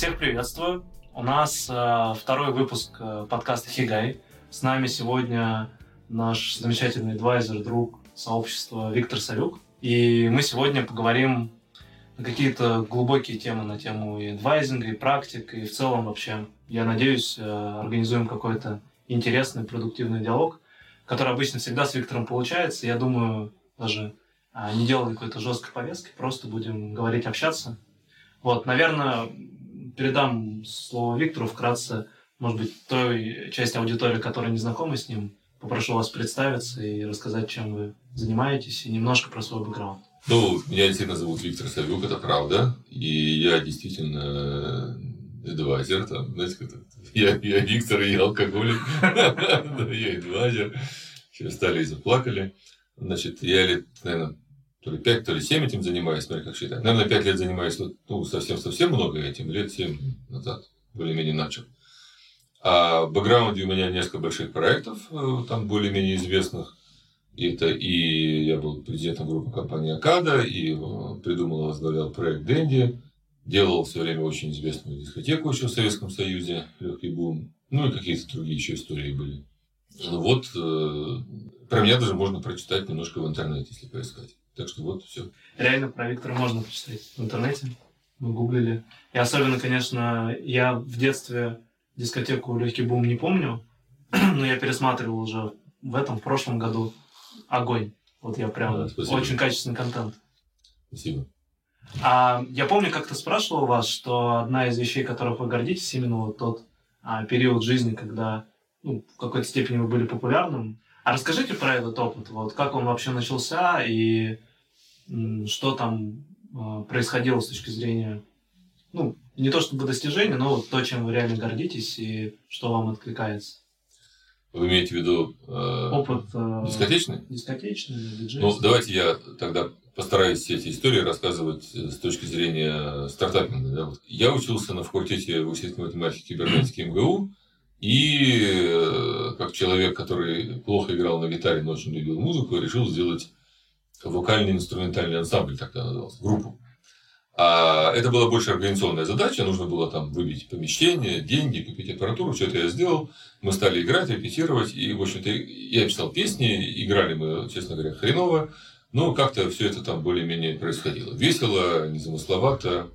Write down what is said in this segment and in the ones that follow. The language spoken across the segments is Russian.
Всех приветствую. У нас э, второй выпуск э, подкаста Хигай. С нами сегодня наш замечательный адвайзер, друг сообщества Виктор Салюк. И мы сегодня поговорим на какие-то глубокие темы на тему и адвайзинга, и практик, и в целом вообще, я надеюсь, э, организуем какой-то интересный, продуктивный диалог, который обычно всегда с Виктором получается. Я думаю, даже а, не делали какой-то жесткой повестки, просто будем говорить, общаться. Вот, наверное, передам слово Виктору вкратце, может быть, той части аудитории, которая не знакома с ним. Попрошу вас представиться и рассказать, чем вы занимаетесь, и немножко про свой бэкграунд. Ну, меня действительно зовут Виктор Савюк, это правда. И я действительно эдвайзер, там, знаете, как я, я Виктор, и я алкоголик. Я эдвайзер. Все стали и заплакали. Значит, я лет, наверное, то ли 5, то ли 7 этим занимаюсь, смотри, как считать. Наверное, 5 лет занимаюсь, ну, совсем-совсем много этим, лет 7 назад более-менее начал. А в бэкграунде у меня несколько больших проектов, э, там более-менее известных. Это и я был президентом группы компании Акада, и э, придумал и возглавлял проект Дэнди. Делал все время очень известную дискотеку еще в Советском Союзе, легкий бум. Ну и какие-то другие еще истории были. Ну вот, э, про меня даже можно прочитать немножко в интернете, если поискать. Так что вот все. Реально про Виктора можно почитать в интернете. Мы гуглили. И особенно, конечно, я в детстве дискотеку «Легкий бум» не помню, но я пересматривал уже в этом, в прошлом году. Огонь. Вот я прям... Да, очень качественный контент. Спасибо. А, я помню, как-то спрашивал вас, что одна из вещей, которых вы гордитесь, именно вот тот а, период жизни, когда ну, в какой-то степени вы были популярным. А расскажите про этот опыт, вот как он вообще начался и что там э, происходило с точки зрения, ну, не то чтобы достижения, но вот то, чем вы реально гордитесь и что вам откликается. Вы имеете в виду э, опыт э, дискотечный? Дискотечный, диджей. Ну, давайте я тогда постараюсь все эти истории рассказывать с точки зрения стартапинга. Да? Вот я учился на факультете вычислительной математики кибернетики МГУ, и э, как человек, который плохо играл на гитаре, но очень любил музыку, решил сделать вокальный инструментальный ансамбль, так это называлось, группу. А это была больше организационная задача, нужно было там выбить помещение, деньги, купить аппаратуру, все это я сделал. Мы стали играть, репетировать, и, в общем-то, я писал песни, играли мы, честно говоря, хреново, но как-то все это там более-менее происходило. Весело, незамысловато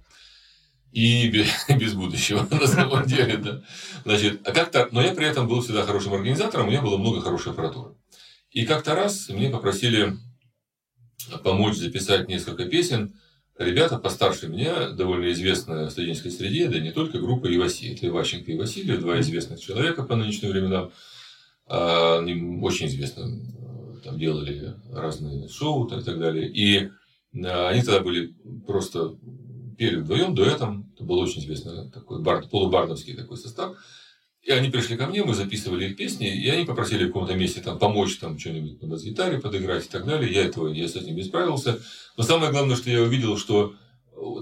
и без будущего, на самом деле, да. Значит, а как-то, но я при этом был всегда хорошим организатором, у меня было много хорошей аппаратуры. И как-то раз мне попросили помочь записать несколько песен. Ребята постарше меня, довольно известная в студенческой среде, да не только группа Иваси. Это Иващенко и Василий, два известных человека по нынешним временам. А, они очень известно там делали разные шоу и так далее. И а, они тогда были просто пели вдвоем дуэтом. Это был очень известный такой бар, полубардовский такой состав. И они пришли ко мне, мы записывали их песни, и они попросили в каком-то месте там, помочь там что-нибудь на бас-гитаре подыграть и так далее. Я этого, я с этим не справился. Но самое главное, что я увидел, что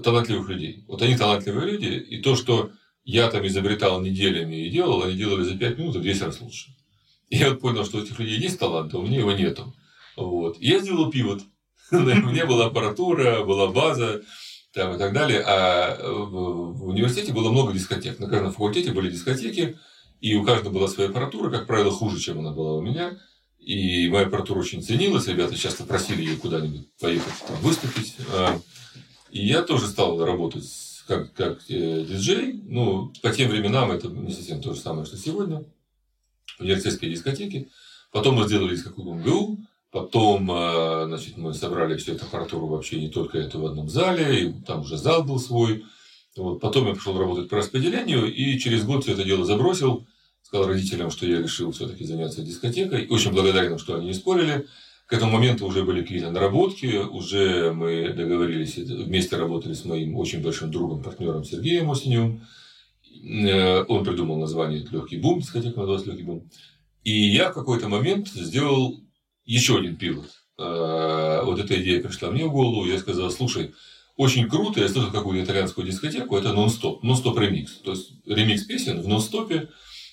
талантливых людей. Вот они талантливые люди, и то, что я там изобретал неделями и делал, они делали за 5 минут в 10 раз лучше. И я вот понял, что у этих людей есть талант, а у меня его нету. Вот. И я сделал пивот. У меня была аппаратура, была база там, и так далее. А в университете было много дискотек. На каждом факультете были дискотеки. И у каждого была своя аппаратура, как правило, хуже, чем она была у меня. И моя аппаратура очень ценилась, ребята часто просили ее куда-нибудь поехать там, выступить. А, и я тоже стал работать как, как э, диджей. Ну, по тем временам это не совсем то же самое, что сегодня. В университетской дискотеке. Потом мы сделали дискотеку МГУ. Потом, а, значит, мы собрали всю эту аппаратуру вообще не только это в одном зале, и там уже зал был свой. Вот. Потом я пошел работать по распределению, и через год все это дело забросил сказал родителям, что я решил все-таки заняться дискотекой. Очень благодарен, что они не спорили. К этому моменту уже были какие-то наработки, уже мы договорились, вместе работали с моим очень большим другом, партнером Сергеем Осеневым. Э, он придумал название «Легкий бум», дискотека называлась «Легкий бум». И я в какой-то момент сделал еще один пилот. Э, вот эта идея пришла мне в голову, я сказал, слушай, очень круто, я слышал какую-то итальянскую дискотеку, это нон-стоп, нон-стоп ремикс. То есть ремикс песен в нон-стопе,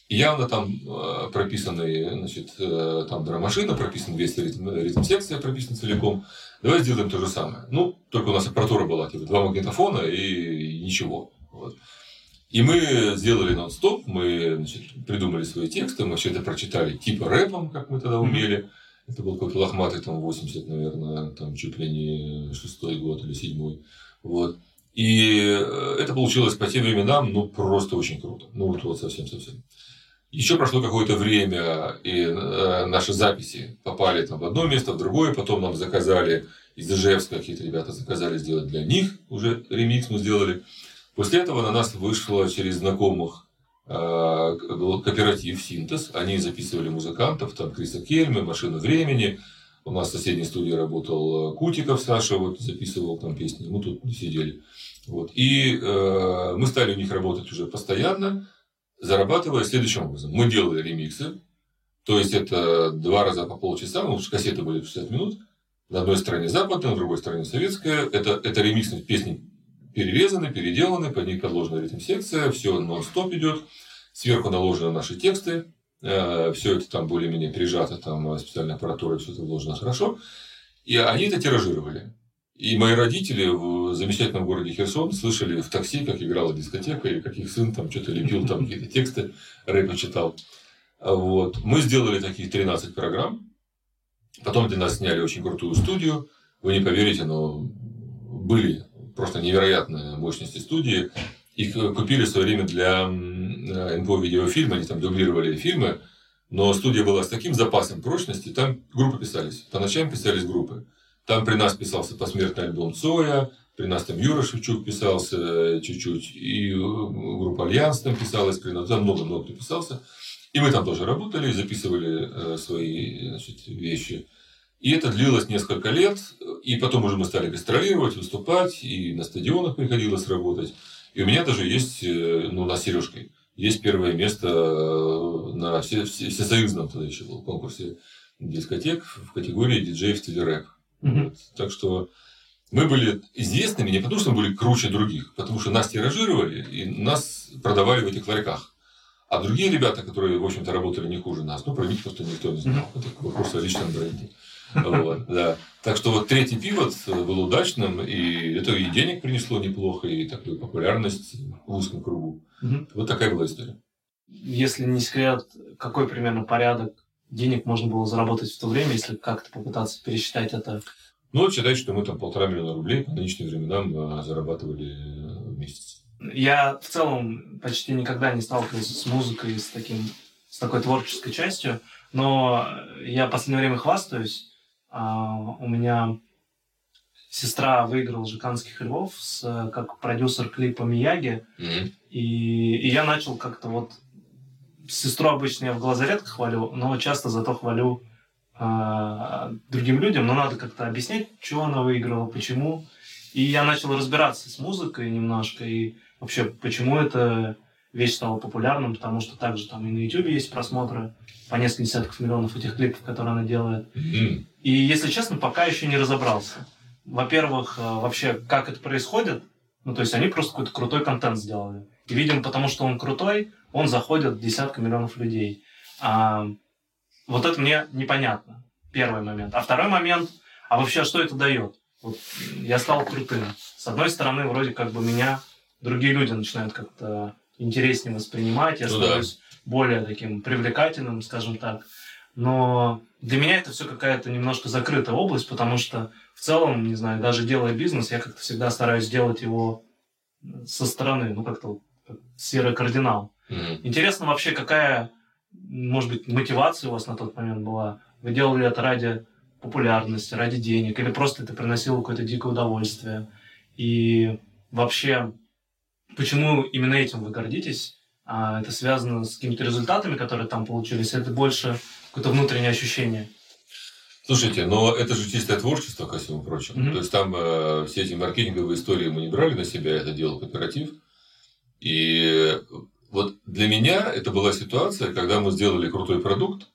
явно там э, прописаны, значит, э, там драмашина, прописан весь ритм, ритм секция прописан целиком. Давай сделаем то же самое. Ну, только у нас аппаратура была, типа, два магнитофона и, ничего. Вот. И мы сделали нон-стоп, мы значит, придумали свои тексты, мы все это прочитали типа рэпом, как мы тогда умели. Это был какой-то лохматый, там, 80, наверное, там, чуть ли не шестой год или седьмой. Вот. И э, это получилось по тем временам, ну, просто очень круто. Ну, вот, вот совсем-совсем. Еще прошло какое-то время, и э, наши записи попали там в одно место, в другое, потом нам заказали из Ижевска какие-то ребята заказали сделать для них, уже ремикс мы сделали. После этого на нас вышло через знакомых э, кооператив «Синтез». Они записывали музыкантов, там Криса Кельмы, «Машину времени». У нас в соседней студии работал Кутиков Саша, вот записывал там песни, мы тут сидели. Вот. И э, мы стали у них работать уже постоянно, зарабатывая следующим образом. Мы делали ремиксы, то есть это два раза по полчаса, ну, кассеты были 60 минут, на одной стороне западная, на другой стороне советская. Это, это ремиксные песни перерезаны, переделаны, под них подложена ритм-секция, все нон-стоп идет, сверху наложены наши тексты, э, все это там более-менее прижато, там специальная аппаратура, все это вложено хорошо. И они это тиражировали. И мои родители в замечательном городе Херсон слышали в такси, как играла дискотека, или как их сын там что-то лепил, там какие-то тексты, рэпа читал. Вот. Мы сделали таких 13 программ. Потом для нас сняли очень крутую студию. Вы не поверите, но были просто невероятные мощности студии. Их купили в свое время для НПО видеофильма, они там дублировали фильмы. Но студия была с таким запасом прочности, там группы писались. По ночам писались группы. Там при нас писался посмертный альбом Цоя, при нас там Юра Шевчук писался э, чуть-чуть, и э, группа Альянс там писалась, при нас, там много-много кто писался. И мы там тоже работали, записывали э, свои значит, вещи. И это длилось несколько лет, и потом уже мы стали гастролировать, выступать, и на стадионах приходилось работать. И у меня даже есть, ну, на Сережкой, есть первое место на все, все, всесоюзном тогда еще был конкурсе дискотек в категории диджей в стиле рэп. Вот. Так что мы были известными не потому, что мы были круче других, потому что нас тиражировали и нас продавали в этих ларьках. А другие ребята, которые, в общем-то, работали не хуже нас, ну, про них просто никто не знал. Это вопрос о личном бренде. Вот, да. Так что вот третий пивот был удачным, и это и денег принесло неплохо, и такую популярность в узком кругу. Угу. Вот такая была история. Если не секрет, какой примерно порядок денег можно было заработать в то время, если как-то попытаться пересчитать это? Ну, вот что мы там полтора миллиона рублей по нынешним временам а, зарабатывали в месяц. Я в целом почти никогда не сталкивался с музыкой, с, таким, с такой творческой частью, но я в последнее время хвастаюсь. А, у меня сестра выиграла «Жиканских львов» с, как продюсер клипа «Мияги», mm-hmm. и, и я начал как-то вот сестру обычно я в глаза редко хвалю, но часто зато хвалю э, другим людям. Но надо как-то объяснять, что она выиграла, почему. И я начал разбираться с музыкой немножко, и вообще, почему эта вещь стала популярным, потому что также там и на YouTube есть просмотры по несколько десятков миллионов этих клипов, которые она делает. Mm-hmm. И, если честно, пока еще не разобрался. Во-первых, э, вообще, как это происходит, ну, то есть они просто какой-то крутой контент сделали. И, видимо, потому что он крутой, он заходит десятка миллионов людей. А, вот это мне непонятно. Первый момент. А второй момент, а вообще что это дает? Вот я стал крутым. С одной стороны, вроде как бы меня другие люди начинают как-то интереснее воспринимать, я ну, становлюсь да. более таким привлекательным, скажем так. Но для меня это все какая-то немножко закрытая область, потому что в целом, не знаю, даже делая бизнес, я как-то всегда стараюсь делать его со стороны, ну как-то как серый кардинал. Mm-hmm. Интересно вообще, какая, может быть, мотивация у вас на тот момент была? Вы делали это ради популярности, ради денег, или просто это приносило какое-то дикое удовольствие? И вообще, почему именно этим вы гордитесь? А это связано с какими-то результатами, которые там получились? Это больше какое-то внутреннее ощущение? Слушайте, но это же чистое творчество, ко всему прочему. Mm-hmm. То есть там э, все эти маркетинговые истории мы не брали на себя, это делал кооператив. И вот для меня это была ситуация, когда мы сделали крутой продукт,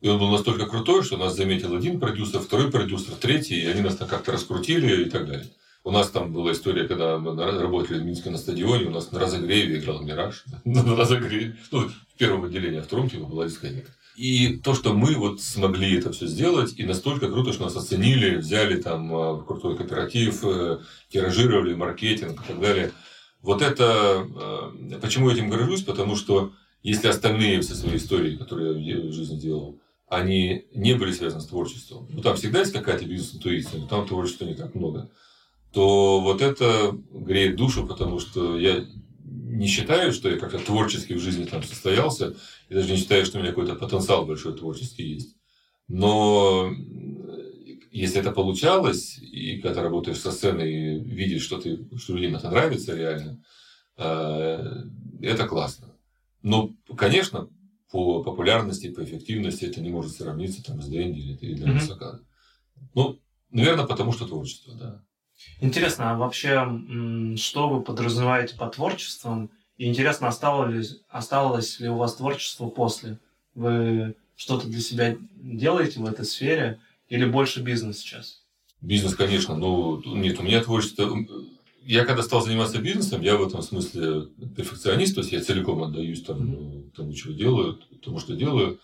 и он был настолько крутой, что нас заметил один продюсер, второй продюсер, третий, и они нас там как-то раскрутили и так далее. У нас там была история, когда мы работали в Минске на стадионе, у нас на разогреве играл «Мираж». На разогреве. Ну, в первом отделении, а в втором типа была дискотека. И то, что мы вот смогли это все сделать, и настолько круто, что нас оценили, взяли там э, крутой кооператив, э, тиражировали маркетинг и так далее – Вот это... Э, почему я этим горжусь? Потому что если остальные все свои истории, которые я в жизни делал, они не были связаны с творчеством, ну там всегда есть какая-то бизнес-интуиция, но там творчества не так много, то вот это греет душу, потому что я не считаю, что я как-то творчески в жизни там состоялся, и даже не считаю, что у меня какой-то потенциал большой творческий есть. Но если это получалось, и когда ты работаешь со сценой и видишь, что, ты, что людям это нравится реально, э, это классно. Но, конечно, по популярности, по эффективности это не может сравниться там, с Дэнди или, или mm-hmm. Ну, наверное, потому что творчество, да. Интересно, а вообще, что вы подразумеваете под творчеством? И интересно, осталось ли, осталось ли у вас творчество после? Вы что-то для себя делаете в этой сфере или больше бизнес сейчас? Бизнес, конечно, но нет, у меня творчество... Я когда стал заниматься бизнесом, я в этом смысле перфекционист, то есть я целиком отдаюсь там, mm-hmm. тому, что делаю, тому, что делаю.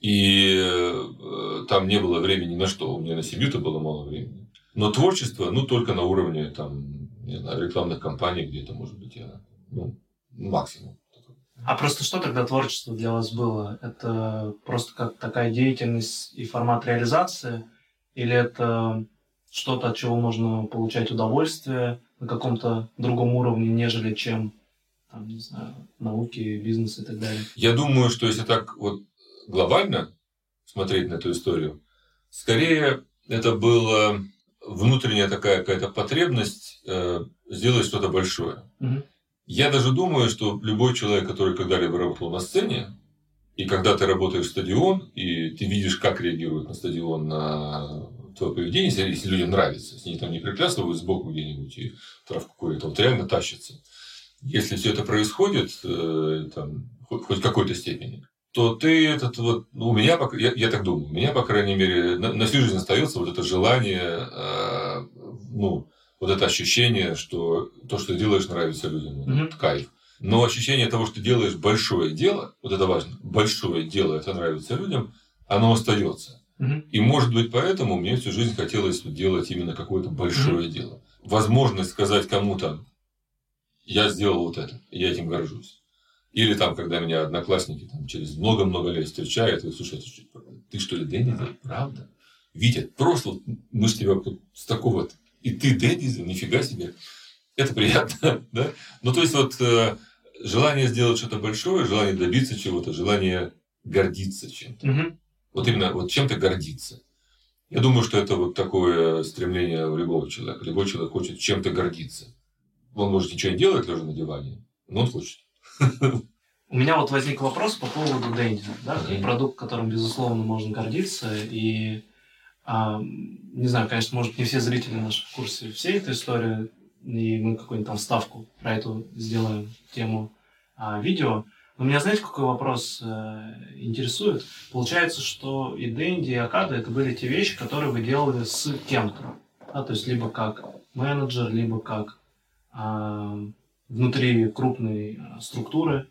И э, там не было времени на что. У меня на семью-то было мало времени. Но творчество, ну, только на уровне там, не знаю, рекламных кампаний где-то, может быть, я, ну, максимум. А просто что тогда творчество для вас было? Это просто как такая деятельность и формат реализации? Или это что-то, от чего можно получать удовольствие на каком-то другом уровне, нежели чем там, не знаю, науки, бизнес и так далее? Я думаю, что если так вот глобально смотреть на эту историю, скорее это была внутренняя такая какая-то потребность э, сделать что-то большое. Угу. Я даже думаю, что любой человек, который когда-либо работал на сцене, и когда ты работаешь в стадион, и ты видишь, как реагирует на стадион на твое поведение, если, если людям нравится, если они там не приплясывают сбоку где-нибудь и травку курят, вот реально тащится. Если все это происходит, э, там, хоть, хоть в какой-то степени, то ты этот вот, ну, у меня, я, я так думаю, у меня, по крайней мере, на, на всю жизнь остается вот это желание, э, ну, вот это ощущение, что то, что ты делаешь, нравится людям. Mm-hmm. Это кайф. Но ощущение того, что ты делаешь большое дело, вот это важно, большое дело, это нравится людям, оно остается. Mm-hmm. И может быть поэтому мне всю жизнь хотелось делать именно какое-то большое mm-hmm. дело. Возможность сказать кому-то, я сделал вот это, я этим горжусь. Или там, когда меня одноклассники там, через много-много лет встречают, и слушай, ты что ли Дэнни? Правда? Витя, просто мы же тебя вот с такого и ты Дэдди, нифига себе. Это приятно, да? Ну, то есть, вот э, желание сделать что-то большое, желание добиться чего-то, желание гордиться чем-то. Угу. Вот именно вот чем-то гордиться. Я думаю, что это вот такое стремление у любого человека. Любой человек хочет чем-то гордиться. Он может ничего не делать, лежа на диване, но он хочет. У меня вот возник вопрос по поводу Дэнди. Да? Okay. Продукт, которым, безусловно, можно гордиться. И а, не знаю, конечно, может, не все зрители наши в курсе всей этой истории, и мы какую-нибудь там ставку про эту сделаем тему а, видео. Но меня, знаете, какой вопрос э, интересует? Получается, что и Дэнди, и Акада это были те вещи, которые вы делали с кем-то. Да? То есть, либо как менеджер, либо как э, внутри крупной э, структуры.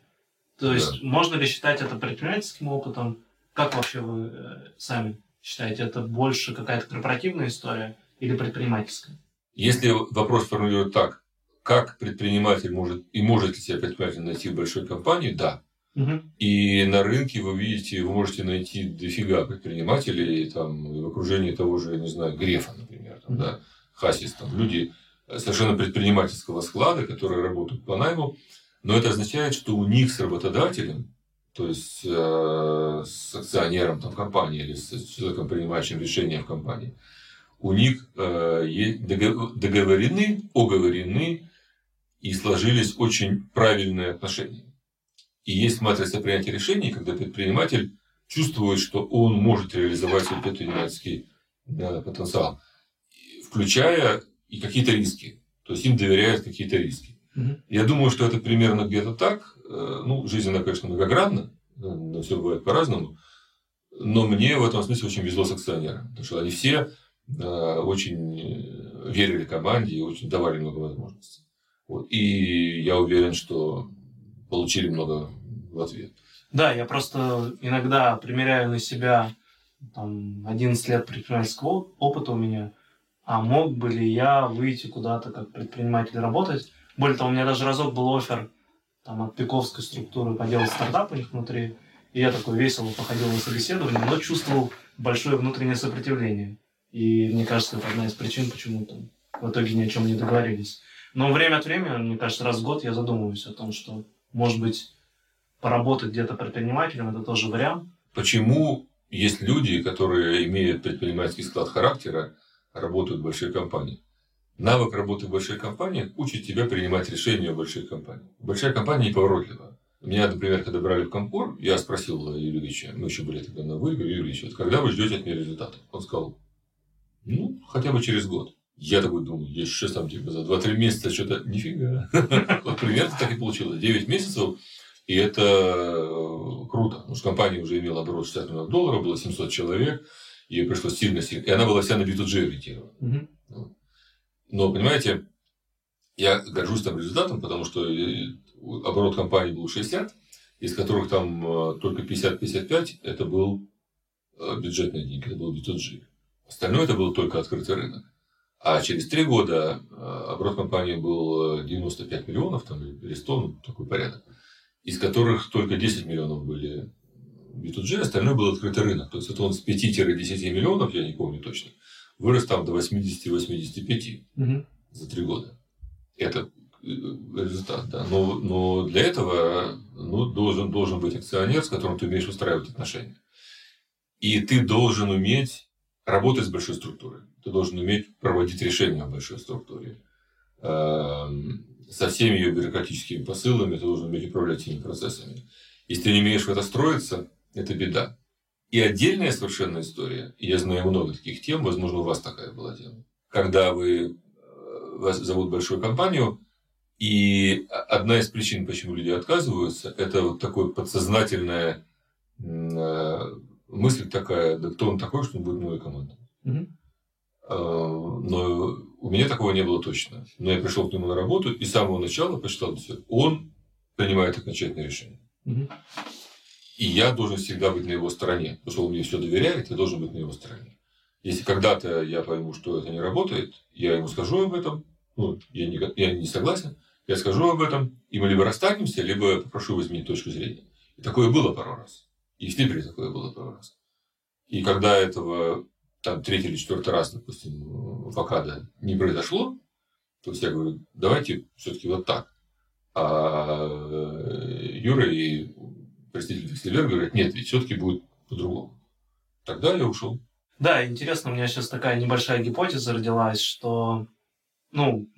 То есть, да. можно ли считать это предпринимательским опытом? Как вообще вы э, сами считаете, это больше какая-то корпоративная история или предпринимательская? Если вопрос формулируют так, как предприниматель может и может ли себя предприниматель найти в большой компании, да. Угу. И на рынке вы видите, вы можете найти дофига предпринимателей там, в окружении того же, не знаю, Грефа, например, там, угу. да, Хасис, там, люди совершенно предпринимательского склада, которые работают по найму, но это означает, что у них с работодателем то есть э, с акционером там, компании или с человеком, принимающим решения в компании, у них э, договорены, оговорены и сложились очень правильные отношения. И есть матрица принятия решений, когда предприниматель чувствует, что он может реализовать свой предпринимательский да, потенциал, включая и какие-то риски. То есть им доверяют какие-то риски. Угу. Я думаю, что это примерно где-то так. Э, ну, жизнь, она, конечно, многогранна, но все бывает по-разному. Но мне в этом смысле очень везло с акционерами, потому что они все э, очень э, верили команде и очень давали много возможностей. Вот. И я уверен, что получили много в ответ. Да, я просто иногда примеряю на себя там, 11 лет предпринимательского опыта у меня, а мог бы ли я выйти куда-то как предприниматель работать, Более того, у меня даже разок был офер там, от пиковской структуры поделать стартап у них внутри. И я такой весело походил на собеседование, но чувствовал большое внутреннее сопротивление. И мне кажется, это одна из причин, почему там в итоге ни о чем не договорились. Но время от времени, мне кажется, раз в год я задумываюсь о том, что, может быть, поработать где-то предпринимателем – это тоже вариант. Почему есть люди, которые имеют предпринимательский склад характера, работают в большой компании? Навык работы в большой компании учит тебя принимать решения в большой компании. Большая компания неповоротлива. Меня, например, когда брали в Компор, я спросил Юрия мы еще были тогда на вы, Юрий вот когда вы ждете от меня результатов? Он сказал, ну, хотя бы через год. Я такой думаю, я сейчас там типа за 2-3 месяца что-то нифига. Вот примерно так и получилось. 9 месяцев, и это э, круто. Потому что компания уже имела оборот 60 миллионов долларов, было 700 человек, ей пришлось сильно, сильно. И она была вся на B2G ориентирована. Но, понимаете, я горжусь там результатом, потому что э, оборот компании был 60, из которых там э, только 50-55 это был э, бюджетные деньги, это был B2G. Остальное это был только открытый рынок. А через три года оборот компании был 95 миллионов там, или 100, ну, такой порядок, из которых только 10 миллионов были B2G, остальное был открытый рынок. То есть, это он с 5-10 миллионов, я не помню точно, вырос там до 80-85 угу. за три года. Это э, результат, да. Но, но для этого ну, должен, должен быть акционер, с которым ты умеешь устраивать отношения. И ты должен уметь работать с большой структурой. Ты должен уметь проводить решения в большой структуре. Эм, со всеми ее бюрократическими посылами ты должен уметь управлять этими процессами. Если ты не умеешь в это строиться, это беда. И отдельная совершенно история, я знаю много таких тем, возможно, у вас такая была тема, когда вы э, вас зовут большую компанию, и одна из причин, почему люди отказываются, это вот такое подсознательная э, мысль такая, да кто он такой, что он будет моей командой. Угу. Но у меня такого не было точно. Но я пришел к нему на работу и с самого начала посчитал, что он принимает окончательное решение. Угу. И я должен всегда быть на его стороне. Потому что он мне все доверяет, я должен быть на его стороне. Если когда-то я пойму, что это не работает, я ему скажу об этом, ну, я не, я не согласен, я скажу об этом, и мы либо расстанемся, либо попрошу изменить точку зрения. И такое было пару раз. И в Снипере такое было пару раз. И когда этого там третий или четвертый раз, допустим, в Акадо не произошло, то есть я говорю, давайте все-таки вот так. А Юра и представитель Векселер говорят, нет, ведь все-таки будет по-другому. Тогда я ушел. Да, интересно, у меня сейчас такая небольшая гипотеза родилась, что, ну,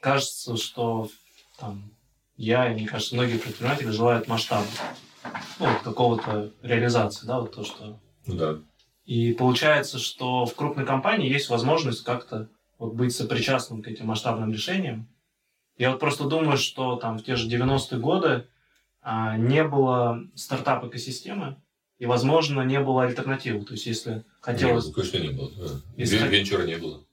кажется, что там я, и мне кажется, многие предприниматели желают масштаба, ну, какого-то реализации, да, вот то, что... Да. И получается, что в крупной компании есть возможность как-то вот быть сопричастным к этим масштабным решениям. Я вот просто думаю, что там в те же 90-е годы не было стартап-экосистемы, и, возможно, не было альтернативы. То есть, если хотелось... Нет, конечно, не было. Если... Венчура не было.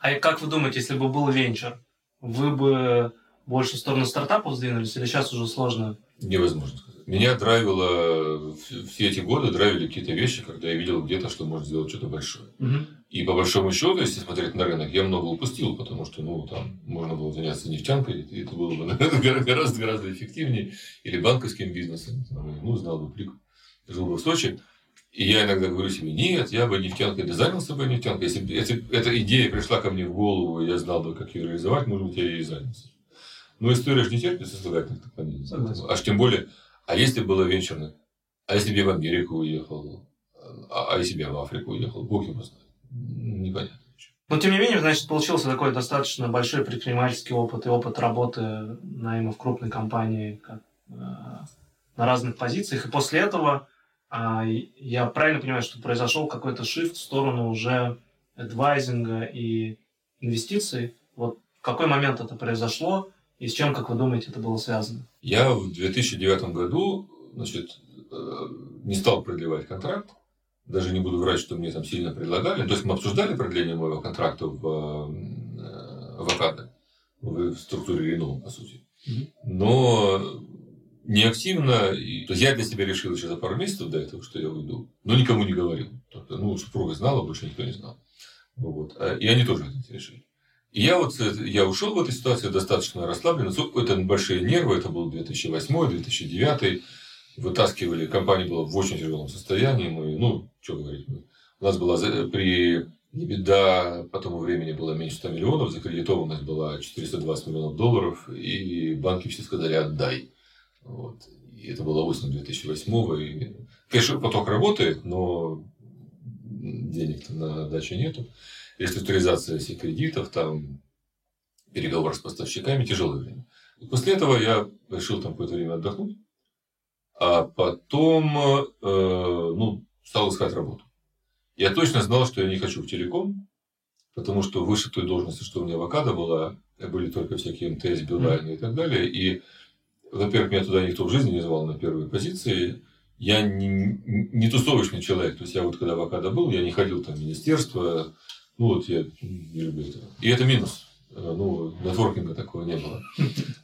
А как вы думаете, если бы был венчур, вы бы больше в сторону стартапов сдвинулись, или сейчас уже сложно? Невозможно сказать. Меня драйвило, все эти годы драйвили какие-то вещи, когда я видел где-то, что можно сделать что-то большое. Угу. И по большому счету, если смотреть на рынок, я много упустил, потому что, ну, там, можно было заняться нефтянкой, и это было бы гораздо-гораздо эффективнее, или банковским бизнесом, ну, знал бы прикол. Жил бы в Сочи, и я иногда говорю себе, нет, я бы нефтянкой, да занялся бы нефтянкой. Если, если эта идея пришла ко мне в голову, и я знал бы, как ее реализовать, может быть, я и занялся. Но история же не терпит сослагательных наклонений. Аж тем более, а если было венчурно? А если бы я в Америку уехал? А, а если бы я в Африку уехал? Бог его знает. Непонятно. Но, тем не менее, значит, получился такой достаточно большой предпринимательский опыт и опыт работы найма в крупной компании как, э, на разных позициях. И после этого э, я правильно понимаю, что произошел какой-то шифт в сторону уже адвайзинга и инвестиций. Вот в какой момент это произошло? И с чем, как вы думаете, это было связано? Я в 2009 году значит, э, не стал продлевать контракт. Даже не буду врать, что мне там сильно предлагали. То есть мы обсуждали продление моего контракта в, э, в АКАДе, в структуре Рено, по сути. Но не активно. То есть я для себя решил еще за пару месяцев до этого, что я уйду. Но никому не говорил. Только, ну, супруга знала, больше никто не знал. Вот. И они тоже это решили. И я вот я ушел в эту ситуацию достаточно расслабленно. Это большие нервы, это был 2008-2009. Вытаскивали, компания была в очень тяжелом состоянии. Мы, ну, что говорить, мы, у нас была при беда, по тому времени было меньше 100 миллионов, закредитованность была 420 миллионов долларов, и банки все сказали «отдай». Вот. И это было осенью 2008 и, Конечно, поток работает, но денег-то на дачу нету. Реструктуризация всех кредитов, там переговор с поставщиками, тяжелое время. И после этого я решил там какое-то время отдохнуть, а потом э, ну, стал искать работу. Я точно знал, что я не хочу в телеком, потому что выше той должности, что у меня авокадо была, были только всякие МТС, Билайн и так далее. И, во-первых, меня туда никто в жизни не звал на первые позиции. Я не, не тусовочный человек. То есть, я вот когда авокадо был, я не ходил там в министерство. Ну, вот я не люблю этого. И это минус. Э, ну, нетворкинга такого не было.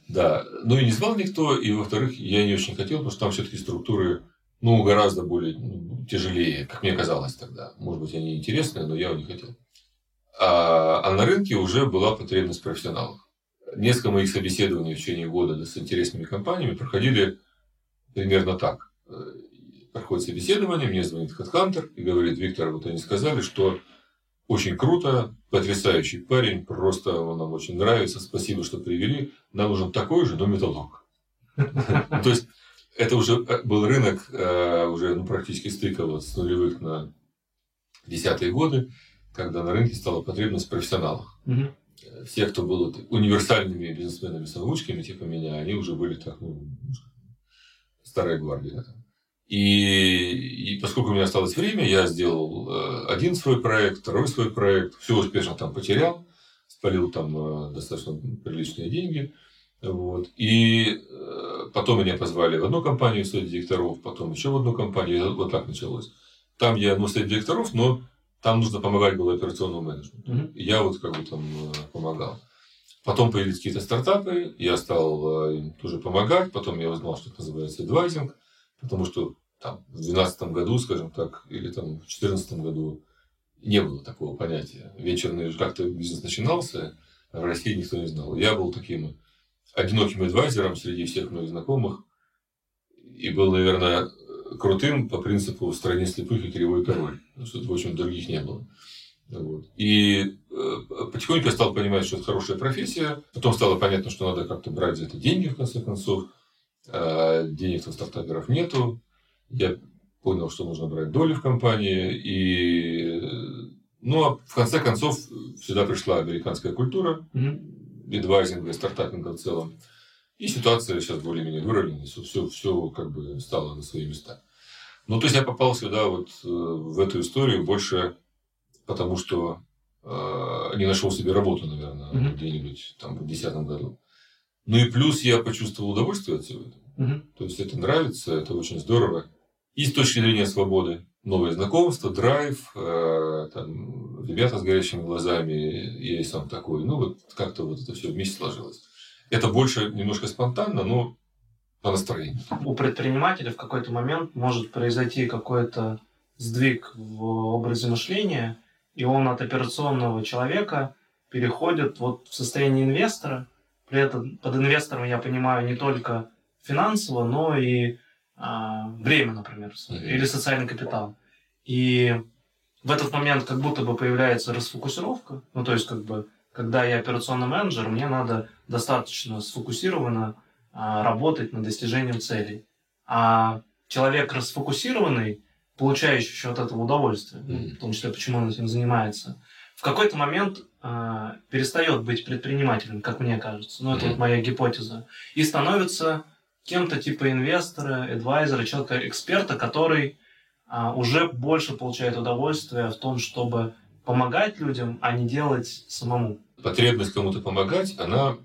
Да. Ну, и не звал никто. И, во-вторых, я не очень хотел, потому что там все-таки структуры ну, гораздо более ну, тяжелее, как мне казалось тогда. Может быть, они интересные, но я его не хотел. А, а на рынке уже была потребность профессионалов. Несколько моих собеседований в течение года с интересными компаниями проходили примерно так. Э, проходит собеседование, мне звонит HeadHunter и говорит, Виктор, вот они сказали, что очень круто, потрясающий парень, просто он нам очень нравится, спасибо, что привели. Нам нужен такой же, но металлург. То есть, это уже э, был рынок э, уже ну, практически стыка с нулевых на десятые годы, когда на рынке стала потребность в профессионалах. Угу. Все, кто был универсальными бизнесменами-самоучками, типа меня, они уже были так, ну, старая гвардия. И, и поскольку у меня осталось время, я сделал один свой проект, второй свой проект, все успешно там потерял, спалил там достаточно приличные деньги – вот. И э, потом меня позвали в одну компанию совет директоров, потом еще в одну компанию. Вот так началось. Там я, ну, совет директоров, но там нужно помогать было операционному менеджменту. Угу. Я вот как бы там э, помогал. Потом появились какие-то стартапы, я стал э, им тоже помогать. Потом я узнал, что это называется адвайзинг, потому что там, в 2012 году, скажем так, или там, в 2014 году не было такого понятия. Вечерный как-то бизнес начинался, в России никто не знал. Я был таким одиноким адвайзером среди всех моих знакомых. И был, наверное, крутым по принципу «в стране слепых и кривой король». Потому что, в общем, других не было. Вот. И э, потихоньку я стал понимать, что это хорошая профессия. Потом стало понятно, что надо как-то брать за это деньги, в конце концов. А денег у стартаперов нету. Я понял, что нужно брать доли в компании. И... Ну, а в конце концов сюда пришла американская культура. Mm-hmm адвайзинга, стартапинга в целом. И ситуация сейчас более-менее выровнена, все, все, все как бы стало на свои места. Ну, то есть я попал сюда вот э, в эту историю больше потому, что э, не нашел себе работу, наверное, mm-hmm. где-нибудь там в 2010 году. Ну и плюс я почувствовал удовольствие от всего этого. Mm-hmm. То есть это нравится, это очень здорово. И с точки зрения свободы новые знакомства, драйв, э, там, ребята с горящими глазами, я и сам такой. Ну, вот как-то вот это все вместе сложилось. Это больше немножко спонтанно, но по настроению. У предпринимателя в какой-то момент может произойти какой-то сдвиг в образе мышления, и он от операционного человека переходит вот в состояние инвестора. При этом под инвестором я понимаю не только финансово, но и время, например, или социальный капитал. И в этот момент как будто бы появляется расфокусировка. Ну, то есть, как бы, когда я операционный менеджер, мне надо достаточно сфокусированно а, работать над достижением целей. А человек расфокусированный, получающий еще от этого удовольствие, mm-hmm. в том числе, почему он этим занимается, в какой-то момент э, перестает быть предпринимателем, как мне кажется. Ну, это вот моя гипотеза. И становится кем-то типа инвестора, адвайзера, человека, эксперта, который а, уже больше получает удовольствие в том, чтобы помогать людям, а не делать самому. Потребность кому-то помогать, она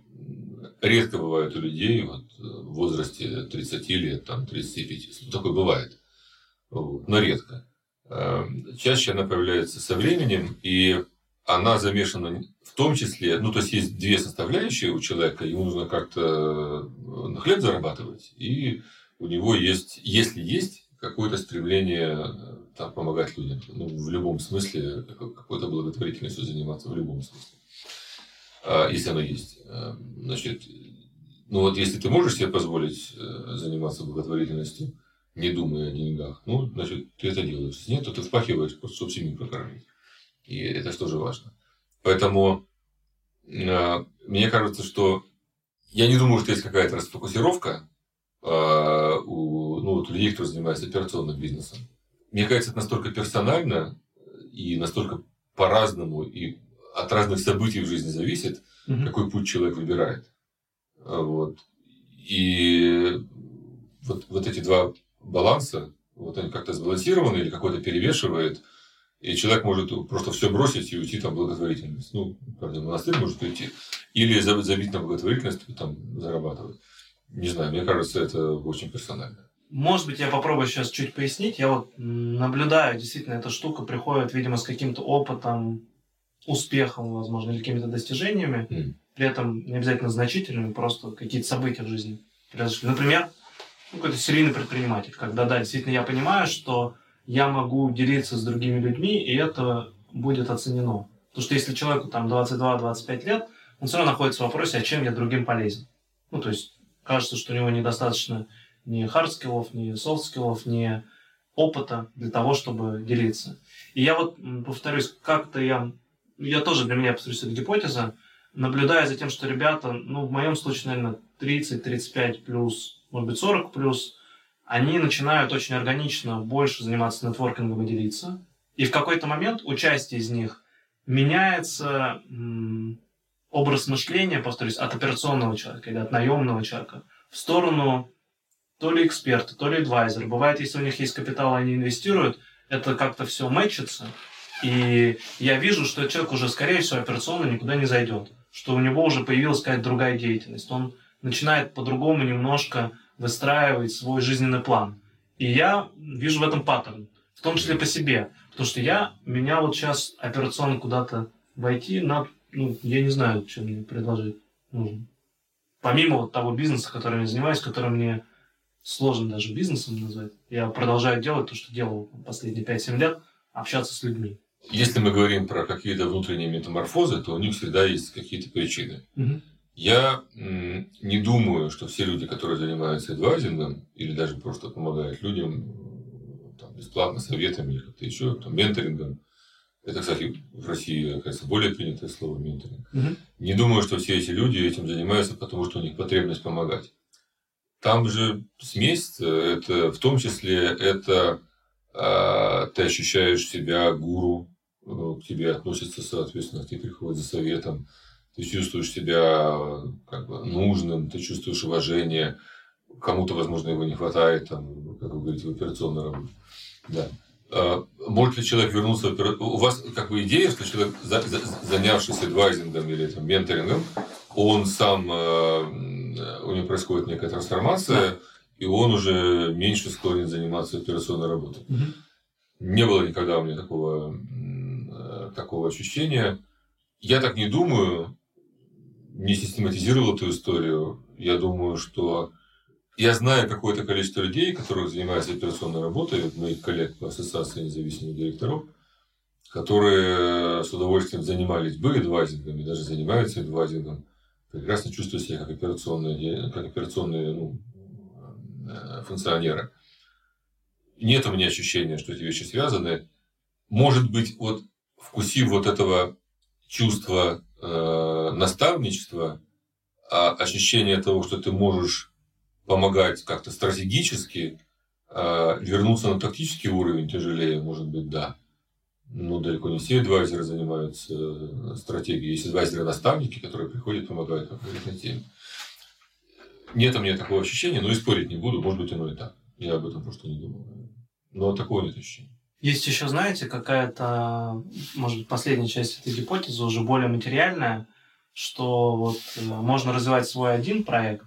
редко бывает у людей вот, в возрасте 30 лет, там, 35. Такое бывает. Вот, но редко. Эм, чаще она появляется со временем, и она замешана в том числе, ну, то есть есть две составляющие у человека, ему нужно как-то э, на хлеб зарабатывать, и у него есть, если есть какое-то стремление э, там, помогать людям, ну, в любом смысле, какой-то благотворительностью заниматься, в любом смысле. а, если оно есть. Значит, ну вот если ты можешь себе позволить э, заниматься благотворительностью, не думая о деньгах, ну, значит, ты это делаешь. Нет, то ты впахиваешь, просто чтобы семью прокормить. И это же тоже важно. Поэтому э, мне кажется, что я не думаю, что есть какая-то расфокусировка э, у, ну, вот у людей, кто занимается операционным бизнесом. Мне кажется, это настолько персонально и настолько по-разному и от разных событий в жизни зависит, угу. какой путь человек выбирает. Вот. И вот, вот эти два баланса, вот они как-то сбалансированы или какой-то перевешивает, и человек может просто все бросить и уйти там в благотворительность. Ну, правда, монастырь может уйти. Или забить на благотворительность и там зарабатывать. Не знаю, мне кажется, это очень персонально. Может быть, я попробую сейчас чуть пояснить. Я вот наблюдаю, действительно, эта штука приходит, видимо, с каким-то опытом, успехом, возможно, или какими-то достижениями. Mm при этом не обязательно значительными, просто какие-то события в жизни произошли. Например, ну, какой-то серийный предприниматель, когда, да, действительно я понимаю, что я могу делиться с другими людьми, и это будет оценено. Потому что если человеку там 22-25 лет, он все равно находится в вопросе, а чем я другим полезен. Ну, то есть, кажется, что у него недостаточно ни хард-скиллов, ни софт-скиллов, ни опыта для того, чтобы делиться. И я вот повторюсь, как-то я... Я тоже для меня, повторюсь, это гипотеза, наблюдая за тем, что ребята, ну, в моем случае, наверное, 30-35 плюс, может быть, 40 плюс, они начинают очень органично больше заниматься нетворкингом и делиться. И в какой-то момент у части из них меняется образ мышления, повторюсь, от операционного человека или от наемного человека в сторону то ли эксперта, то ли адвайзера. Бывает, если у них есть капитал, они инвестируют, это как-то все мэчится. И я вижу, что человек уже, скорее всего, операционно никуда не зайдет что у него уже появилась какая-то другая деятельность. Он начинает по-другому немножко выстраивать свой жизненный план. И я вижу в этом паттерн, в том числе по себе. Потому что я, меня вот сейчас операционно куда-то войти, на, ну, я не знаю, что мне предложить нужно. Помимо вот того бизнеса, которым я занимаюсь, который мне сложно даже бизнесом назвать, я продолжаю делать то, что делал последние 5-7 лет, общаться с людьми. Если мы говорим про какие-то внутренние метаморфозы, то у них всегда есть какие-то причины. Угу. Я не думаю, что все люди, которые занимаются адвайзингом или даже просто помогают людям там, бесплатно советами или как-то еще, там, менторингом, это, кстати, в России, кажется, более принятое слово менторинг. Угу. Не думаю, что все эти люди этим занимаются, потому что у них потребность помогать. Там же смесь, это в том числе это э, ты ощущаешь себя гуру, к тебе относятся, соответственно, тебе приходят за советом, ты чувствуешь себя как бы нужным, ты чувствуешь уважение, кому-то, возможно, его не хватает, там, как вы говорите, в операционной работе. Да. А, может ли человек вернуться в операционную... У вас как бы идея, что человек, занявшийся адвайзингом или там, менторингом, он сам, а, у него происходит некая трансформация, да. и он уже меньше склонен заниматься операционной работой. Угу. Не было никогда у меня такого такого ощущения. Я так не думаю, не систематизировал эту историю. Я думаю, что я знаю какое-то количество людей, которые занимаются операционной работой, моих коллег по ассоциации независимых директоров, которые с удовольствием занимались бы адвайзингом и даже занимаются адвайзингом, прекрасно чувствуют себя как операционные, как операционные ну, э, функционеры. Нет у меня ощущения, что эти вещи связаны. Может быть, вот вкусив вот этого чувства э, наставничества, а ощущение того, что ты можешь помогать как-то стратегически, э, вернуться на тактический уровень тяжелее, может быть, да. Но далеко не все адвайзеры занимаются э, стратегией. Есть адвайзеры-наставники, которые приходят, помогают по конкретной теме. Нет у меня такого ощущения, но и спорить не буду, может быть, оно и так. Я об этом просто не думал. Но такого нет ощущения. Есть еще, знаете, какая-то, может быть, последняя часть этой гипотезы уже более материальная, что вот э, можно развивать свой один проект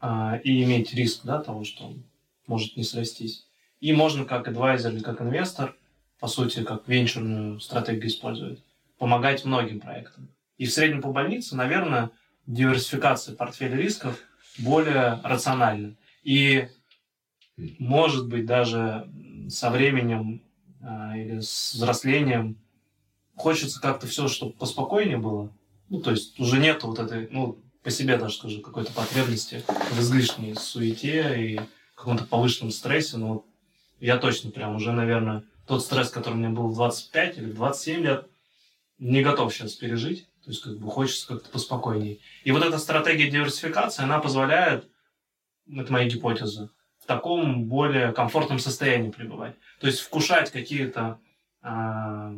а, и иметь риск да, того, что он может не срастись. И можно как адвайзер или как инвестор, по сути, как венчурную стратегию использовать, помогать многим проектам. И в среднем по больнице, наверное, диверсификация портфеля рисков более рациональна. И, может быть, даже со временем а, или с взрослением хочется как-то все, чтобы поспокойнее было. Ну, то есть уже нет вот этой, ну, по себе даже скажу, какой-то потребности в излишней суете и каком-то повышенном стрессе. Но я точно прям уже, наверное, тот стресс, который у меня был в 25 или 27 лет, не готов сейчас пережить. То есть как бы хочется как-то поспокойнее. И вот эта стратегия диверсификации, она позволяет, это моя гипотеза, в таком более комфортном состоянии пребывать. То есть вкушать какие-то э,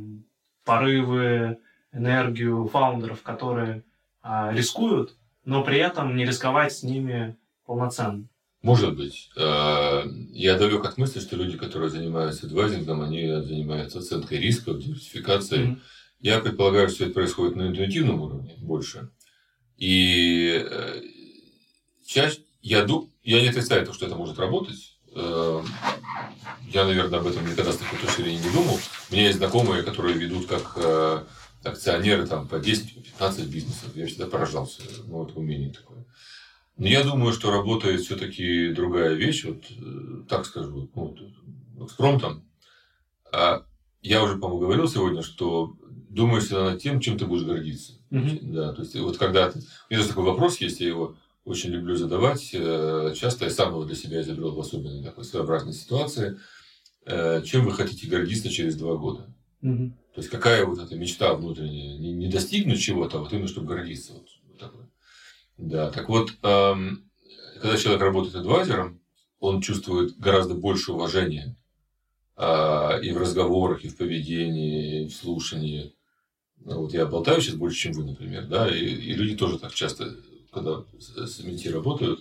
порывы, энергию фаундеров, которые э, рискуют, но при этом не рисковать с ними полноценно. Может быть. А, я далек от мысли, что люди, которые занимаются адвайзингом, они занимаются оценкой рисков, диверсификацией. Mm-hmm. Я предполагаю, что это происходит на интуитивном уровне больше. И э, чаще я, ду, я не отрицаю то, что это может работать. Э, я, наверное, об этом никогда с такой точки зрения не думал. У меня есть знакомые, которые ведут как э, акционеры там, по 10-15 бизнесов. Я всегда поражался. Ну, вот умение такое. Но я думаю, что работает все-таки другая вещь. Вот э, так скажу. Ну, вот, экспромтом. А я уже, по-моему, говорил сегодня, что думаю всегда над тем, чем ты будешь гордиться. Угу. Да, то есть, вот когда ты... У меня такой вопрос есть, я его очень люблю задавать. Э, часто я сам его для себя изобрел в особенной такой своеобразной ситуации. Э, чем вы хотите гордиться через два года? Угу. То есть, какая вот эта мечта внутренняя? Не, не достигнуть чего-то, а вот именно, чтобы гордиться. Вот, вот такое. Да, так вот, эм, когда человек работает адвайзером, он чувствует гораздо больше уважения э, и в разговорах, и в поведении, и в слушании. Ну, вот я болтаю сейчас больше, чем вы, например, да, и, и люди тоже так часто, когда с MT работают,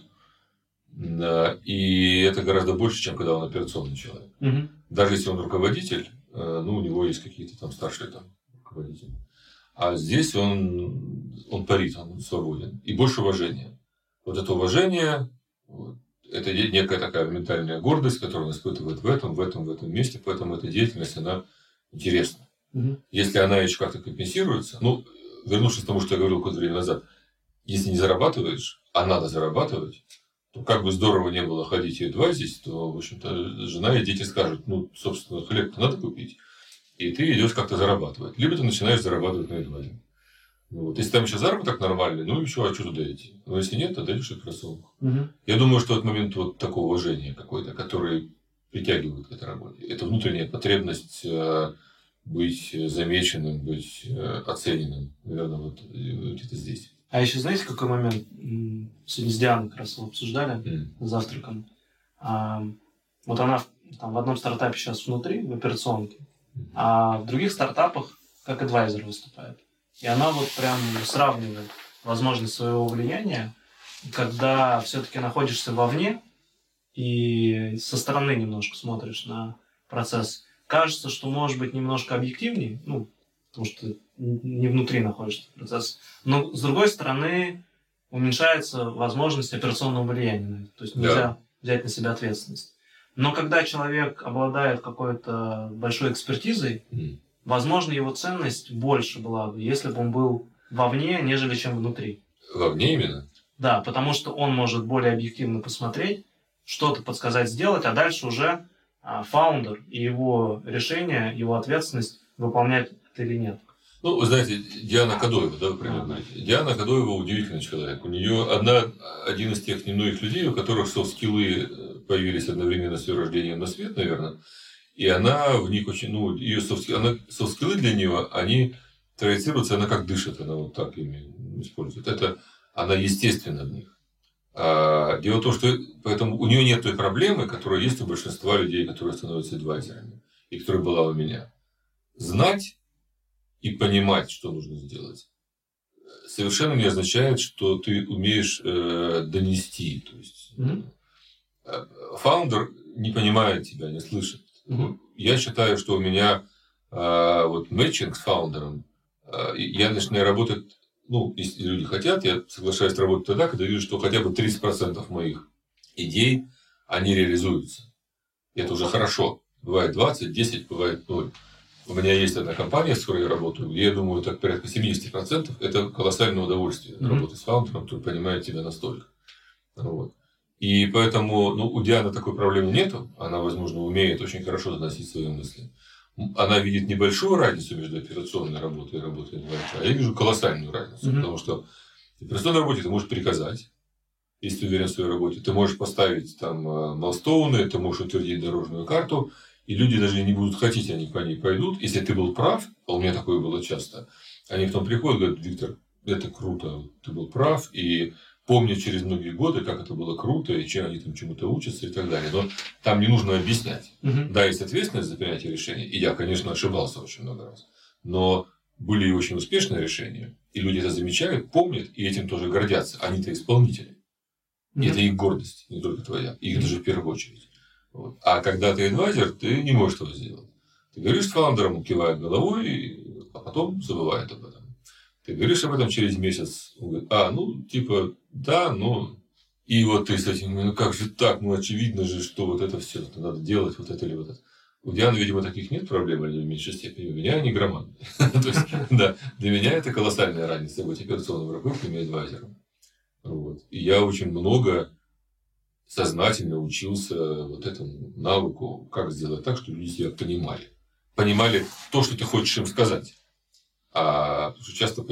да, и это гораздо больше, чем когда он операционный человек. Угу. Даже если он руководитель, ну, у него есть какие-то там старшие там руководители. А здесь он, он парит, он свободен. И больше уважения. Вот это уважение, вот, это некая такая ментальная гордость, которую он испытывает в этом, в этом, в этом месте. Поэтому эта деятельность, она интересна. Угу. Если она еще как-то компенсируется, ну, вернувшись к тому, что я говорил какое-то время назад, если не зарабатываешь, а надо зарабатывать, как бы здорово не было ходить и адвайзить, то, в общем-то, жена и дети скажут, ну, собственно, хлеб надо купить, и ты идешь как-то зарабатывать. Либо ты начинаешь зарабатывать на адвайзе. Ну, вот. Если там еще заработок нормальный, ну еще, а что туда идти? Но если нет, то идешь операционку. Угу. Я думаю, что от момента вот такого уважения какой-то, который притягивает к этой работе, это внутренняя потребность э, быть замеченным, быть э, оцененным. Наверное, вот где-то здесь. А еще знаете, какой момент? Сегодня с Дианой как раз обсуждали Mm. завтраком. А, вот она в- там в одном стартапе сейчас внутри, в операционке, а в других стартапах как адвайзер выступает. И она вот прям сравнивает возможность своего влияния, когда все-таки находишься вовне и со стороны немножко смотришь на процесс. Кажется, что может быть немножко объективнее, ну, потому что не внутри находишься процесс. Но с другой стороны, уменьшается возможность операционного влияния на это. То есть Да. нельзя взять на себя ответственность. Но когда человек обладает какой-то большой экспертизой, М. возможно, его ценность больше была бы, если бы он был вовне, нежели чем внутри. Вовне именно. Да, потому что он может более объективно посмотреть, что-то подсказать, сделать, а дальше уже а, фаундер и его решение, его ответственность выполнять это или нет. Ну, вы знаете, Диана Кадоева, да, вы примерно говорите. Диана Кадоева удивительный человек. У нее одна, один из тех немногих людей, у которых софт-скиллы э, появились одновременно с ее рождением на свет, наверное. И она в них очень, ну, ее софт-скиллы для нее, они троицируются, она как дышит, она вот так ими использует. Это, она естественно в них. А, дело в том, что поэтому у нее нет той проблемы, которая есть у большинства людей, которые становятся адвайзерами, и которая была у меня. Знать и понимать, что нужно сделать, совершенно не означает, что ты умеешь э, донести. То есть фаундер не понимает тебя, не слышит. Мгм. Я считаю, что у меня э, вот мэтчинг с фаундером, э, я начинаю работать, ну, если люди хотят, я соглашаюсь работать тогда, когда вижу, что хотя бы 30% моих идей, они реализуются. И это уже хорошо. Бывает 20, 10, бывает 0. У меня есть одна компания, с которой я работаю, где, я думаю, так порядка 70% это колоссальное удовольствие Мгм. работать с фаундером, который понимает тебя настолько. Вот. И поэтому ну, у Дианы такой проблемы нету. Она, возможно, умеет очень хорошо доносить свои мысли. она видит небольшую разницу между операционной работой и работой инвалида, а я вижу колоссальную разницу, mm-hmm. потому что в операционной работе ты можешь приказать, если ты уверен в своей работе, ты можешь поставить там э, молстоуны, ты можешь утвердить дорожную карту, и люди даже не будут хотеть, они по ней пойдут. Если ты был прав, а у меня такое было часто, они потом приходят и говорят, Виктор, это круто, ты был прав, и помню через многие годы, как это было круто, и чем они там чему-то учатся и так далее. Но там не нужно объяснять. Угу. Да, есть ответственность за принятие решений. И я, конечно, ошибался очень много раз. Но были и очень успешные решения. И люди это замечают, помнят, и этим тоже гордятся. Они-то исполнители. И это их гордость, не только твоя. Их даже в первую очередь. Вот. А когда ты адвайзер, ты не можешь этого сделать. Ты говоришь с фаундером, кивает головой, а потом забывает об этом. Ты говоришь об этом через месяц, он говорит, а, ну, типа, да, но... И вот ты с этим, ну как же так, ну очевидно же, что вот это все надо делать, вот это или вот это. У Дианы, видимо, таких нет проблем, или в меньшей степени. У меня они громадные. То есть, да, для меня это колоссальная разница быть операционным руководителем и адвайзером. Вот. И я очень много сознательно учился вот этому навыку, как сделать так, чтобы люди тебя понимали. Понимали то, что ты хочешь им сказать. А потому что часто,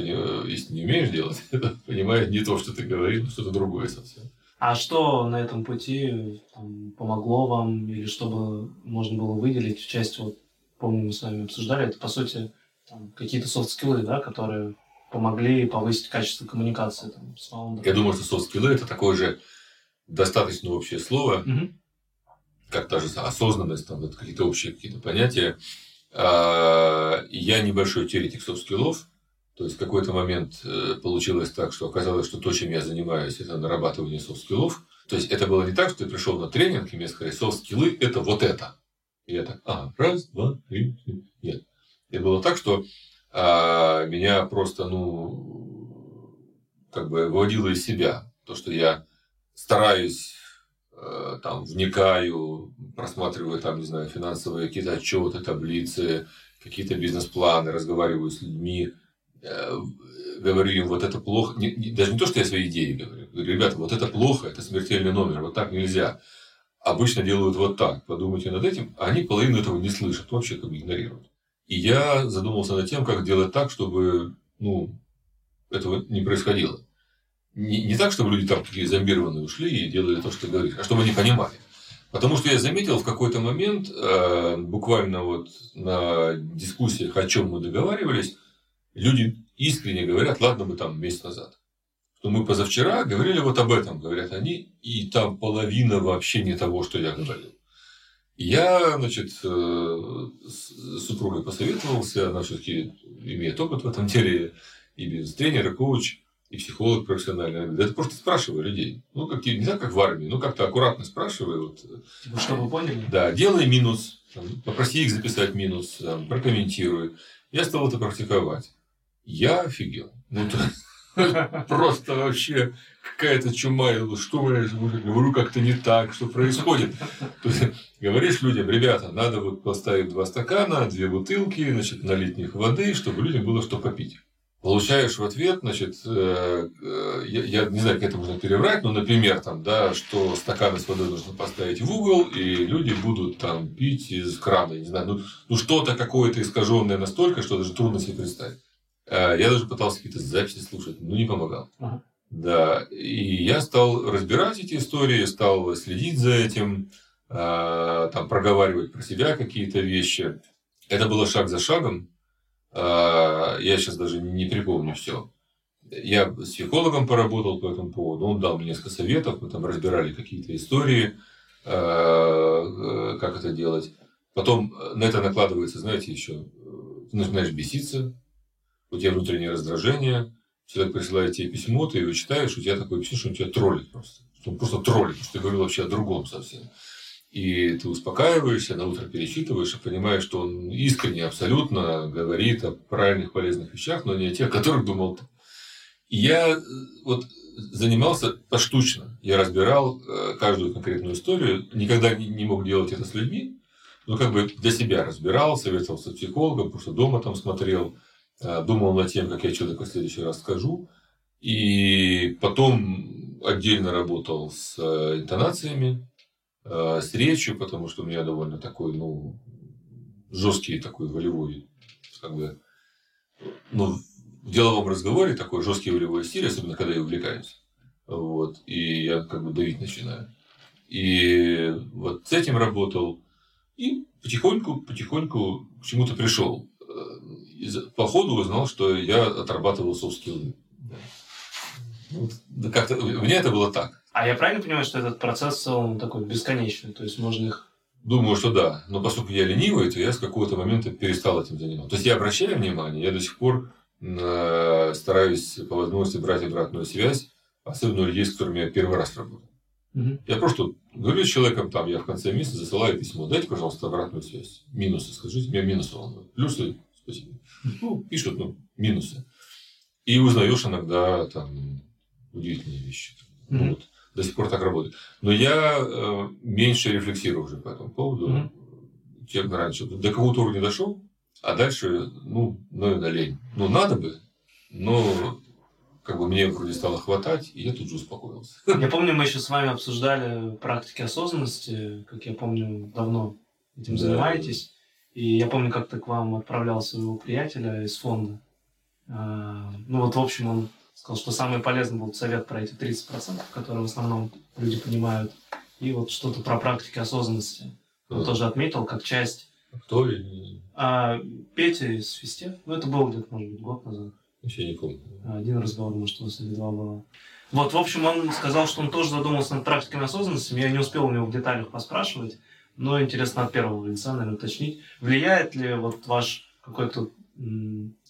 если не умеешь делать, понимает не то, что ты говоришь, но что-то другое совсем. А что на этом пути там, помогло вам, или чтобы можно было выделить в части, вот, помню, мы с вами обсуждали, это, по сути, там, какие-то софт-скиллы, да, которые помогли повысить качество коммуникации там, с founder ом? Я думаю, что софт-скиллы – это такое же достаточно общее слово, угу. как та же осознанность, там, вот, какие-то общие какие-то понятия. А, я небольшой теоретик софт-скиллов, то есть в какой-то момент э, получилось так, что оказалось, что то, чем я занимаюсь, это нарабатывание софт-скиллов. То есть это было не так, что ты пришел на тренинг, и мне сказали, софт-скиллы – это вот это. И я так, а, раз, два, три, четыре. Нет. Это было так, что а, меня просто, ну, как бы выводило из себя. То, что я стараюсь Э, там вникаю, просматриваю там, не знаю, финансовые какие-то отчеты, таблицы, какие-то бизнес-планы, разговариваю с людьми, э, говорю им, вот это плохо, не, не, даже не то, что я свои идеи говорю, говорю, ребята, вот это плохо, это смертельный номер, вот так нельзя. Обычно делают вот так, подумайте над этим, а они половину этого не слышат, вообще как бы игнорируют. И я задумался над тем, как делать так, чтобы ну, этого не происходило не, не так, чтобы люди там такие зомбированные ушли и делали то, что ты говоришь, а чтобы они понимали. Потому что я заметил в какой-то момент, э, буквально вот на дискуссиях, о чем мы договаривались, люди искренне говорят, ладно бы там месяц назад. Что мы позавчера говорили вот об этом, говорят они, и там половина вообще не того, что я говорил. Я, значит, э, с супругой посоветовался, она все-таки имеет опыт в этом деле, и бизнес-тренер, и коуч и психолог профессиональный. Да это просто спрашиваю людей. Ну, как, не знаю, как в армии, ну, как-то аккуратно спрашиваю. Вот. Типа, чтобы поняли? Да, делай минус, там, попроси их записать минус, там, прокомментируй. Я стал это практиковать. Я офигел. Ну, просто вообще какая-то чума. Что я говорю как-то не так, что происходит. говоришь людям, ребята, надо вот поставить два стакана, две бутылки, значит, налить в них воды, чтобы людям было что попить получаешь в ответ, значит, э, э, я, я не знаю, как это можно переврать, но, например, там, да, что стаканы с водой нужно поставить в угол, и люди будут там пить из крана, не знаю, ну, ну что-то какое-то искаженное настолько, что даже трудно себе представить. Э, я даже пытался какие-то записи слушать, но не помогал. Ага. Да, и я стал разбирать эти истории, стал следить за этим, там, проговаривать про себя какие-то вещи. Это было шаг за шагом, я сейчас даже не припомню все. Я с психологом поработал по этому поводу, он дал мне несколько советов, мы там разбирали какие-то истории, а, как это делать. Потом на это накладывается, знаете, еще, ты начинаешь беситься, у тебя внутреннее раздражение, человек присылает тебе письмо, ты его читаешь, у тебя такое письмо, что он тебя троллит просто. Что он просто троллит, что ты говорил вообще о другом совсем. И ты успокаиваешься, на утро пересчитываешь и понимаешь, что он искренне абсолютно говорит о правильных, полезных вещах, но не о тех, о которых думал ты. И я э, вот занимался поштучно. Я разбирал э, каждую конкретную историю. Никогда не мог делать это с людьми. Но как бы для себя разбирал, советовался с психологом, потому что дома там смотрел, э, думал над тем, как я человеку в следующий раз скажу. И потом отдельно работал с интонациями, Э, с речью, потому что у меня довольно такой, ну, жесткий такой волевой, как бы, ну, в деловом разговоре такой жесткий волевой стиль, особенно когда я увлекаюсь. Вот, и я как бы давить начинаю. И вот с этим работал. И потихоньку, потихоньку к чему-то пришел. И по ходу узнал, что я отрабатывал софт-скиллы. Ну, как-то, меня это было так. А я правильно понимаю, что этот процесс, он такой бесконечный? То есть можно их Думаю, что да. Но поскольку я ленивый, то я с какого-то момента перестал этим заниматься. То есть я обращаю внимание, я до сих пор э, стараюсь по возможности брать обратную связь, особенно у людей, с которыми я первый раз работаю. Угу. Я просто говорю с человеком, там, я в конце месяца засылаю письмо, дайте, пожалуйста, обратную связь. Минусы, скажите, меня минусы волнуют. Плюсы, спасибо. Ну, пишут, ну, минусы. И узнаешь иногда там удивительные вещи. Ну, вот до сих пор так работает. Но я э, меньше рефлексирую уже по этому поводу, mm-hmm. чем раньше. До какого-то уровня дошел, а дальше, ну, наверное, лень. Ну, надо бы, но как бы мне вроде стало хватать, и я тут же успокоился. Я помню, мы еще с вами обсуждали практики осознанности, как я помню, давно этим да. занимаетесь. И я помню, как-то к вам отправлял своего приятеля из фонда. А, ну вот, в общем, он сказал, что самый полезный был совет про эти 30%, которые в основном люди понимают, и вот что-то про практики осознанности. Он mm. тоже отметил как часть. Кто? А, Петя из Фисте. Ну, это было где-то, может быть, год назад. Вообще не помню. Один разговор, может, у нас или два было. Вот, в общем, он сказал, что он тоже задумался над практиками осознанности. Я не успел у него в деталях поспрашивать, но интересно от первого лица, наверное, уточнить. Влияет ли вот ваш какой-то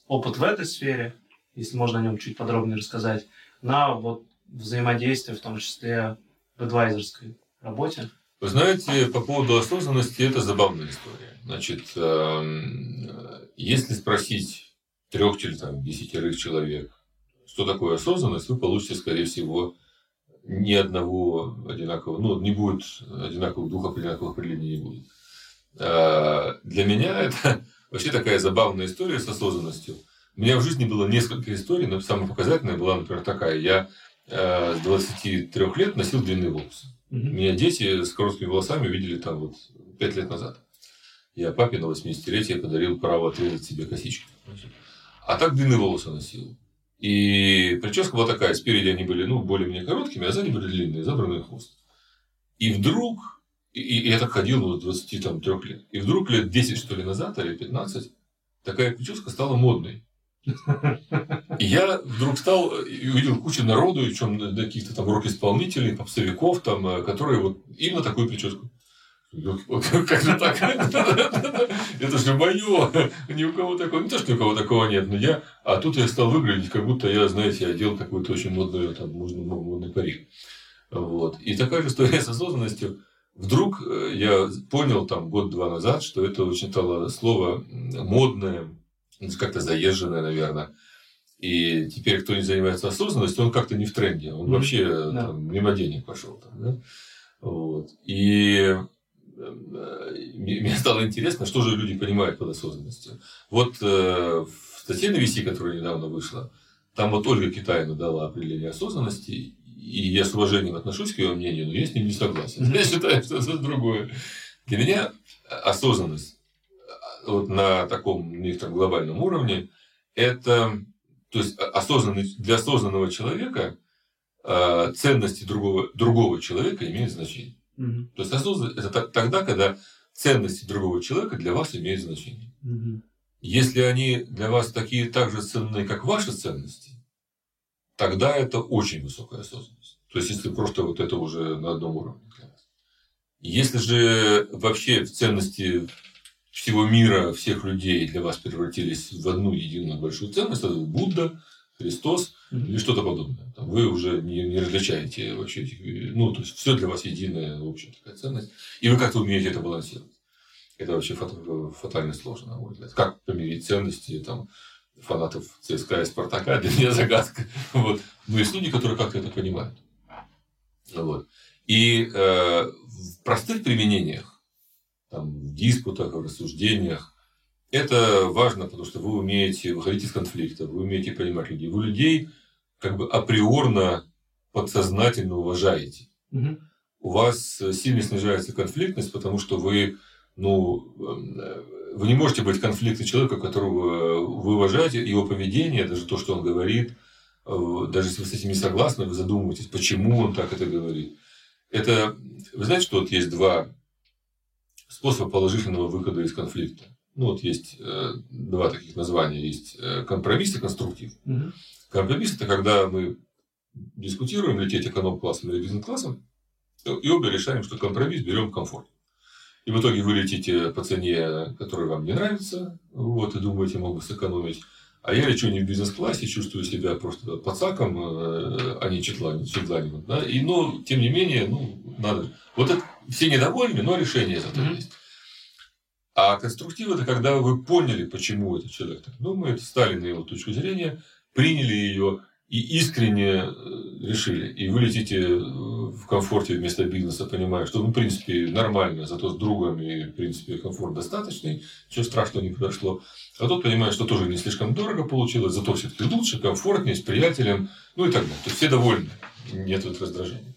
опыт в этой сфере если можно о нем чуть подробнее рассказать, на вот взаимодействие, в том числе в адвайзерской работе? Вы знаете, по поводу осознанности это забавная история. Значит, эм, если спросить трех или там, десятерых человек, что такое осознанность, вы получите, скорее всего, ни одного одинакового, ну, не будет одинаковых, двух одинаковых определений не будет. Э, для меня это вообще такая забавная история с осознанностью – у меня в жизни было несколько историй, но самая показательная была, например, такая. Я э, с 23 лет носил длинные волосы. Угу. Меня дети с короткими волосами видели там вот 5 лет назад. Я папе на 80-летие подарил право отрезать себе косички. А так длинные волосы носил. И прическа была такая, спереди они были, ну, более-менее короткими, а сзади были длинные, забранный хвост. И вдруг, и, и я так ходил ну, 23 лет, и вдруг лет 10, что ли, назад, или 15, такая прическа стала модной. И я вдруг стал увидел кучу народу, и чем каких-то там рок-исполнителей, попсовиков, там, э, которые вот именно такую прическу. Как же так? Это же мое. Ни у кого такого. Не то, что ни у кого такого нет, но я. А тут я стал выглядеть, как будто я, знаете, одел какую-то очень модную, там, модный, модный парик. Вот. И такая же история с осознанностью. Вдруг э, я понял там год-два назад, что это очень стало слово модное, как-то заезженная, наверное. И теперь, кто не занимается осознанностью, он как-то не в тренде. Он mm-hmm. вообще да. там, мимо денег пошел. Там, да? вот. И э, мне стало интересно, что же люди понимают под осознанностью. Вот э, в статье на VC, которая недавно вышла, там вот Ольга Китайна дала определение осознанности, и я с уважением отношусь к ее мнению, но я с ним не согласен. Я считаю, что это другое. Для меня осознанность вот на таком некотором глобальном уровне, это то есть осознанный, для осознанного человека э, ценности другого, другого человека имеют значение. Угу. То есть осознанность это тогда, когда ценности другого человека для вас имеют значение. Угу. Если они для вас такие так же ценные, как ваши ценности, тогда это очень высокая осознанность. То есть, если просто вот это уже на одном уровне для вас. Если же вообще в ценности всего мира, всех людей для вас превратились в одну единую большую ценность, это Будда, Христос mm-hmm. или что-то подобное. Там вы уже не, не различаете вообще этих, ну, то есть все для вас единая общая такая ценность, и вы как-то умеете это балансировать. Это вообще фатально сложно, на мой взгляд. Как помирить ценности там, фанатов ЦСКА и Спартака, для меня загадка. Вот. Но есть люди, которые как-то это понимают. Вот. И э, в простых применениях там, в диспутах, в рассуждениях. Это важно, потому что вы умеете выходить из конфликта, вы умеете понимать людей. Вы людей как бы априорно, подсознательно уважаете. Угу. У вас сильно снижается конфликтность, потому что вы ну, э, вы не можете быть в конфликте человека, которого вы уважаете, его поведение, даже то, что он говорит, э, даже если вы с этим не согласны, вы задумываетесь, почему он так это говорит. Это, вы знаете, что вот есть два способа положительного выхода из конфликта. Ну, вот есть э, два таких названия. Есть э, компромисс и конструктив. Угу. Компромисс – это когда мы дискутируем, лететь эконом-классом или бизнес-классом, и оба решаем, что компромисс берем комфорт. И в итоге вы летите по цене, которая вам не нравится, вот, и думаете, мог бы сэкономить. А я лечу не в бизнес-классе, чувствую себя просто подсаком, э, а не четланином. Да? И, но, тем не менее, ну, надо. Вот это, все недовольны, но решение зато mm-hmm. есть. А конструктив это когда вы поняли, почему этот человек так думает, стали на его точку зрения, приняли ее и искренне э, решили. И вы летите э, в комфорте вместо бизнеса, понимая, что, ну, в принципе, нормально, зато с другом, и, в принципе, комфорт достаточный, ничего страшного не произошло. А тут понимаешь, что тоже не слишком дорого получилось, зато все-таки лучше, комфортнее, с приятелем, ну и так далее. То есть все довольны, нет вот раздражения.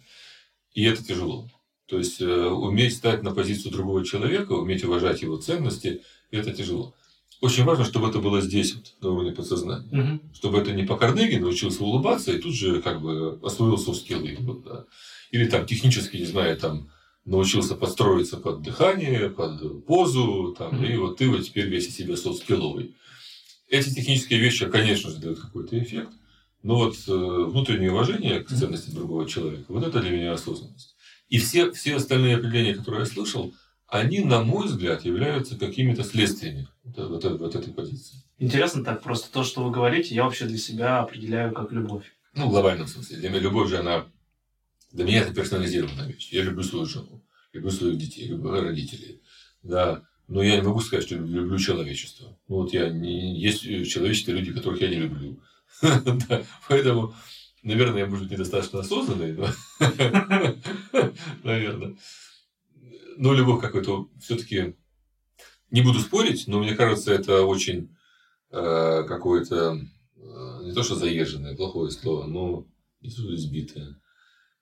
И это тяжело. То есть э, уметь стать на позицию другого человека, уметь уважать его ценности, это тяжело. Очень важно, чтобы это было здесь, вот, на уровне подсознания. Угу. Чтобы это не по Карнеги научился улыбаться и тут же как бы освоился в скиллы. Вот, да. Или там технически, не знаю, там научился подстроиться под дыхание, под позу, там, mm и вот ты вот теперь весь из себя софт-скилловый. Эти технические вещи, конечно же, дают какой-то эффект, но вот э, внутреннее уважение к ценности другого человека, вот это для меня осознанность. И все, все остальные определения, которые я слышал, они, на мой взгляд, являются какими-то следствиями вот, вот, вот этой позиции. Интересно так, просто то, что вы говорите, я вообще для себя определяю как любовь. Ну, в глобальном смысле. Для меня любовь же, она... Для меня это персонализированная вещь. Я люблю свою жену, люблю своих детей, люблю родителей. Да, но я не могу сказать, что люблю человечество. Ну, вот я не... Есть человеческие люди, которых я не люблю. поэтому, наверное, я, может быть, недостаточно осознанный, но... наверное. Но любовь какой-то все-таки не буду спорить, но мне кажется, это очень э, какое-то э, не то что заезженное, плохое слово, но избитое.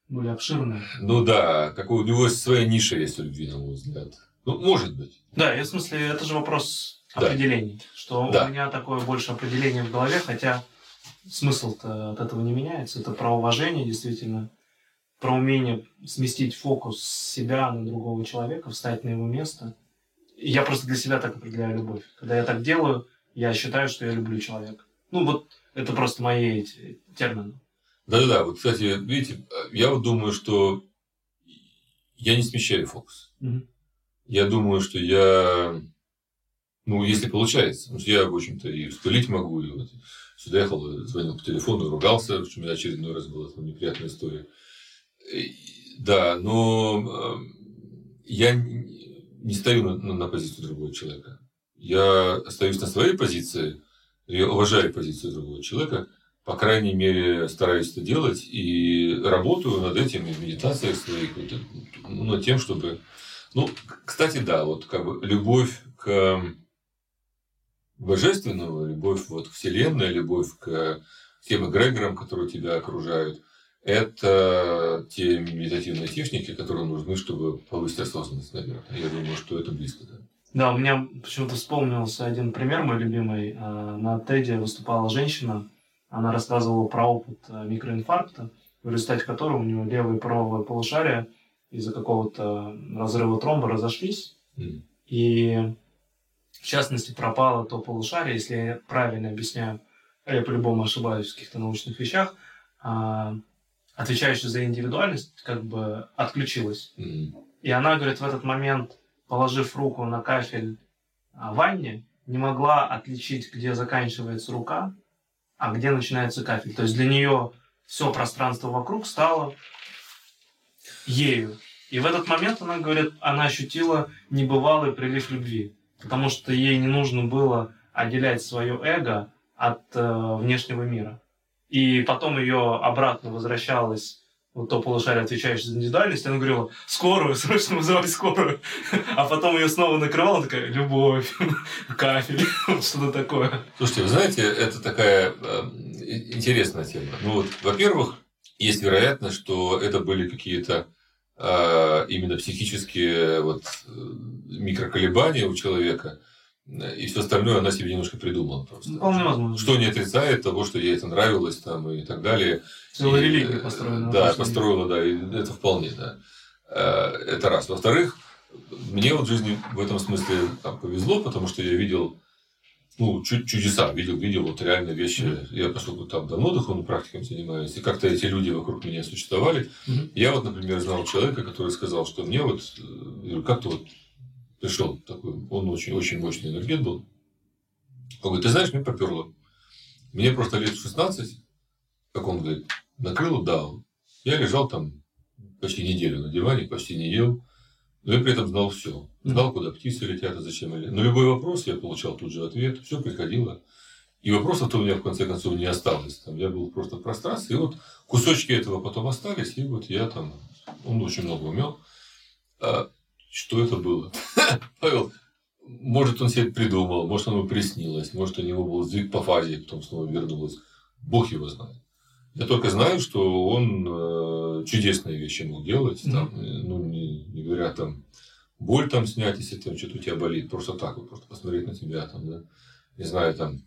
Более обширное. Ну да, какой, у него своя ниша есть у любви, на мой взгляд. Ну, может быть. Да, я в смысле, это же вопрос да. определений. Что да. у меня такое больше определение в голове, хотя смысл-то от этого не меняется. Это про уважение, действительно, про умение сместить фокус себя на другого человека, встать на его место – я просто для себя так определяю любовь. Когда я так делаю, я считаю, что я люблю человека. Ну, вот это просто мои эти термины. Да-да-да. Вот, кстати, видите, я вот думаю, что я не смещаю фокус. Угу. Я думаю, что я... Ну, если получается. Я, в общем-то, и вспылить могу. И вот сюда ехал, звонил по телефону, ругался, у меня очередной раз была там неприятная история. Да, но я не стою на, на, позицию другого человека. Я остаюсь на своей позиции, я уважаю позицию другого человека, по крайней мере, стараюсь это делать и работаю над этим в медитациях своих, ну, над тем, чтобы... Ну, кстати, да, вот как бы любовь к божественному, любовь вот к Вселенной, любовь к тем эгрегорам, которые тебя окружают – это те медитативные техники, которые нужны, чтобы повысить осознанность, наверное. Я думаю, что это близко, да. Да, у меня почему-то вспомнился один пример мой любимый. А, на TED выступала женщина, она рассказывала про опыт а, микроинфаркта, в результате которого у нее левое и правое полушария из-за какого-то разрыва тромба разошлись. Mm. И в частности пропало то полушарие, если я правильно объясняю, а я по-любому ошибаюсь в каких-то научных вещах, отвечающая за индивидуальность, как бы отключилась. Mm-hmm. И она, говорит, в этот момент, положив руку на кафель а, ванне, не могла отличить, где заканчивается рука, а где начинается кафель. То есть для нее все пространство вокруг стало ею. И в этот момент она говорит, она ощутила небывалый прилив любви, потому что ей не нужно было отделять свое эго от э, внешнего мира. И потом ее обратно возвращалась вот то полушарие, отвечающее за индивидуальность, она говорила, скорую, срочно вызывай скорую. А потом ее снова накрывала, такая, любовь, кафель, что-то такое. Слушайте, вы знаете, это такая э, интересная тема. Ну вот, во-первых, есть вероятность, что это были какие-то именно психические вот, э, микроколебания у человека, и все остальное она себе немножко придумала просто. Вполне возможно. Что не отрицает того, что ей это нравилось там, и так далее. Целая И, религия э, построена. Да, построила, да, и это вполне, да. Э, Это раз. Во-вторых, мне вот в жизни в этом смысле там, повезло, потому что я видел ну, чу- чудеса, видел, видел вот реально вещи. Я, поскольку там давно духовной практикой занимаюсь, и как-то эти люди вокруг меня существовали. Мгм. Я вот, например, знал человека, который сказал, что мне вот, э, как-то вот пришел такой, он очень, очень мощный энергет был. Он говорит, ты знаешь, мне поперло. Мне просто лет в 16, как он говорит, накрыло, да. Я лежал там почти неделю на диване, почти не ел. Но я при этом знал все. Знал, куда птицы летят и зачем они. На любой вопрос я получал тут же ответ. Все приходило. И вопросов-то у меня в конце концов не осталось. Там я был просто в пространстве. И вот кусочки этого потом остались. И вот я там... Он очень много умел. А что это было? Павел, может, он себе придумал, может, оно приснилось, может, у него был сдвиг по фазе, и потом снова вернулось. Бог его знает. Я только знаю, что он э, чудесные вещи мог делать. Там, э, ну, не, не говоря там, боль там снять, если там что-то у тебя болит. Просто так вот, просто посмотреть на тебя там, да. Не знаю, там,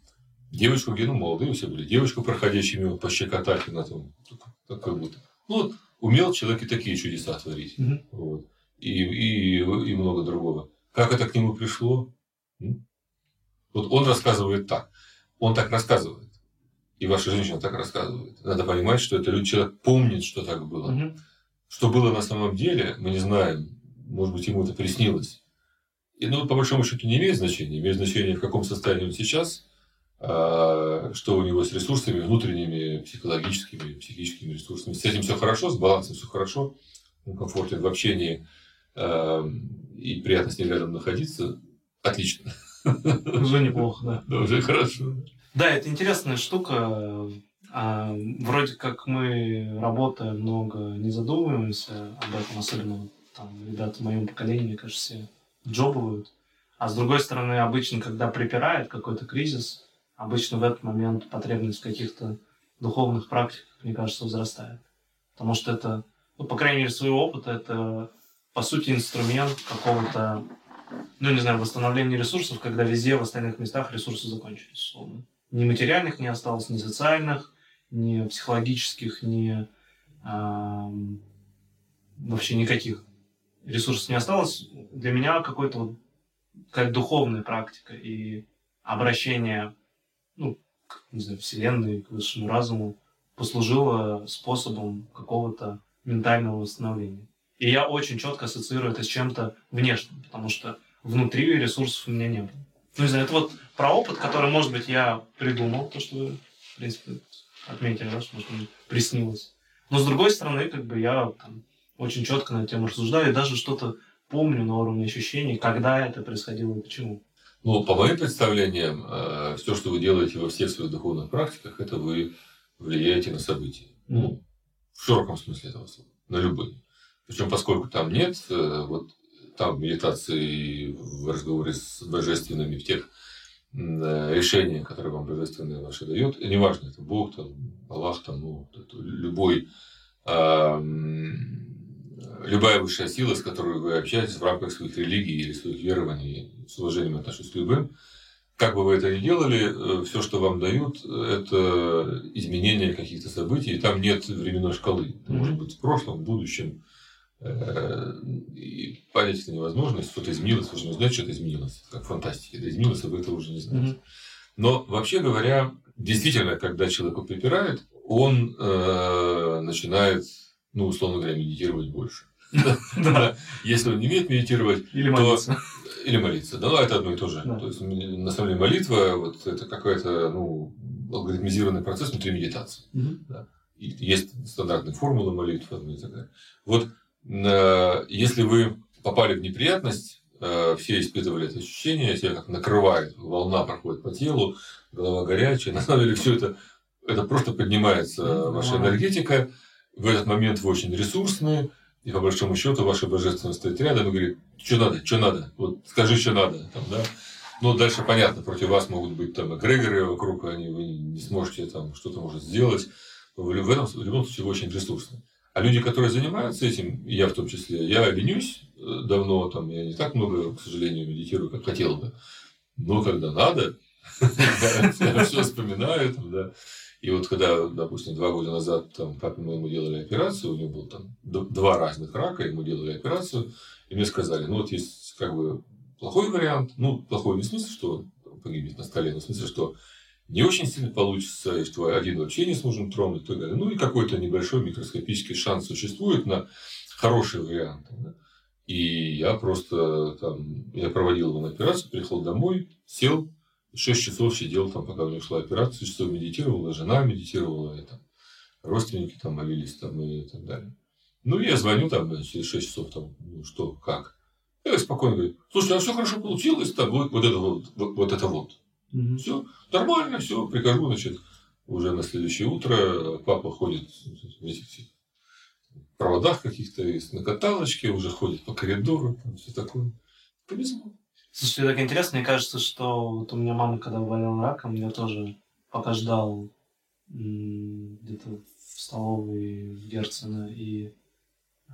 девочку, где, ну, молодые все были, девочку, проходящую мимо, пощекотать, она там, так как будто. Ну, вот, умел человек и такие чудеса творить. Мгм. Вот. И, и, и много другого. Как это к нему пришло? Вот он рассказывает так. Он так рассказывает. И ваша женщина так рассказывает. Надо понимать, что это люди, человек помнит, что так было. Мгм. Что было на самом деле, мы не знаем. Может быть, ему это приснилось. И, ну, по большому счету, не имеет значения. Имеет значение, в каком состоянии он сейчас, а, что у него с ресурсами внутренними, психологическими, психическими ресурсами. С этим все хорошо, с балансом все хорошо, он комфортен в общении а, и приятно с ним рядом находиться. Отлично. Уже неплохо, да. Да, уже хорошо. Да, это интересная штука. А, вроде как мы, работая много, не задумываемся об этом, особенно там ребята в моем поколении, мне кажется, все джобывают. А с другой стороны, обычно, когда припирает какой-то кризис, обычно в этот момент потребность в каких-то духовных практиках, мне кажется, возрастает. Потому что это, ну, по крайней мере, своего опыта, это, по сути, инструмент какого-то, ну, не знаю, восстановления ресурсов, когда везде в остальных местах ресурсы закончились, условно. Ни материальных не осталось, ни социальных, ни психологических, ни ам, вообще никаких ресурсов не осталось. Для меня какой-то вот как духовная практика и обращение, ну, к, не знаю, Вселенной, к высшему разуму послужило способом какого-то ментального восстановления. И я очень четко ассоциирую это с чем-то внешним, потому что внутри ресурсов у меня не было. Ну, не знаю, это вот про опыт, который, может быть, я придумал, то, что вы, в принципе, отметили, да, что, может, мне приснилось. Но, с другой стороны, как бы я там, очень четко на эту тему рассуждаю и даже что-то помню на уровне ощущений, когда это происходило и почему. Ну, по моим представлениям, все, что вы делаете во всех своих духовных практиках, это вы влияете на события. Ну, в широком смысле этого слова, на любые. Причем, поскольку там нет э, вот там медитации в разговоре с божественными, в тех э, решениях, которые вам божественные ваши дают, и неважно, это Бог, там, Аллах, там, ну, это любой, а, любая высшая сила, с которой вы общаетесь в рамках своих религий или своих верований, с уважением отношусь к любым, как бы вы это ни делали, все, что вам дают, это изменение каких-то событий, и там нет временной шкалы. Это mm-hmm. может быть в прошлом, в будущем. И понять это невозможно, если что-то изменилось, вы же не знаете, что это изменилось. Как в фантастике, это изменилось, а вы это уже не знаете. Mm-hmm. Но вообще говоря, действительно, когда человеку припирает, он э, начинает, ну, условно говоря, медитировать больше. Если он не умеет медитировать, или молиться. Или молиться. Да, это одно и то же. То есть, на самом деле, молитва вот, это какой-то ну, алгоритмизированный процесс внутри медитации. Да. Есть стандартные формулы молитвы и так далее. Вот если вы попали в неприятность, все испытывали это ощущение, себя как накрывает, волна проходит по телу, голова горячая. На самом деле все это, это просто поднимается ваша энергетика. В этот момент вы очень ресурсные, и по большому счету ваша божественность стоит рядом и говорит, что надо, что надо, вот скажи, что надо. Там, да? Ну, дальше понятно, против вас могут быть там эгрегоры вокруг, они, вы не сможете там что-то может сделать. Вы в, этом, в любом случае вы очень ресурсны. А люди, которые занимаются этим, я в том числе, я ленюсь э, давно, там, я не так много, к сожалению, медитирую, как хотел бы. Но когда надо, я все вспоминаю, да. И вот когда, допустим, два года назад там, папе моему делали операцию, у него было там два разных рака, ему делали операцию, и мне сказали, ну вот есть как бы плохой вариант, ну плохой не в смысле, что погибнет на столе, но в смысле, что не очень сильно получится, что один вообще не сможем тронуть и так далее. Ну и какой-то небольшой микроскопический шанс существует на хорошие варианты. Да? И я просто там, я проводил его на операцию, приехал домой, сел, 6 часов сидел там, пока у него шла операция, 6 часов медитировала, жена медитировала, и, там, родственники там молились там, и так далее. Ну, я звоню там через 6 часов, там, ну, что, как. Я спокойно говорю, слушай, а все хорошо получилось, там, вот, вот это вот, вот это вот. Угу. Все нормально, все, прихожу, значит, уже на следующее утро папа ходит в этих проводах каких-то, на каталочке, уже ходит по коридору, там все такое. Повезло. Слушай, так интересно, мне кажется, что вот у меня мама, когда болела раком, я тоже пока ждал где-то в столовой Герцена и э,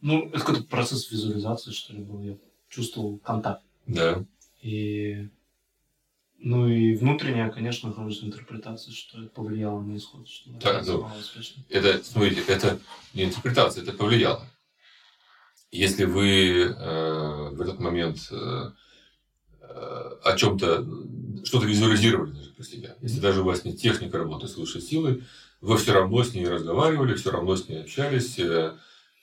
ну, это какой-то процесс визуализации, что ли, был. Я чувствовал контакт. Да. И ну и внутренняя, конечно, хорошая интерпретация, что это повлияло на исход. Что да, ну, это, смотрите, это не интерпретация, это повлияло. Если вы э, в этот момент э, э, о чем-то, что-то визуализировали даже про себя, если даже у вас нет техники работы с высшей силой, вы все равно с ней разговаривали, все равно с ней общались. Э,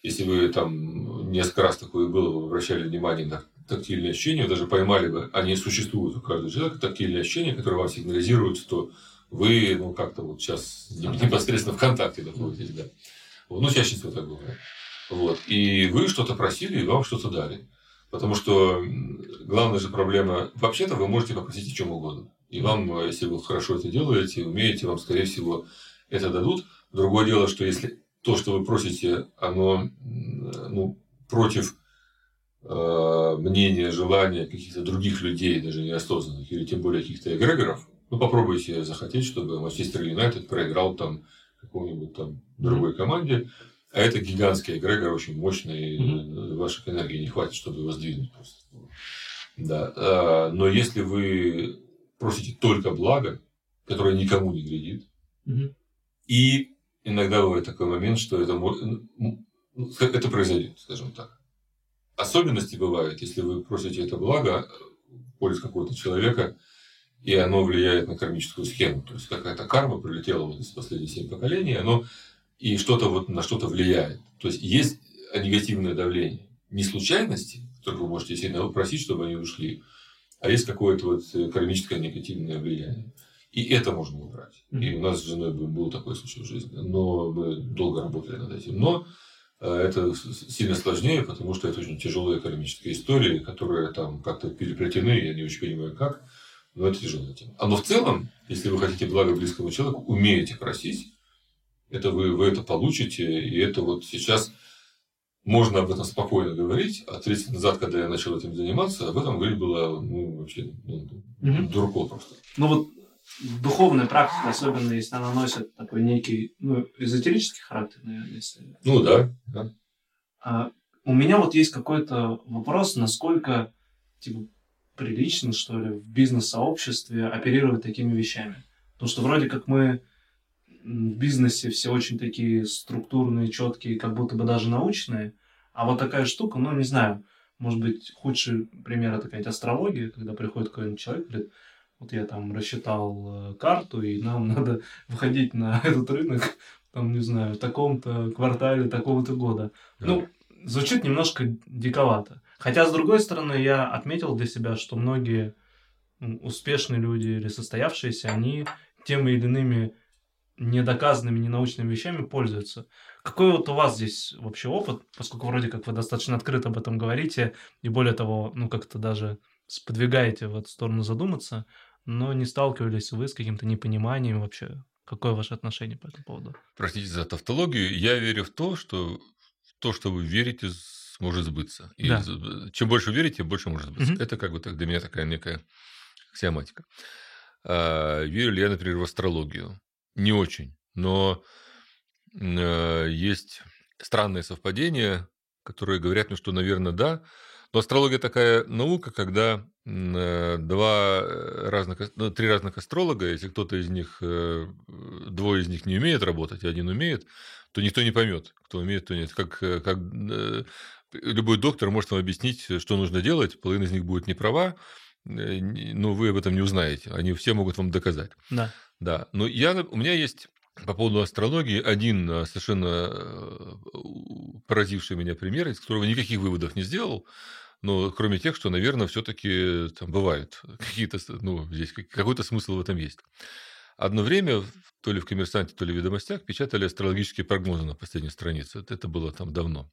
если вы там несколько раз такое было, вы обращали внимание на тактильные ощущения, даже поймали бы, они существуют у каждого человека, тактильные ощущения, которые вам сигнализируют, что вы, ну, как-то вот сейчас непосредственно в контакте находитесь, да. Ну, чаще всего так бывает. Вот. И вы что-то просили, и вам что-то дали. Потому что главная же проблема... Вообще-то вы можете попросить о чем угодно. И вам, если вы хорошо это делаете, умеете, вам, скорее всего, это дадут. Другое дело, что если то, что вы просите, оно ну, против э, мнения, желания каких-то других людей, даже неосознанных, или тем более каких-то эгрегоров, ну, попробуйте захотеть, чтобы Манчестер Юнайтед проиграл там какой-нибудь там другой команде, а это гигантский эгрегор, очень мощный, mm-hmm. ваших энергий не хватит, чтобы его сдвинуть просто. Да. А, но если вы просите только благо, которое никому не вредит, mm-hmm. и иногда бывает такой момент, что это, ну, это произойдет, скажем так. Особенности бывают, если вы просите это благо в пользу какого-то человека, и оно влияет на кармическую схему. То есть какая-то карма прилетела вот из последних семь поколений, оно и что-то вот на что-то влияет. То есть есть негативное давление. Не случайности, которые вы можете сильно просить, чтобы они ушли, а есть какое-то вот кармическое негативное влияние. И это можно убрать. И у нас с женой был такой случай в жизни. Но мы долго работали над этим. Но э, это сильно сложнее, потому что это очень тяжелая экономическая история, которая там как-то переплетены, я не очень понимаю как, но это тяжелая тема. А но в целом, если вы хотите благо близкому человеку, умеете просить, это вы, вы это получите, и это вот сейчас можно об этом спокойно говорить, а 30 лет назад, когда я начал этим заниматься, об этом говорить было ну, вообще ну, угу. дурако просто. Ну вот духовная практика, особенно если она носит такой некий ну, эзотерический характер, наверное, если... Ну да. да. А, у меня вот есть какой-то вопрос, насколько типа, прилично, что ли, в бизнес-сообществе оперировать такими вещами. Потому что вроде как мы в бизнесе все очень такие структурные, четкие, как будто бы даже научные. А вот такая штука, ну, не знаю, может быть, худший пример это какая-то астрология, когда приходит какой-нибудь человек и говорит, вот я там рассчитал э, карту, и нам надо выходить на этот рынок, там, не знаю, в таком-то квартале такого-то года. Да. Ну, звучит немножко диковато. Хотя, с другой стороны, я отметил для себя, что многие успешные люди или состоявшиеся, они теми или иными недоказанными, ненаучными вещами пользуются. Какой вот у вас здесь вообще опыт, поскольку вроде как вы достаточно открыто об этом говорите, и более того, ну как-то даже сподвигаете в эту сторону задуматься, но не сталкивались вы с каким-то непониманием вообще? Какое ваше отношение по этому поводу? Простите за тавтологию. Я верю в то, что то, что вы верите, может сбыться. И да. чем больше верите, больше может сбыться. Угу. Это как бы так, для меня такая некая аксиоматика. А, верю ли я, например, в астрологию? Не очень. Но э, есть странные совпадения, которые говорят мне, что, наверное, да. Но астрология такая наука, когда э, два разных, ну, три разных астролога, если кто-то из них, э, двое из них не умеет работать, а один умеет, то никто не поймет, кто умеет, кто нет. Как, как любой доктор может вам объяснить, что нужно делать, половина из них будет не права, но вы об этом не узнаете. Они все могут вам доказать. Да. Да. Но я, у меня есть по поводу астрологии один э, совершенно э, поразивший меня пример, из которого никаких выводов не сделал, но кроме тех, что, наверное, все-таки там бывают какие-то, ну, здесь какой-то смысл в этом есть. Одно время, то ли в «Коммерсанте», то ли в «Ведомостях» печатали астрологические прогнозы на последней странице. Это было там давно.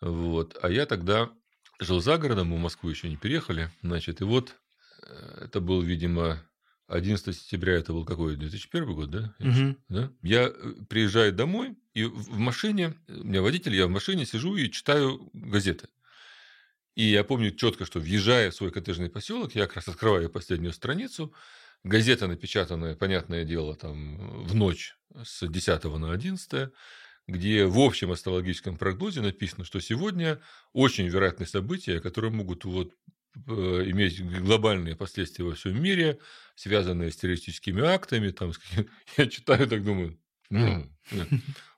Вот. А я тогда жил за городом, мы в Москву еще не переехали. Значит, и вот э, это был, видимо, 11 сентября это был какой? 2001 год, да? Угу. да? Я э, приезжаю домой, и в машине, у меня водитель, я в машине сижу и читаю газеты. И я помню четко, что въезжая в свой коттеджный поселок, я как раз открываю последнюю страницу, газета напечатанная, понятное дело, там в ночь с 10 на 11, где в общем астрологическом прогнозе написано, что сегодня очень вероятные события, которые могут вот Э, иметь глобальные последствия во всем мире, связанные с террористическими актами. Там, я читаю, так думаю, ну,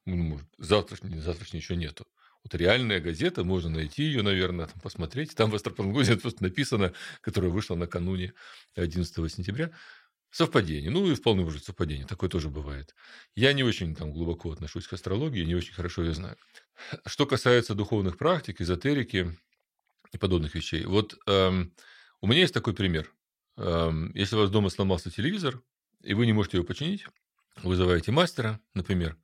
может, завтрашний, завтрашний еще нету. Вот реальная газета, можно найти ее, наверное, там посмотреть. Там в Астропангозе просто написано, которая вышла накануне 11 сентября. Совпадение. Ну, и вполне может совпадение. Такое тоже бывает. Я не очень там глубоко отношусь к астрологии, не очень хорошо ее знаю. Что касается духовных практик, эзотерики, и подобных вещей. Вот эм, у меня есть такой пример. Эм, если у вас дома сломался телевизор, и вы не можете его починить, вызываете мастера, например,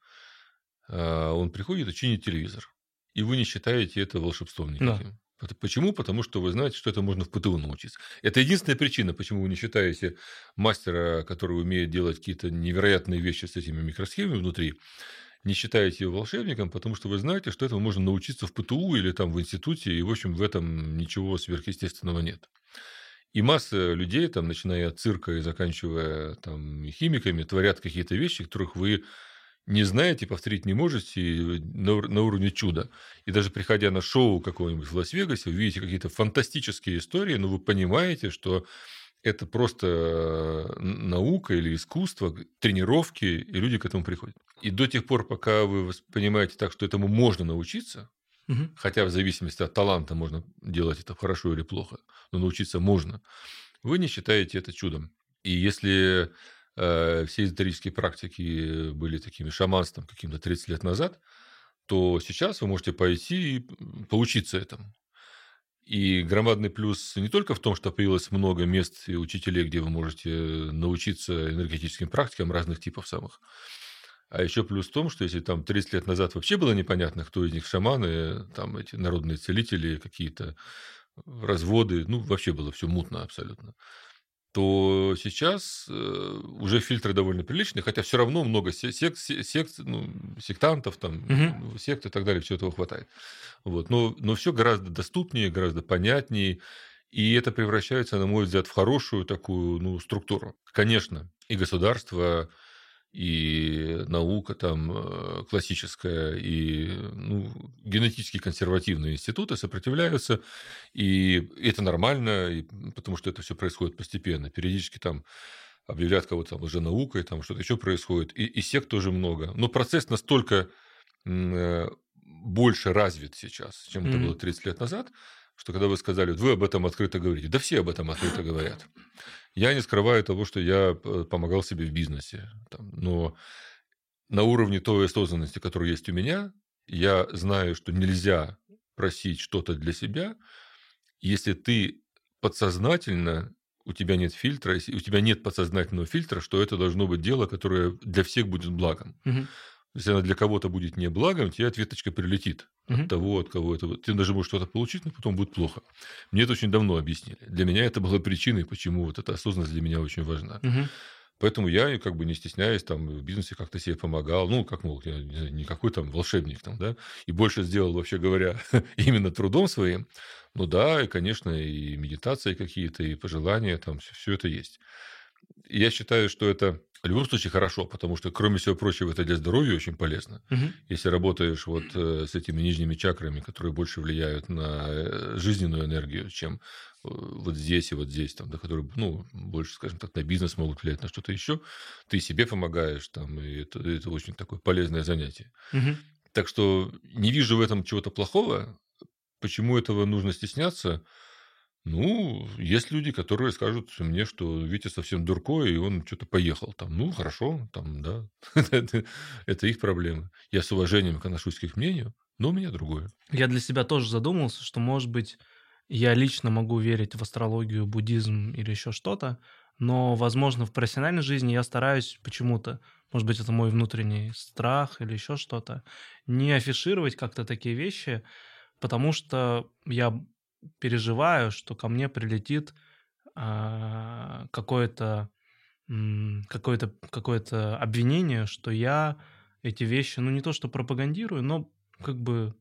э, он приходит и чинит телевизор. И вы не считаете это волшебством никаким. Да. Почему? Потому что вы знаете, что это можно в ПТУ научиться. Это единственная причина, почему вы не считаете мастера, который умеет делать какие-то невероятные вещи с этими микросхемами внутри, не считаете его волшебником, потому что вы знаете, что этого можно научиться в ПТУ или там в институте, и, в общем, в этом ничего сверхъестественного нет. И масса людей, там, начиная от цирка и заканчивая там, химиками, творят какие-то вещи, которых вы не знаете, повторить не можете на, на уровне чуда. И даже приходя на шоу какого-нибудь в Лас-Вегасе, вы видите какие-то фантастические истории, но вы понимаете, что это просто э, наука или искусство, тренировки, и люди к этому приходят. И до тех пор, пока вы понимаете так, что этому можно научиться, угу. хотя в зависимости от таланта можно делать это хорошо или плохо, но научиться можно, вы не считаете это чудом. И если э, все эзотерические практики были такими шаманством каким-то 30 лет назад, то сейчас вы можете пойти и поучиться этому. И громадный плюс не только в том, что появилось много мест и учителей, где вы можете научиться энергетическим практикам разных типов самых, а еще плюс в том, что если там 30 лет назад вообще было непонятно, кто из них шаманы, там эти народные целители, какие-то разводы, ну, вообще было все мутно абсолютно то сейчас э, уже фильтры довольно приличные, хотя все равно много сект, сект, ну, сектантов, там, угу. сект и так далее, все этого хватает. Вот. Но, но все гораздо доступнее, гораздо понятнее, и это превращается, на мой взгляд, в хорошую такую ну, структуру. Конечно, и государство, и наука там э, классическая, и ну, генетически консервативные институты сопротивляются, и это нормально, и, потому что это все происходит постепенно. Периодически там объявляют кого-то там уже наукой, там что-то еще происходит, и, и сект тоже много. Но процесс настолько э, больше развит сейчас, чем mm-hmm. это было 30 лет назад, что когда вы сказали, вы об этом открыто говорите, да все об этом открыто говорят. Я не скрываю того, что я э, помогал себе в бизнесе. Там, но на уровне той осознанности, которая есть у меня, я знаю, что нельзя просить что-то для себя, если ты подсознательно у тебя нет фильтра, у тебя нет подсознательного фильтра, что это должно быть дело, которое для всех будет благом. Угу. Если она для кого-то будет не благом, тебе ответочка прилетит угу. от того, от кого это. Ты даже можешь что-то получить, но потом будет плохо. Мне это очень давно объяснили. Для меня это было причиной, почему вот эта осознанность для меня очень важна. Угу. Поэтому я, как бы не стесняясь, там в бизнесе как-то себе помогал. Ну, как мол, я не какой там волшебник там, да, и больше сделал, вообще говоря, именно трудом своим. Ну да, и, конечно, и медитации какие-то, и пожелания, там все, все это есть. Я считаю, что это в любом случае хорошо, потому что, кроме всего прочего, это для здоровья очень полезно. Мгм. Если работаешь вот э, с этими нижними чакрами, которые больше влияют на э, жизненную энергию, чем э, вот здесь и вот здесь, там, да, которые, ну, больше, скажем так, на бизнес могут влиять, на что-то еще, ты себе помогаешь, там, и это, это очень такое полезное занятие. Мгм. Так что не вижу в этом чего-то плохого. Почему этого нужно стесняться? Ну, есть люди, которые скажут мне, что Витя совсем дуркой, и он что-то поехал там. Ну, хорошо, там, да. это их проблемы. Я с уважением отношусь к их мнению, но у меня другое. Я для себя тоже задумался, что, может быть, я лично могу верить в астрологию, буддизм или еще что-то, но, возможно, в профессиональной жизни я стараюсь почему-то, может быть, это мой внутренний страх или еще что-то, не афишировать как-то такие вещи, потому что я переживаю, что ко мне прилетит а, какое-то какое-то какое-то обвинение, что я эти вещи, ну не то что пропагандирую, но как бы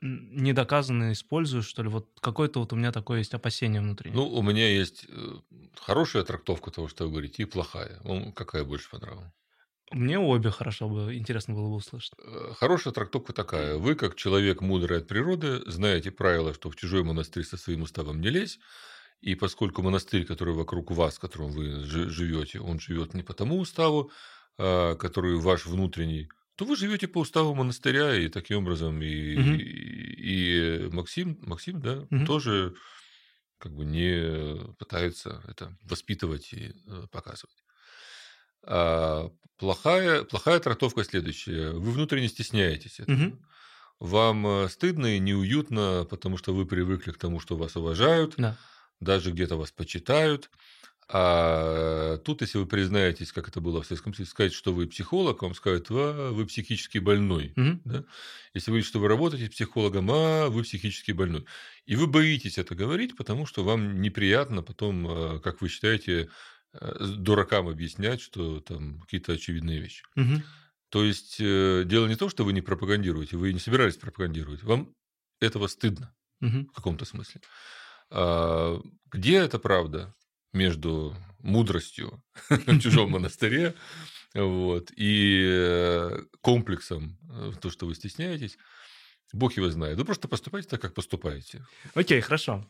недоказанно использую, что ли. Вот какое-то вот у меня такое есть опасение внутреннее. Ну, у меня есть э, хорошая трактовка того, что вы говорите, и плохая. Вам какая больше понравилась? Мне обе хорошо бы, интересно было бы услышать. Э, Хорошая трактовка такая. Вы, как человек мудрый от природы, знаете правило, что в чужой монастырь со своим уставом не лезь. И поскольку монастырь, который вокруг вас, в котором вы жи- живете, он живет не по тому уставу, а, который ваш внутренний, то вы живете по уставу монастыря, и таким образом и, Мгм. и Максим, Максим, да, Мгм. тоже как бы не пытается это воспитывать и э, показывать. А плохая, плохая трактовка следующая. Вы внутренне стесняетесь этого. Мгм. Вам э, стыдно и неуютно, потому что вы привыкли к тому, что вас уважают, Да. даже где-то вас почитают. А тут, если вы признаетесь, как это было в Советском Союзе, сказать, что вы психолог, вам скажут, а, вы психически больной. Мгм. Да? Если вы говорите, что вы работаете с психологом, а вы психически больной. И вы боитесь это говорить, потому что вам неприятно потом, э, как вы считаете, дуракам объяснять, что там какие-то очевидные вещи. Мгм. То есть э, дело не в том, что вы не пропагандируете, вы не собирались пропагандировать. Вам этого стыдно Мгм. в каком-то смысле. А, где это правда между мудростью в чужом монастыре вот, и э, комплексом, э, то, что вы стесняетесь, Бог его знает. Вы просто поступаете так, как поступаете. Окей, хорошо.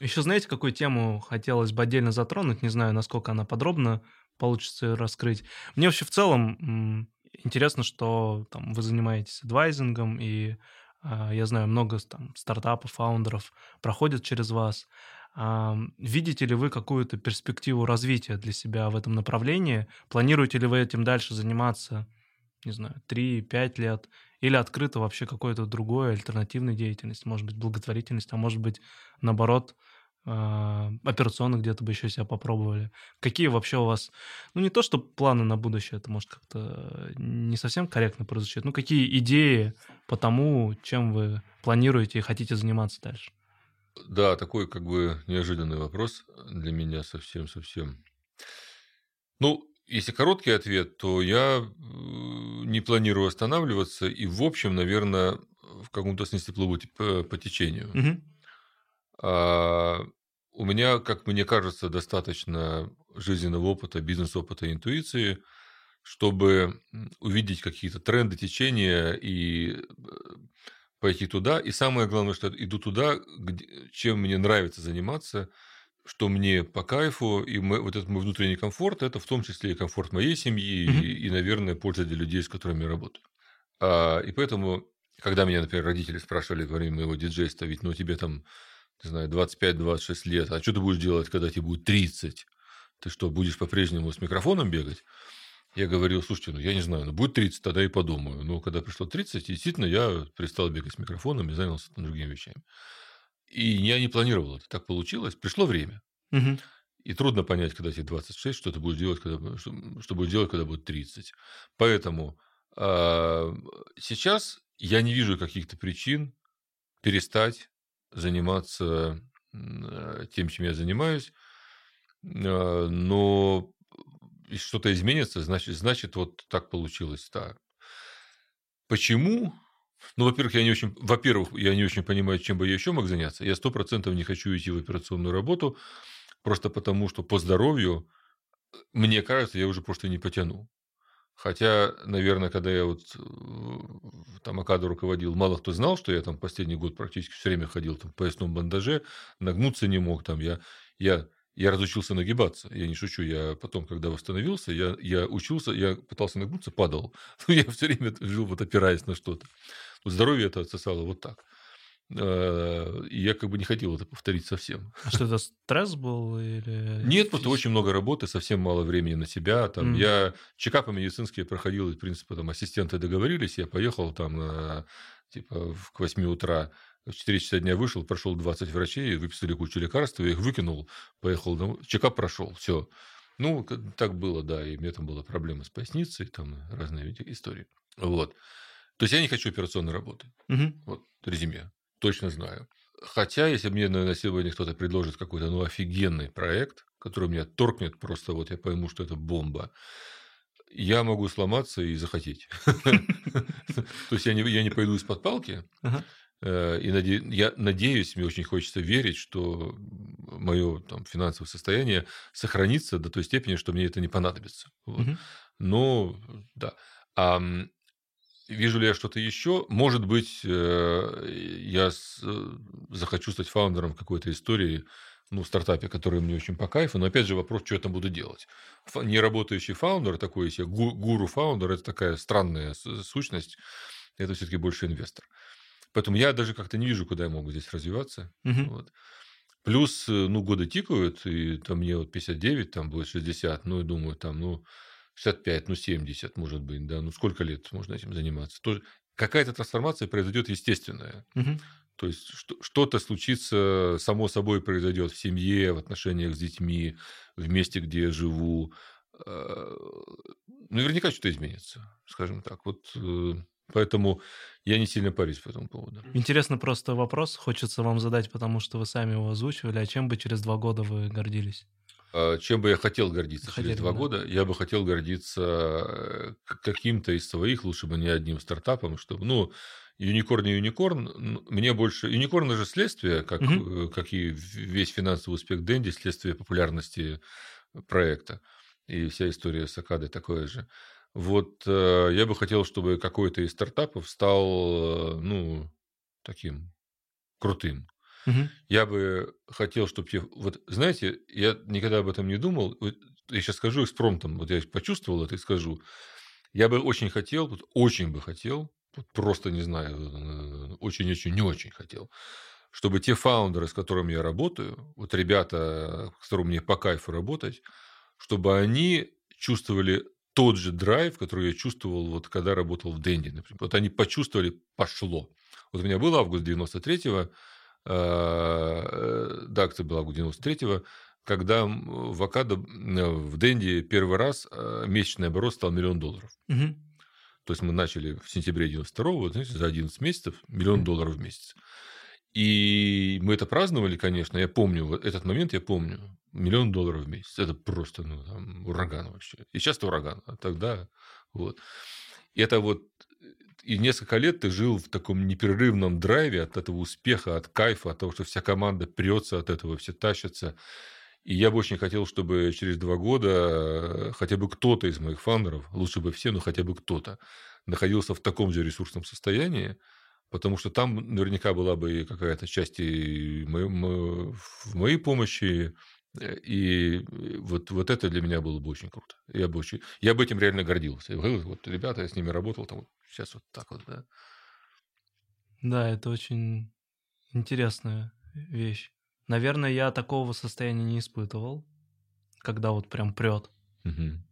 Еще знаете, какую тему хотелось бы отдельно затронуть? Не знаю, насколько она подробно получится раскрыть. Мне вообще в целом интересно, что там, вы занимаетесь адвайзингом, и а, я знаю, много там, стартапов, фаундеров проходят через вас. Ам, Видите ли вы какую-то перспективу развития для себя в этом направлении? Планируете ли вы этим дальше заниматься, не знаю, 3-5 лет? Или открыто вообще какой-то другой альтернативной деятельности? Может быть, благотворительность, а может быть, наоборот, а, операционно где-то бы еще себя попробовали. Какие вообще у вас, ну не то, что планы на будущее, это может как-то не совсем корректно прозвучит, ну какие идеи по тому, чем вы планируете и хотите заниматься дальше? Да, такой как бы неожиданный вопрос для меня совсем-совсем. Ну, если короткий ответ, то я э, не планирую останавливаться и, в общем, наверное, в каком-то смысле плыву по, по течению. Мгм. А, у меня, как мне кажется, достаточно жизненного опыта, бизнес-опыта, интуиции, чтобы увидеть какие-то тренды, течения и э, пойти туда. И самое главное, что иду туда, где- чем мне нравится заниматься, что мне по кайфу, и мы- вот этот мой внутренний комфорт, это в том числе и комфорт моей семьи, Мгм. и, и, наверное, польза для людей, с которыми я работаю. А, и поэтому, когда меня, например, родители спрашивали во время моего диджейства, ведь ну тебе там, не знаю, 25-26 лет, а что ты будешь делать, когда тебе будет 30? Ты что, будешь по-прежнему с микрофоном бегать? Я говорил, слушайте, ну я не знаю, ну будет 30, тогда и подумаю. Но когда пришло 30, действительно, я перестал бегать с микрофоном и занялся там другими вещами. И я не планировал это. Так получилось. Пришло время. Мгм. И трудно понять, когда тебе 26, что ты будешь делать, когда, что, что будешь делать, когда будет 30. Поэтому а, сейчас я не вижу каких-то причин перестать заниматься э, тем, чем я занимаюсь. А, Но что-то изменится, значит, значит, вот так получилось. Да. Почему? Ну, во-первых, я не очень, во-первых, я не очень понимаю, чем бы я еще мог заняться. Я сто процентов не хочу идти в операционную работу, просто потому что по здоровью мне кажется, я уже просто не потяну. Хотя, наверное, когда я вот там АКАДу руководил, мало кто знал, что я там последний год практически все время ходил там, в поясном бандаже, нагнуться не мог. Там, я, я, я разучился нагибаться. Я не шучу. Я потом, когда восстановился, я, я учился, я пытался нагнуться, падал. я все время жил, вот опираясь на что-то. Здоровье это отсосало вот так. Э, и я как бы не хотел это повторить совсем. А что это стресс был или... Нет, просто очень много работы, совсем мало времени на себя. Там mm. я чекапы медицинские проходил, в принципе, там ассистенты договорились, я поехал там на, типа к 8 утра, в 4 часа дня вышел, прошел 20 врачей, выписали кучу лекарств, я их выкинул, поехал, ну, чекап прошел, все. Ну, так было, да, и у меня там была проблема с поясницей, там разные истории. Вот. То есть я не хочу операционной работы. Угу. Вот резюме точно знаю. Хотя, если мне на сегодня кто-то предложит какой-то ну, офигенный проект, который меня торкнет просто, вот я пойму, что это бомба, я могу сломаться и захотеть. То есть я не, пойду из-под палки. Э, и я надеюсь, мне очень хочется верить, что мое там, финансовое состояние сохранится до той степени, что мне это не понадобится. Вот. Но да. А Вижу ли я что-то еще? Может быть, э, я э, захочу стать фаундером какой-то истории, ну, стартапе, который мне очень по кайфу. Но опять же вопрос, что я там буду делать. Неработающий фаундер, такой себе гуру-фаундер, это такая странная сущность. Это все-таки больше инвестор. Поэтому я даже как-то не вижу, куда я могу здесь развиваться. Угу. Вот. Плюс, э, ну, годы тикают, и там мне вот 59, там будет 60, ну, и думаю, там, ну, 65, ну 70, может быть, да, ну сколько лет можно этим заниматься? Тоже какая-то трансформация произойдет естественная. Угу. То есть что-то случится, само собой произойдет в семье, в отношениях с детьми, в месте, где я живу. А, наверняка что-то изменится, скажем так. Вот э, поэтому я не сильно парюсь по этому поводу. Интересно просто вопрос, хочется вам задать, потому что вы сами его озвучивали. А чем бы через два года вы гордились? А, чем бы я хотел гордиться Хотели, через два да. года? Я бы хотел гордиться э, каким-то из своих, лучше бы не одним стартапом, чтобы, ну, юникорн не юникорн, мне больше... Юникорн же следствие, как, угу. как и весь финансовый успех Дэнди, следствие популярности проекта. И вся история с Акадой такое же. Вот э, я бы хотел, чтобы какой-то из стартапов стал, ну, таким крутым. Угу. Я бы хотел, чтобы... Вот, знаете, я никогда об этом не думал. Я сейчас скажу экспромтом, вот я почувствовал это и скажу. Я бы очень хотел, вот, очень бы хотел, вот, просто не знаю, очень-очень не очень хотел, чтобы те фаундеры, с которыми я работаю, вот ребята, с которыми мне по кайфу работать, чтобы они чувствовали тот же драйв, который я чувствовал, вот когда работал в Дэнди, например. Вот они почувствовали, пошло. Вот у меня был август 93-го, Э, да, акция была 93-го, когда в Акадо, в Денди первый раз э, месячный оборот стал миллион долларов. Угу. То есть мы начали в сентябре 92-го, знаете, за 11 месяцев миллион долларов в месяц. И мы это праздновали, конечно, я помню, вот этот момент я помню. Миллион долларов в месяц. Это просто ну, там, ураган вообще. И сейчас это ураган, а тогда вот. И это вот и несколько лет ты жил в таком непрерывном драйве от этого успеха, от кайфа, от того, что вся команда прется от этого, все тащатся. И я бы очень хотел, чтобы через два года э, хотя бы кто-то из моих фаундеров, лучше бы все, но хотя бы кто-то, находился в таком же ресурсном состоянии, потому что там наверняка была бы какая-то часть и в моей помощи, и э, вот, вот это для меня было бы очень круто. Я бы, очень, я бы этим реально гордился. Вот ребята, я с ними работал, там сейчас вот так вот, да. Да, это очень интересная вещь. Наверное, я такого состояния не испытывал, когда вот прям прет. Угу.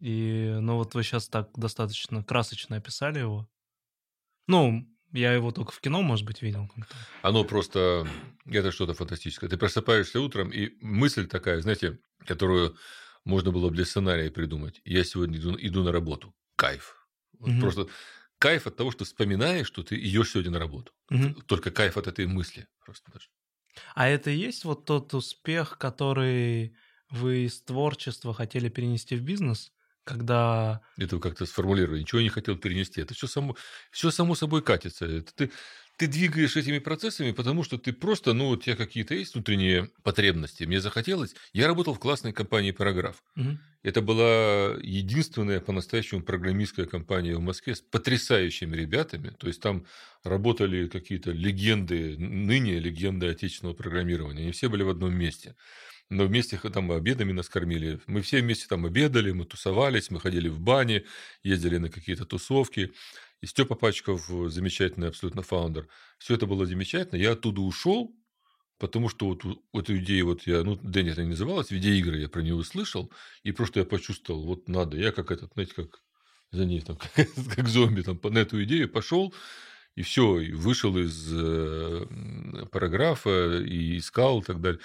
И, ну вот вы сейчас так достаточно красочно описали его. Ну, я его только в кино, может быть, видел. Оно просто... Это что-то фантастическое. Ты просыпаешься утром, и мысль такая, знаете, которую можно было бы для сценария придумать. Я сегодня иду, иду на работу. Кайф. Вот угу. Просто кайф от того, что вспоминаешь, что ты идешь сегодня на работу. Угу. Только кайф от этой мысли. Просто даже. А это и есть вот тот успех, который вы из творчества хотели перенести в бизнес? Когда... Это вы как-то сформулировали. Ничего не хотел перенести. Это все само, все само собой катится. Это ты, ты двигаешь этими процессами, потому что ты просто, ну, у тебя какие-то есть внутренние потребности. Мне захотелось. Я работал в классной компании «Параграф». Мгм. Это была единственная по-настоящему программистская компания в Москве с потрясающими ребятами. То есть там работали какие-то легенды, ныне легенды отечественного программирования. Они все были в одном месте. Но вместе там обедами нас кормили. Мы все вместе там обедали, мы тусовались, мы ходили в бане, ездили на какие-то тусовки. И Степа Пачков, замечательный абсолютно фаундер. Все это было замечательно. Я оттуда ушел, потому что вот эту идею вот я, ну, Дэнни это не называлось, видеоигры я про нее услышал, и просто я почувствовал, вот надо, я как этот, знаете, как за ней там, как, зомби там на эту идею пошел, и все, и вышел из э, параграфа, и искал и так далее.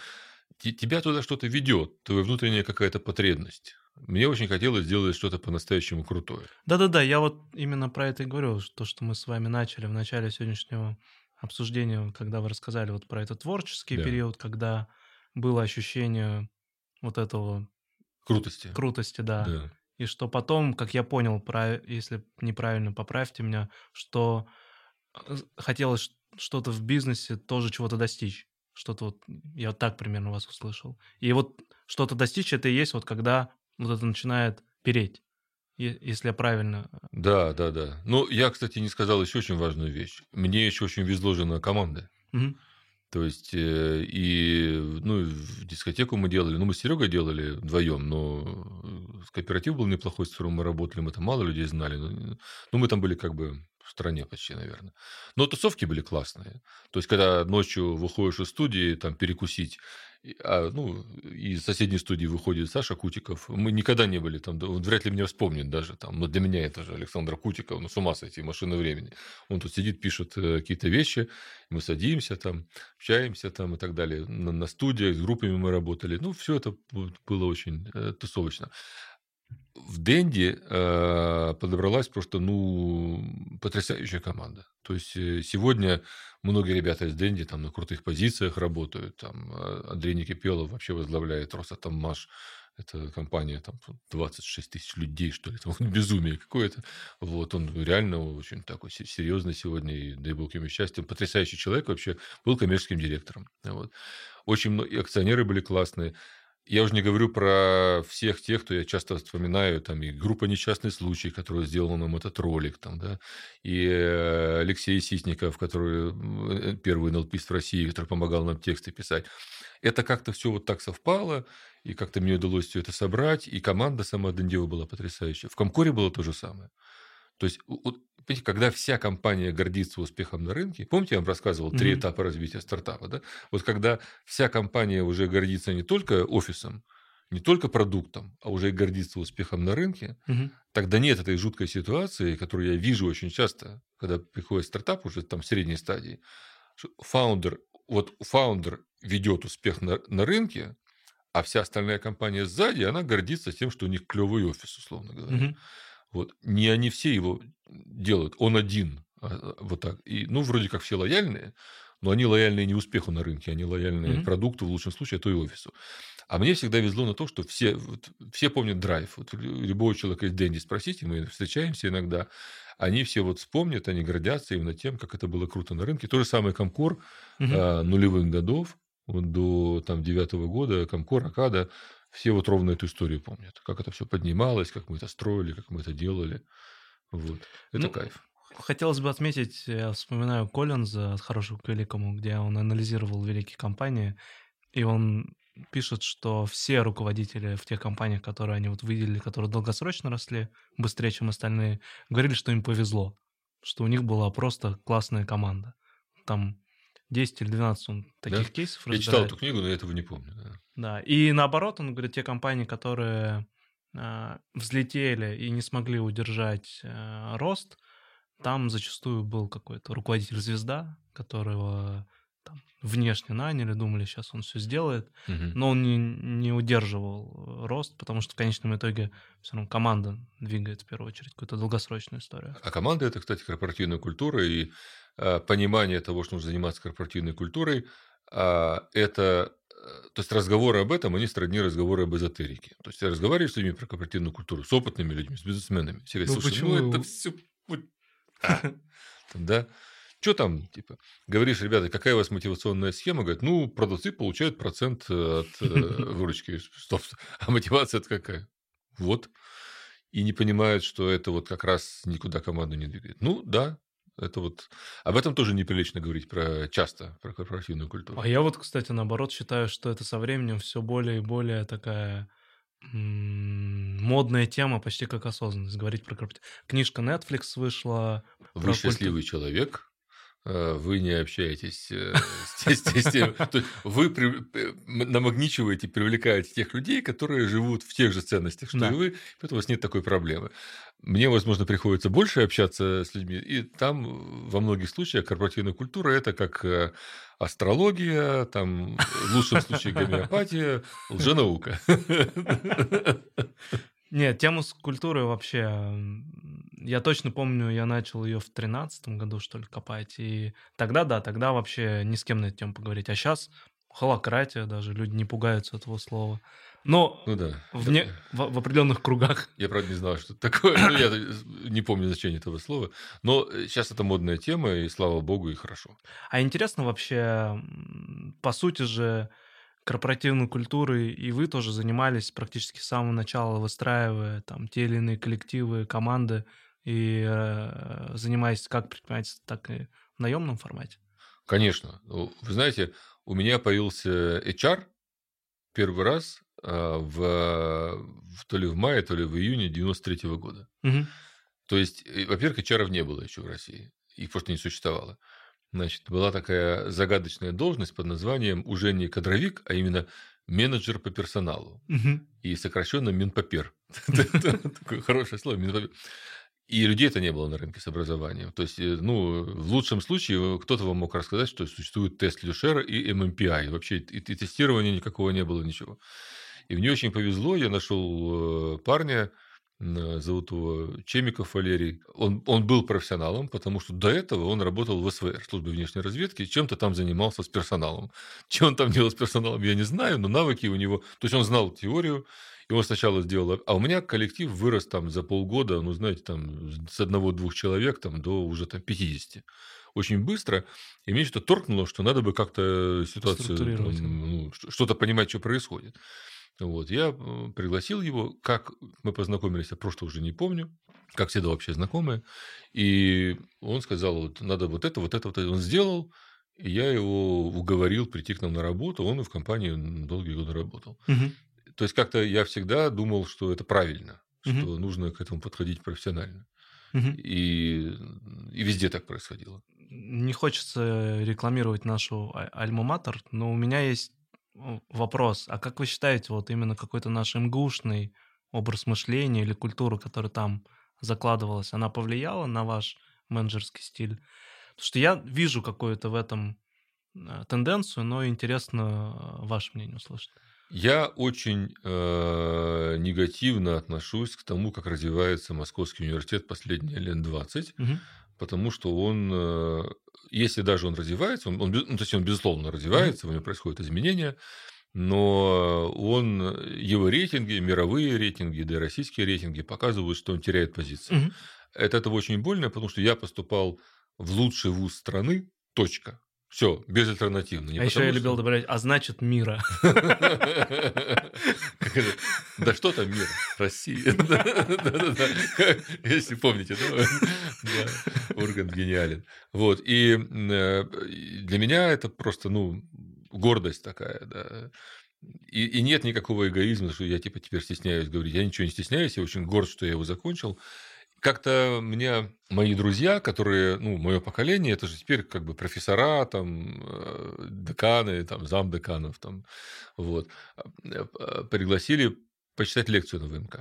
Те- Тебя туда что-то ведет, твоя внутренняя какая-то потребность. Мне очень хотелось сделать что-то по-настоящему крутое. Да-да-да, я вот именно про это и говорю, что, то, что мы с вами начали в начале сегодняшнего обсуждения, когда вы рассказали вот про этот творческий Да. период, когда было ощущение вот этого Крутости. крутости, да. Да. И что потом, как я понял, прав- если неправильно, поправьте меня, что э, хотелось что-то в бизнесе тоже чего-то достичь. Что-то вот, я вот так примерно вас услышал. И вот что-то достичь, это и есть вот когда вот это начинает переть. Если я правильно... э, Да, да, да. Ну, я, кстати, не сказал еще очень важную вещь. Мне еще очень везло же на команды. Мгм. То есть, э, и, ну, дискотеку мы делали, ну, мы с Серегой делали вдвоем, но э, кооператив был неплохой, с которым мы работали, мы там мало людей знали, но, ну, мы там были как бы в стране почти, наверное. Но тусовки были классные. То есть, когда ночью выходишь из студии, там, перекусить, а, ну, из соседней студии выходит Саша Кутиков. Мы никогда не были там, он вряд ли меня вспомнит даже там. Но для меня это же Александр Кутиков, ну, с ума сойти, машина времени. Он тут сидит, пишет э, какие-то вещи, мы садимся там, общаемся там и так далее. На, на студиях, с группами мы работали. Ну, все это было очень э, тусовочно. В Денди э, подобралась просто, ну, потрясающая команда. То есть, э, сегодня многие ребята из Денди там на крутых позициях работают. Там э, Андрей Никипелов вообще возглавляет Росатоммаш. Это компания, там 26 тысяч людей, что ли, там безумие какое-то. Вот, он реально очень такой се- серьезный сегодня, и дай бог ему счастья. Потрясающий человек вообще, был коммерческим директором. Вот. Очень много, акционеры были классные. Я уже не говорю про всех тех, кто я часто вспоминаю, там и группа «Несчастный случай», которая сделала нам этот ролик, там, да, и э, Алексей Ситников, который э, первый НЛПист в России, который помогал нам тексты писать. Это как-то все вот так совпало, и как-то мне удалось все это собрать, и команда сама Дендева была потрясающая. В Комкоре было то же самое. То есть, вот, когда вся компания гордится успехом на рынке, помните, я вам рассказывал три Мгм. этапа развития стартапа, да? Вот когда вся компания уже гордится не только офисом, не только продуктом, а уже и гордится успехом на рынке, Мгм. тогда нет этой жуткой ситуации, которую я вижу очень часто, когда приходит стартап уже там в средней стадии, founder, вот founder ведет успех на, на рынке, а вся остальная компания сзади, она гордится тем, что у них клевый офис, условно говоря. Мгм. Вот. Не они все его делают, он один. а, а, Вот так. И, ну, вроде как все лояльные, но они лояльные не успеху на рынке, они лояльные Мгм. продукту, в лучшем случае, а то и офису. А мне всегда везло на то, что все, вот, все помнят драйв. Вот лю- любого человека из Дэнди спросите, мы встречаемся иногда, они все вот вспомнят, они гордятся именно тем, как это было круто на рынке. То же самое Комкор Мгм. а, нулевых годов, вот до там, девятого года, Комкор, Акада, все вот ровно эту историю помнят. Как это все поднималось, как мы это строили, как мы это делали. Вот. Это Ну, кайф. Хотелось бы отметить, я вспоминаю Коллинза от «Хорошего к великому», где он анализировал великие компании, и он пишет, что все руководители в тех компаниях, которые они вот выделили, которые долгосрочно росли, быстрее, чем остальные, говорили, что им повезло, что у них была просто классная команда. Там 10 или 12 он таких Да? кейсов Я читал эту книгу, но я этого не помню. да. Да, и наоборот, он говорит, те компании, которые а, взлетели и не смогли удержать а, рост, там зачастую был какой-то руководитель-звезда, которого там, внешне наняли, думали, сейчас он все сделает, Мгм. но он не, не удерживал э, рост, потому что в конечном итоге все равно команда двигает в первую очередь какую-то долгосрочную историю. А команда это, кстати, корпоративная культура и а, понимание того, что нужно заниматься корпоративной культурой, а, это э, то есть разговоры об этом, они сродни разговоры об эзотерике. То есть я разговариваю с людьми про корпоративную культуру, с опытными людьми, с бизнесменами. Все говорят, Ну, слушай, ну почему? это все... Да? Что там, типа, говоришь, ребята, какая у вас мотивационная схема? Говорят, ну, продавцы получают процент от э, выручки. Стоп, а мотивация это какая? Вот. И не понимают, что это вот как раз никуда команду не двигает. Ну, да, это вот... Об этом тоже неприлично говорить про часто, про корпоративную культуру. А я вот, кстати, наоборот считаю, что это со временем все более и более такая модная тема, почти как осознанность, говорить про корпоратив. Книжка Netflix вышла. Вы счастливый культуру. человек, Э, вы не общаетесь э, с тем, вы намагничиваете, привлекаете тех людей, которые живут в тех же ценностях, что и вы, поэтому у вас нет такой проблемы. Мне, возможно, приходится больше общаться с людьми, и там во многих случаях корпоративная культура – это как э, астрология, там, в лучшем случае гомеопатия, лженаука. Нет, тему с культурой вообще... Я точно помню, я начал ее в тринадцатом году, что ли, копать. И тогда, да, тогда вообще ни с кем на эту тему поговорить. А сейчас холократия даже, люди не пугаются этого слова. Но ну, да. в, не, в, в определенных кругах. Я, правда, не знал, что это такое. Ну, я не помню значение этого слова. Но сейчас это модная тема, и слава богу, и хорошо. А интересно вообще, по сути же, корпоративной культуры, и вы тоже занимались практически с самого начала, выстраивая там те или иные коллективы, команды, и э, занимаясь как предпринимательством, так и в наемном формате? Конечно. Вы знаете, у меня появился HR первый раз э, в, в, то ли в мае, то ли в июне 93 -го года. Угу. То есть, во-первых, HR не было еще в России. Их просто не существовало. Значит, была такая загадочная должность под названием уже не кадровик, а именно менеджер по персоналу. Угу. И сокращенно Минпопер. Такое хорошее слово, Минпопер. И людей это не было на рынке с образованием. То есть, э, ну, в лучшем случае кто-то вам мог рассказать, что существует тест Люшера и MMPI. Вообще и, и тестирования никакого не было, ничего. И мне очень повезло, я нашел э, парня, зовут его Чемиков Валерий. Он, он был профессионалом, потому что до этого он работал в СВР, службе внешней разведки, чем-то там занимался с персоналом. Чем он там делал с персоналом, я не знаю, но навыки у него... То есть, он знал теорию, и он сначала сделал... А у меня коллектив вырос там за полгода, ну, знаете, там с одного-двух человек там, до уже там 50 очень быстро, и мне что-то торкнуло, что надо бы как-то ситуацию, ну, что-то понимать, что происходит. Вот, я пригласил его, как мы познакомились, я просто уже не помню, как всегда вообще знакомые, и он сказал, вот надо вот это, вот это, вот это, он сделал, и я его уговорил прийти к нам на работу, он в компании долгие годы работал. Угу. То есть как-то я всегда думал, что это правильно, угу. что нужно к этому подходить профессионально. Угу. И, и везде так происходило. Не хочется рекламировать нашу а, альма-матер, но у меня есть вопрос, а как вы считаете, вот именно какой-то наш МГУшный образ мышления или культура, которая там закладывалась, она повлияла на ваш менеджерский стиль? Потому что я вижу какую-то в этом э, тенденцию, но интересно э, ваше мнение услышать. Я очень э, негативно отношусь к тому, как развивается Московский университет последние лет 20, угу. Потому что он э, если даже он развивается, он, он, ну, то есть он безусловно развивается, у него происходят изменения, но он, его рейтинги, мировые рейтинги, да и российские рейтинги показывают, что он теряет позиции. Mm-hmm. Это, это очень больно, потому что я поступал в лучший вуз страны, точка. Все, безальтернативно. Не а еще я что... любил добавлять, а значит мира. Да что там мир? Россия. Если помните, Ургант гениален. Вот, и э, для меня это просто, ну, гордость такая, да. И, и нет никакого эгоизма, что я типа теперь стесняюсь говорить. Я ничего не стесняюсь, я очень горд, что я его закончил. Как-то мне мои друзья, которые, ну, мое поколение, это же теперь как бы профессора, там, э, деканы, там, замдеканов, там, вот, э, пригласили почитать лекцию на ВМК.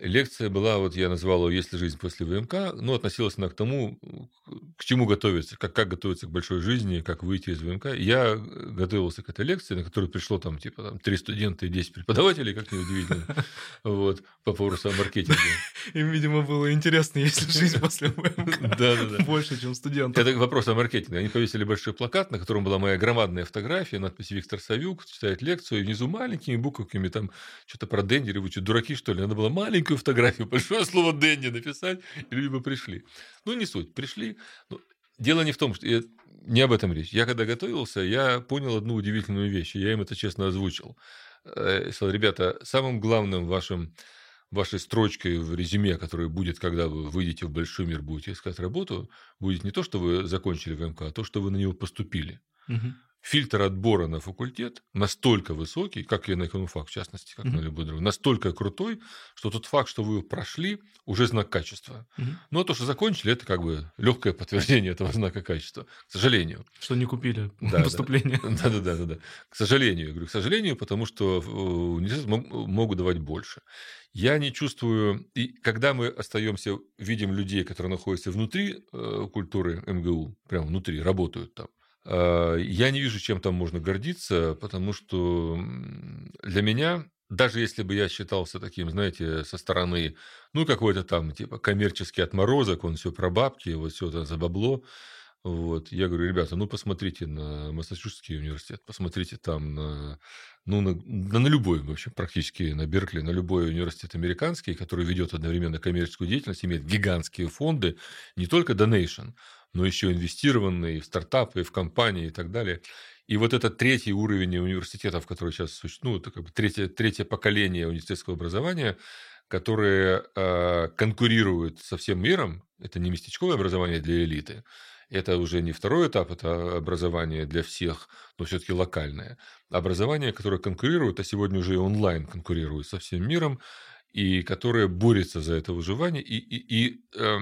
Лекция была, вот я назвал ее «Есть ли жизнь после ВМК?», но относилась она к тому, к чему готовиться, как, как готовиться к большой жизни, как выйти из ВМК. Я готовился к этой лекции, на которую пришло там типа там, 3 студента и 10 преподавателей, как неудивительно, вот, по вопросу о маркетинге. Им, видимо, было интересно, если жизнь после ВМК да, больше, чем студентов. Это вопрос о маркетинге. Они повесили большой плакат, на котором была моя громадная фотография, надпись «Виктор Савюк», читает лекцию, и внизу маленькими буквами там что-то про Дендери, вы что, дураки, что ли? Надо было маленькую маленькую фотографию, большое слово Дэнни написать, и люди бы пришли. Ну, не суть, пришли. Ну, дело не в том, что... Я, не об этом речь. Я когда готовился, я понял одну удивительную вещь, и я им это честно озвучил. Э, сказал, ребята, самым главным вашим вашей строчкой в резюме, которая будет, когда вы выйдете в большой мир, будете искать работу, будет не то, что вы закончили ВМК, а то, что вы на него поступили. Мгм. Фильтр отбора на факультет настолько высокий, как и на экономфак, в частности, как Мгм. на любой другой, настолько крутой, что тот факт, что вы его прошли, уже знак качества. Ну, а то, что закончили, это как бы легкое подтверждение этого знака качества. К сожалению. Что не купили Да, да. поступление. Да-да-да. да, да. К сожалению. Я говорю, к сожалению, потому что э, университеты мог- могут давать больше. Я не чувствую... И когда мы остаемся, видим людей, которые находятся внутри э, культуры МГУ, прямо внутри, работают там, я не вижу, чем там можно гордиться, потому что для меня, даже если бы я считался таким, знаете, со стороны, ну, какой-то там, типа, коммерческий отморозок, он все про бабки, вот все это за бабло, вот. Я говорю, ребята, ну посмотрите на Массачусетский университет, посмотрите там на, ну, на, на любой, в общем, практически на Беркли, на любой университет американский, который ведет одновременно коммерческую деятельность, имеет гигантские фонды, не только donation, но еще инвестированные в стартапы, в компании и так далее. И вот этот третий уровень университетов, который сейчас существует, ну, это как бы третье, третье поколение университетского образования, которые э, конкурируют со всем миром, это не местечковое образование для элиты, это уже не второй этап, это образование для всех, но все-таки локальное. Образование, которое конкурирует, а сегодня уже и онлайн конкурирует со всем миром, и которое борется за это выживание и, и, и э,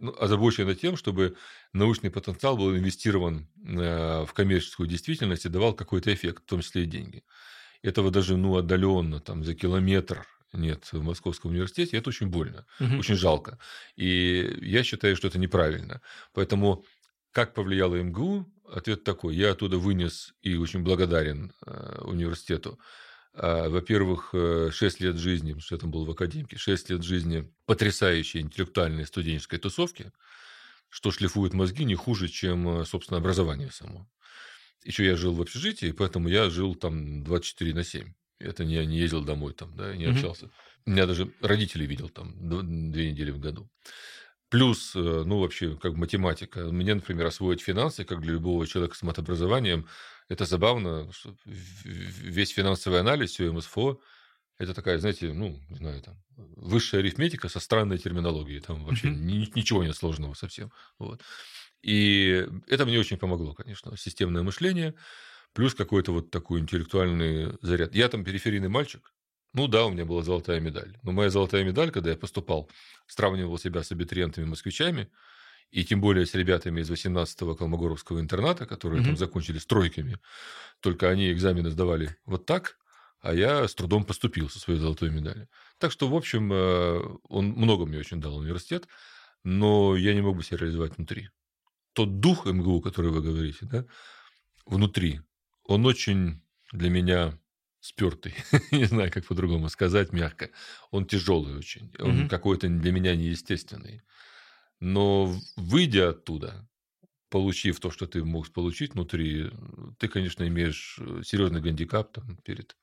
ну, озабочено тем, чтобы научный потенциал был инвестирован э, в коммерческую действительность и давал какой-то эффект, в том числе и деньги. Этого даже ну, отдаленно, там, за километр нет в Московском университете, это очень больно, Мгм. очень жалко. И я считаю, что это неправильно. Поэтому как повлияло МГУ? Ответ такой. Я оттуда вынес и очень благодарен э, университету. А, Во-первых, 6 лет жизни, потому что я там был в академике, 6 лет жизни потрясающей интеллектуальной студенческой тусовки, что шлифует мозги не хуже, чем, э, собственно, образование само. Еще я жил в общежитии, поэтому я жил там 24 на 7. Это не, я не ездил домой там, да, не общался. Меня даже родителей видел там дв- две недели в году. Плюс, э, ну, вообще, как математика. Мне, например, освоить финансы, как для любого человека с матобразованием, это забавно. что Весь финансовый анализ, все МСФО, это такая, знаете, ну, не знаю, там, высшая арифметика со странной терминологией. Там вообще ни- ничего нет сложного совсем. Вот. И это мне очень помогло, конечно. Системное мышление, плюс какой-то вот такой интеллектуальный заряд. Я там периферийный мальчик. Ну да, у меня была золотая медаль. Но моя золотая медаль, когда я поступал, сравнивал себя с абитуриентами-москвичами, и тем более с ребятами из 18-го Колмогоровского интерната, которые там Мгм. закончили стройками. Только они экзамены сдавали вот так, а я с трудом поступил со своей золотой медалью. Так что, в общем, э, он много мне очень дал университет, но я не мог бы себя реализовать внутри. Тот дух МГУ, который вы говорите, да, внутри, он очень для меня спертый. не знаю, как по-другому сказать мягко. Он тяжелый очень. Он Мгм. какой-то для меня неестественный. Но выйдя оттуда, получив то, что ты мог получить внутри, ты, конечно, имеешь э, серьезный гандикап там, перед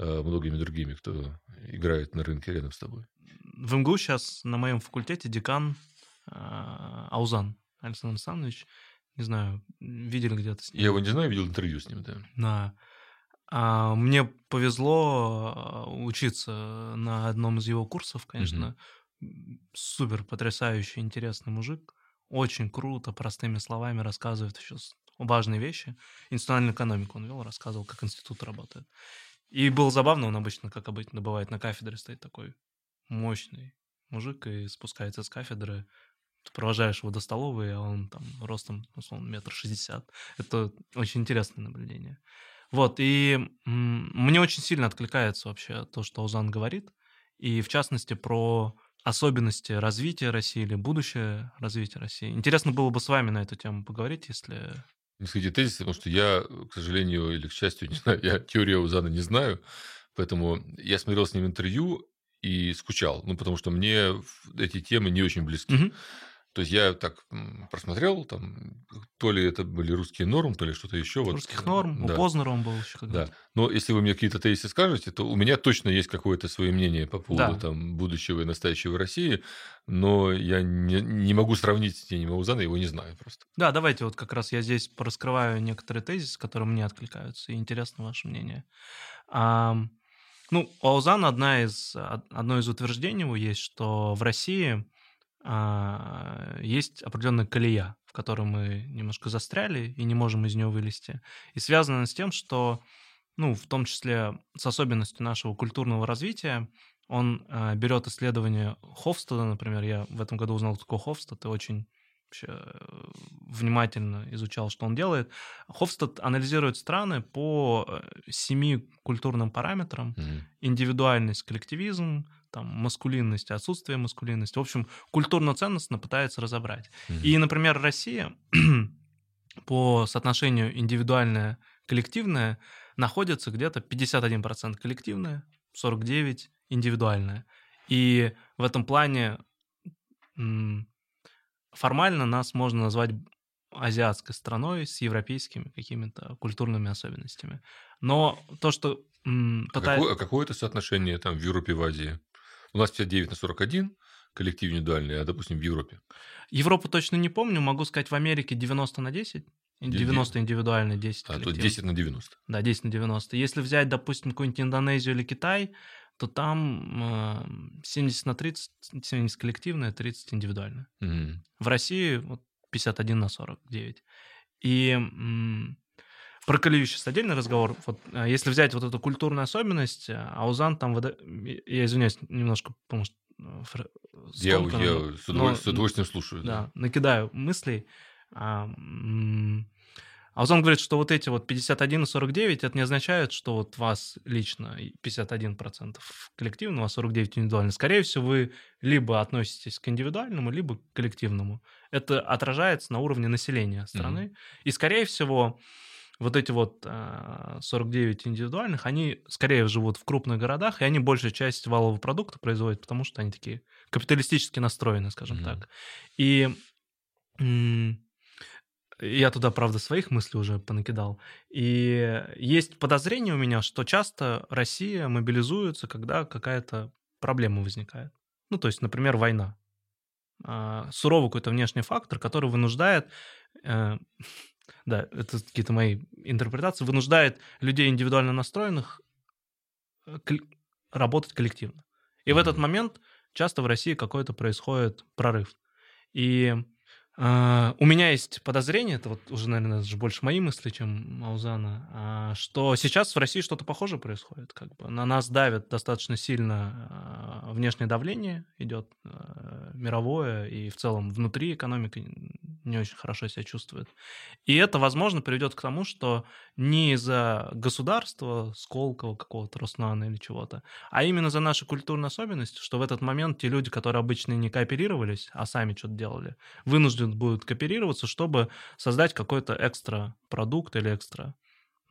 э, многими другими, кто играет на рынке рядом с тобой. В МГУ сейчас на моем факультете декан а, Аузан Александр Александрович. Не знаю, видели где-то с ним? Я его не знаю, видел интервью с ним, да. Да. А, мне повезло а, учиться на одном из его курсов, конечно. М, Супер потрясающий, интересный мужик. Очень круто, простыми словами рассказывает еще важные вещи. Институциональную экономику он вел, рассказывал, как институт работает. И было забавно, он обычно, как обычно бывает, на кафедре стоит такой мощный мужик и спускается с кафедры. Ты провожаешь его до столовой, а он там ростом, условно, метр шестьдесят. Это очень интересное наблюдение. Вот, и мне очень сильно откликается вообще то, что Узан говорит, и в частности про особенности развития России или будущее развития России. Интересно было бы с вами на эту тему поговорить, если... Не скажите тезисы, потому что я, к сожалению или к счастью, не знаю, я теорию Узана не знаю, поэтому я смотрел с ним интервью и скучал, ну, потому что мне эти темы не очень близки. Мгм. То есть я так просмотрел, там, то ли это были русские нормы, то ли что-то еще. Русских вот, норм, да. у Познера он был еще когда Да, но если вы мне какие-то тезисы скажете, то у меня точно есть какое-то свое мнение по поводу да. там, будущего и настоящего России, но я не, не могу сравнить с Тенем Аузана, его не знаю просто. Да, давайте вот как раз я здесь пораскрываю некоторые тезисы, которые мне откликаются, и интересно ваше мнение. А, ну, у Аузана одна из, одно из утверждений его есть, что в России есть определенная колея, в которой мы немножко застряли и не можем из нее вылезти. И связано с тем, что, ну, в том числе с особенностью нашего культурного развития, он э, берет исследования Хофстада, например. Я в этом году узнал, кто такой Хофстад, и очень вообще э, внимательно изучал, что он делает. Хофстад анализирует страны по э, семи культурным параметрам. Mm-hmm. Индивидуальность, коллективизм, там, маскулинность, отсутствие маскулинности. В общем, культурно-ценностно пытается разобрать. Mm-hmm. И, например, Россия по соотношению индивидуальное коллективное находится где-то 51% коллективное, 49% индивидуальное. И в этом плане формально нас можно назвать азиатской страной с европейскими какими-то культурными особенностями. Но то, что... М, а пытается... какое, а какое это соотношение там в Европе, в Азии? У нас 59 на 41 коллектив индивидуальный, а, допустим, в Европе? Европу точно не помню, могу сказать, в Америке 90 на 10. 90 индивидуально, 10 А, то 10 на 90. Да, 10 на 90. Если взять, допустим, какую-нибудь Индонезию или Китай, то там 70 на 30, 70 коллективное, 30 индивидуально. Mm. В России вот 51 на 49. И про колею сейчас отдельный разговор. Вот, а, если взять вот эту культурную особенность, а, Аузан там, выда... я извиняюсь, немножко, потому что э, я, я с, удовольствием, но, с удовольствием слушаю. Да, да, накидаю мыслей. А, Аузан говорит, что вот эти вот 51 и 49, это не означает, что вот вас лично 51% коллективного, а 49 индивидуально. Скорее всего, вы либо относитесь к индивидуальному, либо к коллективному. Это отражается на уровне населения страны. Mm-hmm. И, скорее всего, вот эти вот 49 а, индивидуальных, они скорее живут в крупных городах, и они большую часть валового продукта производят, потому что они такие капиталистически настроены, скажем mm-hmm. так. И я туда, правда, своих мыслей уже понакидал. И есть подозрение у меня, что часто Россия мобилизуется, когда какая-то проблема возникает. Ну, то есть, например, война. А, суровый какой-то внешний фактор, который вынуждает э, да, это какие-то мои интерпретации, вынуждает людей индивидуально настроенных э, работать коллективно. И mm-hmm. в этот момент часто в России какой-то происходит прорыв. И Uh, у меня есть подозрение, это вот уже, наверное, даже больше мои мысли, чем Маузана, uh, что сейчас в России что-то похожее происходит. Как бы на нас давит достаточно сильно uh, внешнее давление, идет мировое, и в целом внутри экономика не очень хорошо себя чувствует. И это, возможно, приведет к тому, что не из-за государства, Сколково, какого-то Роснана или чего-то, а именно за наши культурные особенности, что в этот момент те люди, которые обычно не кооперировались, а сами что-то делали, вынуждены будут кооперироваться, чтобы создать какой-то экстра продукт или экстра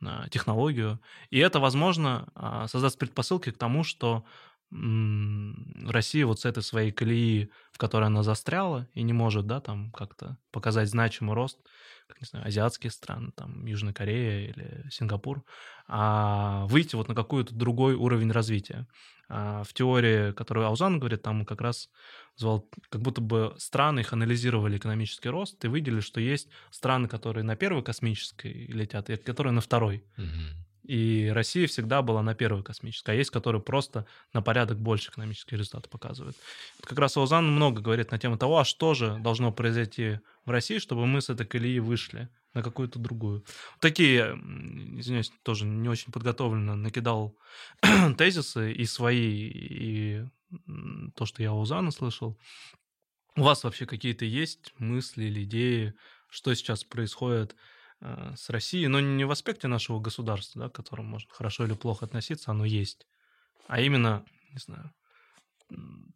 а, технологию. И это, возможно, а, создаст предпосылки к тому, что Россия вот с этой своей колеи, в которой она застряла и не может, да, там как-то показать значимый рост, как, не знаю, азиатские страны, там, Южная Корея или Сингапур, а выйти вот на какой-то другой уровень развития. А в теории, которую Аузан говорит, там как раз звал, как будто бы страны их анализировали экономический рост и выделили, что есть страны, которые на первой космической летят, и которые на второй. Угу. И Россия всегда была на первой космической, а есть, которые просто на порядок больше экономические результаты показывают. Как раз Аузан много говорит на тему того, а что же должно произойти в России, чтобы мы с этой колеи вышли на какую-то другую. Такие, извиняюсь, тоже не очень подготовленно накидал тезисы и свои, и то, что я у Узана слышал. У вас вообще какие-то есть мысли или идеи, что сейчас происходит с Россией, но не в аспекте нашего государства, да, к которому можно хорошо или плохо относиться, оно есть, а именно, не знаю,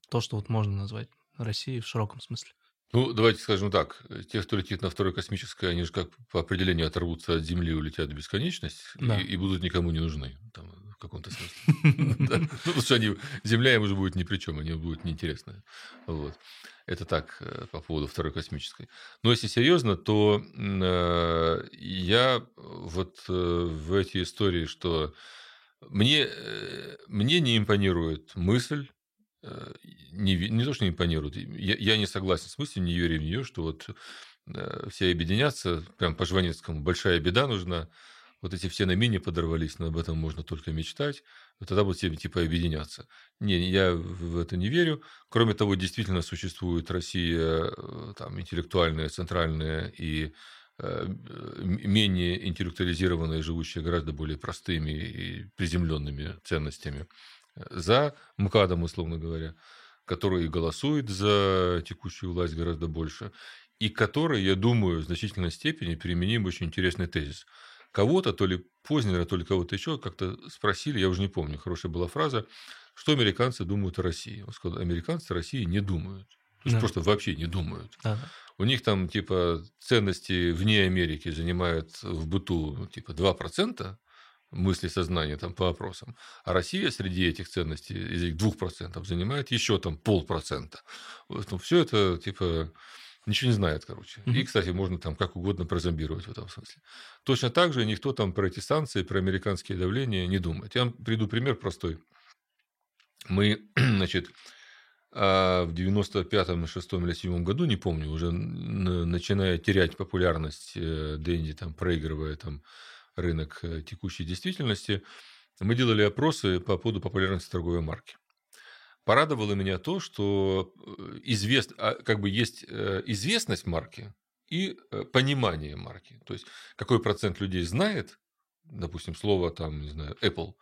то, что вот можно назвать Россией в широком смысле. Ну, давайте скажем так. Те, кто летит на второй космической, они же как по определению оторвутся от Земли, улетят в бесконечность да. и, и будут никому не нужны. Там, каком-то смысле. Ну, потому что земля им уже будет ни при чем, они будут неинтересны. Вот. Это так э, по поводу второй космической. Но если серьезно, то э, я вот э, в эти истории, что мне, мне не импонирует мысль, не, не то, что не импонирует, я, я не согласен с мыслью, не верю в нее, что вот все объединятся, прям по Жванецкому, большая беда нужна, вот эти все на мини подорвались, но об этом можно только мечтать, тогда будут все типа объединяться. Не, я в это не верю. Кроме того, действительно существует Россия э, там, интеллектуальная, центральная и э, менее интеллектуализированная, живущая гораздо более простыми и приземленными ценностями за МКАДом, условно говоря, который голосует за текущую власть гораздо больше, и который, я думаю, в значительной степени применим очень интересный тезис – кого-то, то ли Познера, то ли кого-то еще, как-то спросили, я уже не помню, хорошая была фраза, что американцы думают о России. Он сказал, американцы о России не думают. То есть да. просто вообще не думают. Да. У них там типа ценности вне Америки занимают в быту типа 2% мысли сознания там по вопросам. А Россия среди этих ценностей, из этих 2% занимает еще там полпроцента. Вот, ну, все это типа Ничего не знает, короче. Mm-hmm. И, кстати, можно там как угодно прозомбировать в этом смысле. Точно так же никто там про эти санкции, про американские давления не думает. Я вам приду пример простой. Мы, значит, а, в 95-м, 6-м или 7 году, не помню, уже начиная терять популярность э, Дэнди, там, проигрывая там рынок э, текущей действительности, мы делали опросы по поводу популярности торговой марки. Порадовало меня то, что э, извест... А, как бы есть э, известность марки и э, понимание марки. То есть, какой процент людей знает, допустим, слово там, не знаю, Apple,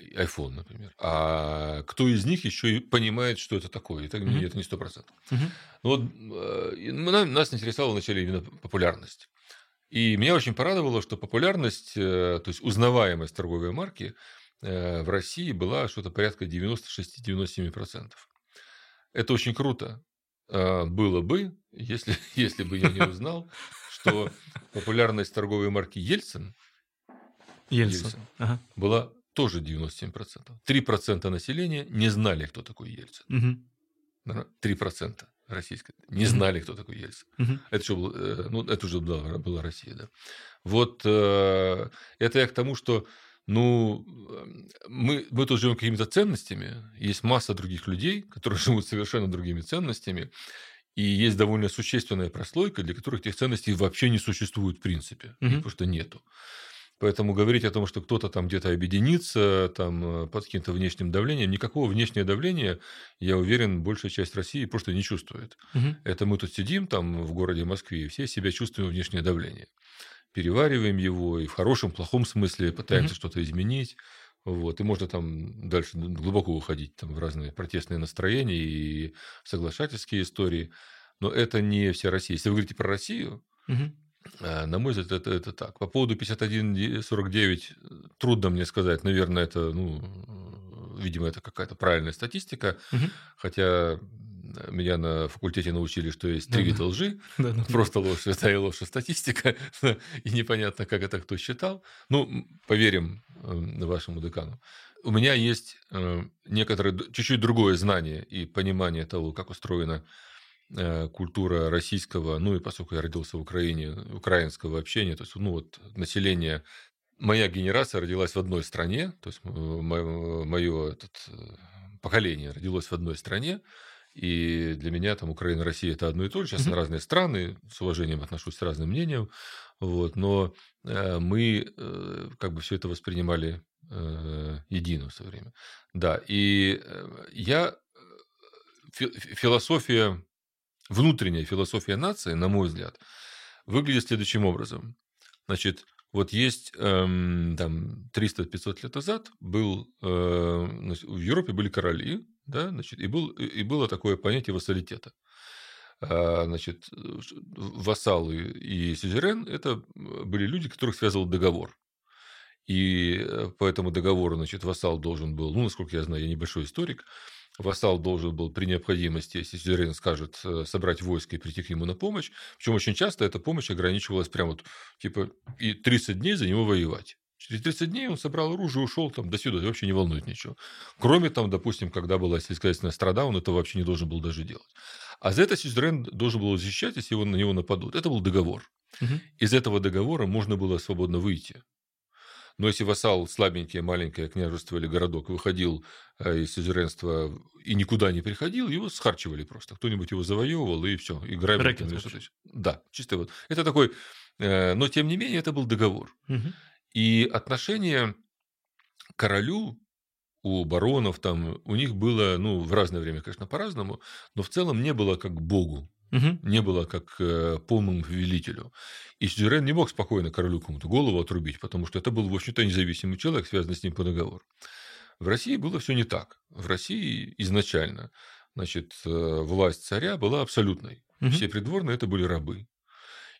iPhone, например, а кто из них еще и понимает, что это такое. И так, mm-hmm. это не сто процентов. Mm-hmm. Вот нас интересовала вначале именно популярность. И меня очень порадовало, что популярность, то есть узнаваемость торговой марки Э, в России была что-то порядка 96-97%. Это очень круто а, было бы, если, если бы я не узнал, что популярность торговой марки Ельцин, Ельцин, Ельцин ага. была тоже 97%. 3% населения не знали, кто такой Ельцин. Угу. 3% российской не знали, кто такой Ельцин. Угу. Это, что, э, ну, это уже была, была Россия. Да. Вот э, это я к тому, что ну, мы, мы тут живем какими-то ценностями, есть масса других людей, которые живут совершенно другими ценностями, и есть довольно существенная прослойка, для которых этих ценностей вообще не существует в принципе, угу. их просто нету. Поэтому говорить о том, что кто-то там где-то объединится там, э, под каким-то внешним давлением, никакого внешнего давления, я уверен, большая часть России просто не чувствует. Угу. Это мы тут сидим там в городе Москве, и все себя чувствуем внешнее давление перевариваем его и в хорошем, плохом смысле пытаемся mm-hmm. что-то изменить. Вот, и можно там дальше глубоко уходить там, в разные протестные настроения и соглашательские истории. Но это не вся Россия. Если вы говорите про Россию, угу. на мой взгляд, это, это так. По поводу 51-49 трудно мне сказать. Наверное, это, ну, видимо, это какая-то правильная статистика. Угу. Хотя меня на факультете научили, что есть три вида лжи. Просто ложь, святая ложь статистика. И непонятно, как это кто считал. Ну, поверим эм, вашему декану. У меня есть э, некоторое, чуть-чуть другое знание и понимание того, как устроена э, культура российского, ну и поскольку я родился в Украине, украинского общения, то есть, ну вот население, моя генерация родилась в одной стране, то есть мое, мое этот, э, поколение родилось в одной стране, и для меня там Украина, Россия это одно и то же. Сейчас mm-hmm. разные страны, с уважением отношусь к разным мнениям. Вот, но э, мы э, как бы все это воспринимали э, едино в свое время. Да, и э, я фи- философия, внутренняя философия нации, на мой взгляд, выглядит следующим образом. Значит, вот есть эм, там 300-500 лет назад был э, в Европе были короли, да, значит, и, был, и было такое понятие вассалитета. А, значит, вассалы и сюзерен – это были люди, которых связывал договор. И э, по этому договору, значит, вассал должен был, ну, насколько я знаю, я небольшой историк, вассал должен был при необходимости, если сюзерен скажет, э, собрать войско и прийти к нему на помощь. Причем очень часто эта помощь ограничивалась прямо вот, типа, и 30 дней за него воевать. Через 30 дней он собрал оружие, ушел там до сюда, вообще не волнует ничего. Кроме там, допустим, когда была сельскохозяйственная страда, он это вообще не должен был даже делать. А за это сюзерен должен был защищать, если его, на него нападут. Это был договор. Мгм. Из этого договора можно было свободно выйти. Но если вассал, слабенькое, маленькое княжество или городок, выходил э, из сюзеренства и никуда не приходил, его схарчивали просто. Кто-нибудь его завоевывал, и все, и грабили. Да, чисто вот. Это такой... э, Но, тем не менее, это был договор. Мгм. И отношение к королю у баронов там, у них было, ну, в разное время, конечно, по-разному, но в целом не было как богу, Мгм. не было как э, полному повелителю. И Сюзерен не мог спокойно королю кому-то голову отрубить, потому что это был, в общем-то, независимый человек, связанный с ним по договору. В России было все не так. В России изначально, значит, э, власть царя была абсолютной. Мгм. Все придворные это были рабы.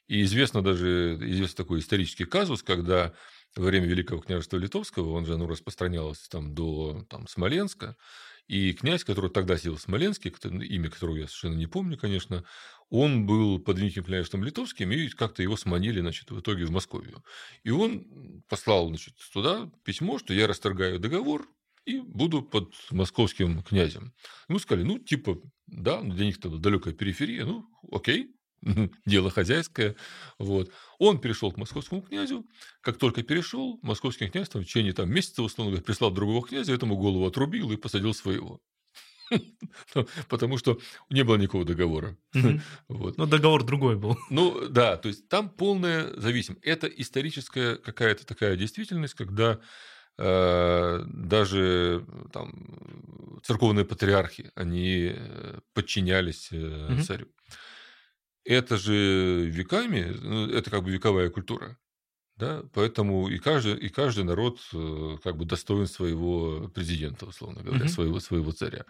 И известно даже, известен такой исторический казус, когда во время Великого княжества Литовского, он же оно распространялось там до там, Смоленска, и князь, который тогда сидел в Смоленске, кто- имя которого я совершенно не помню, конечно, он был под Великим княжеством Литовским, и как-то его сманили, значит, в итоге в Московию. И он послал, значит, туда письмо, что я расторгаю договор и буду под московским князем. Ему сказали, ну, типа, да, ну, для них это далекая периферия, ну, окей, дело хозяйское. Вот. Он перешел к московскому князю. Как только перешел, московский князь там, в течение там, месяца, условно говоря, прислал другого князя, этому голову отрубил и посадил своего. Потому что не было никакого договора. Вот. Ну, договор другой был. Ну, да, то есть там полная зависимость. Это историческая какая-то такая действительность, когда э, даже там, церковные патриархи, они э, подчинялись э, царю. Это же веками, ну, это как бы вековая культура. Да? Поэтому и каждый, и каждый народ э, как бы достоин своего президента, условно говоря, Мгм. своего, своего царя.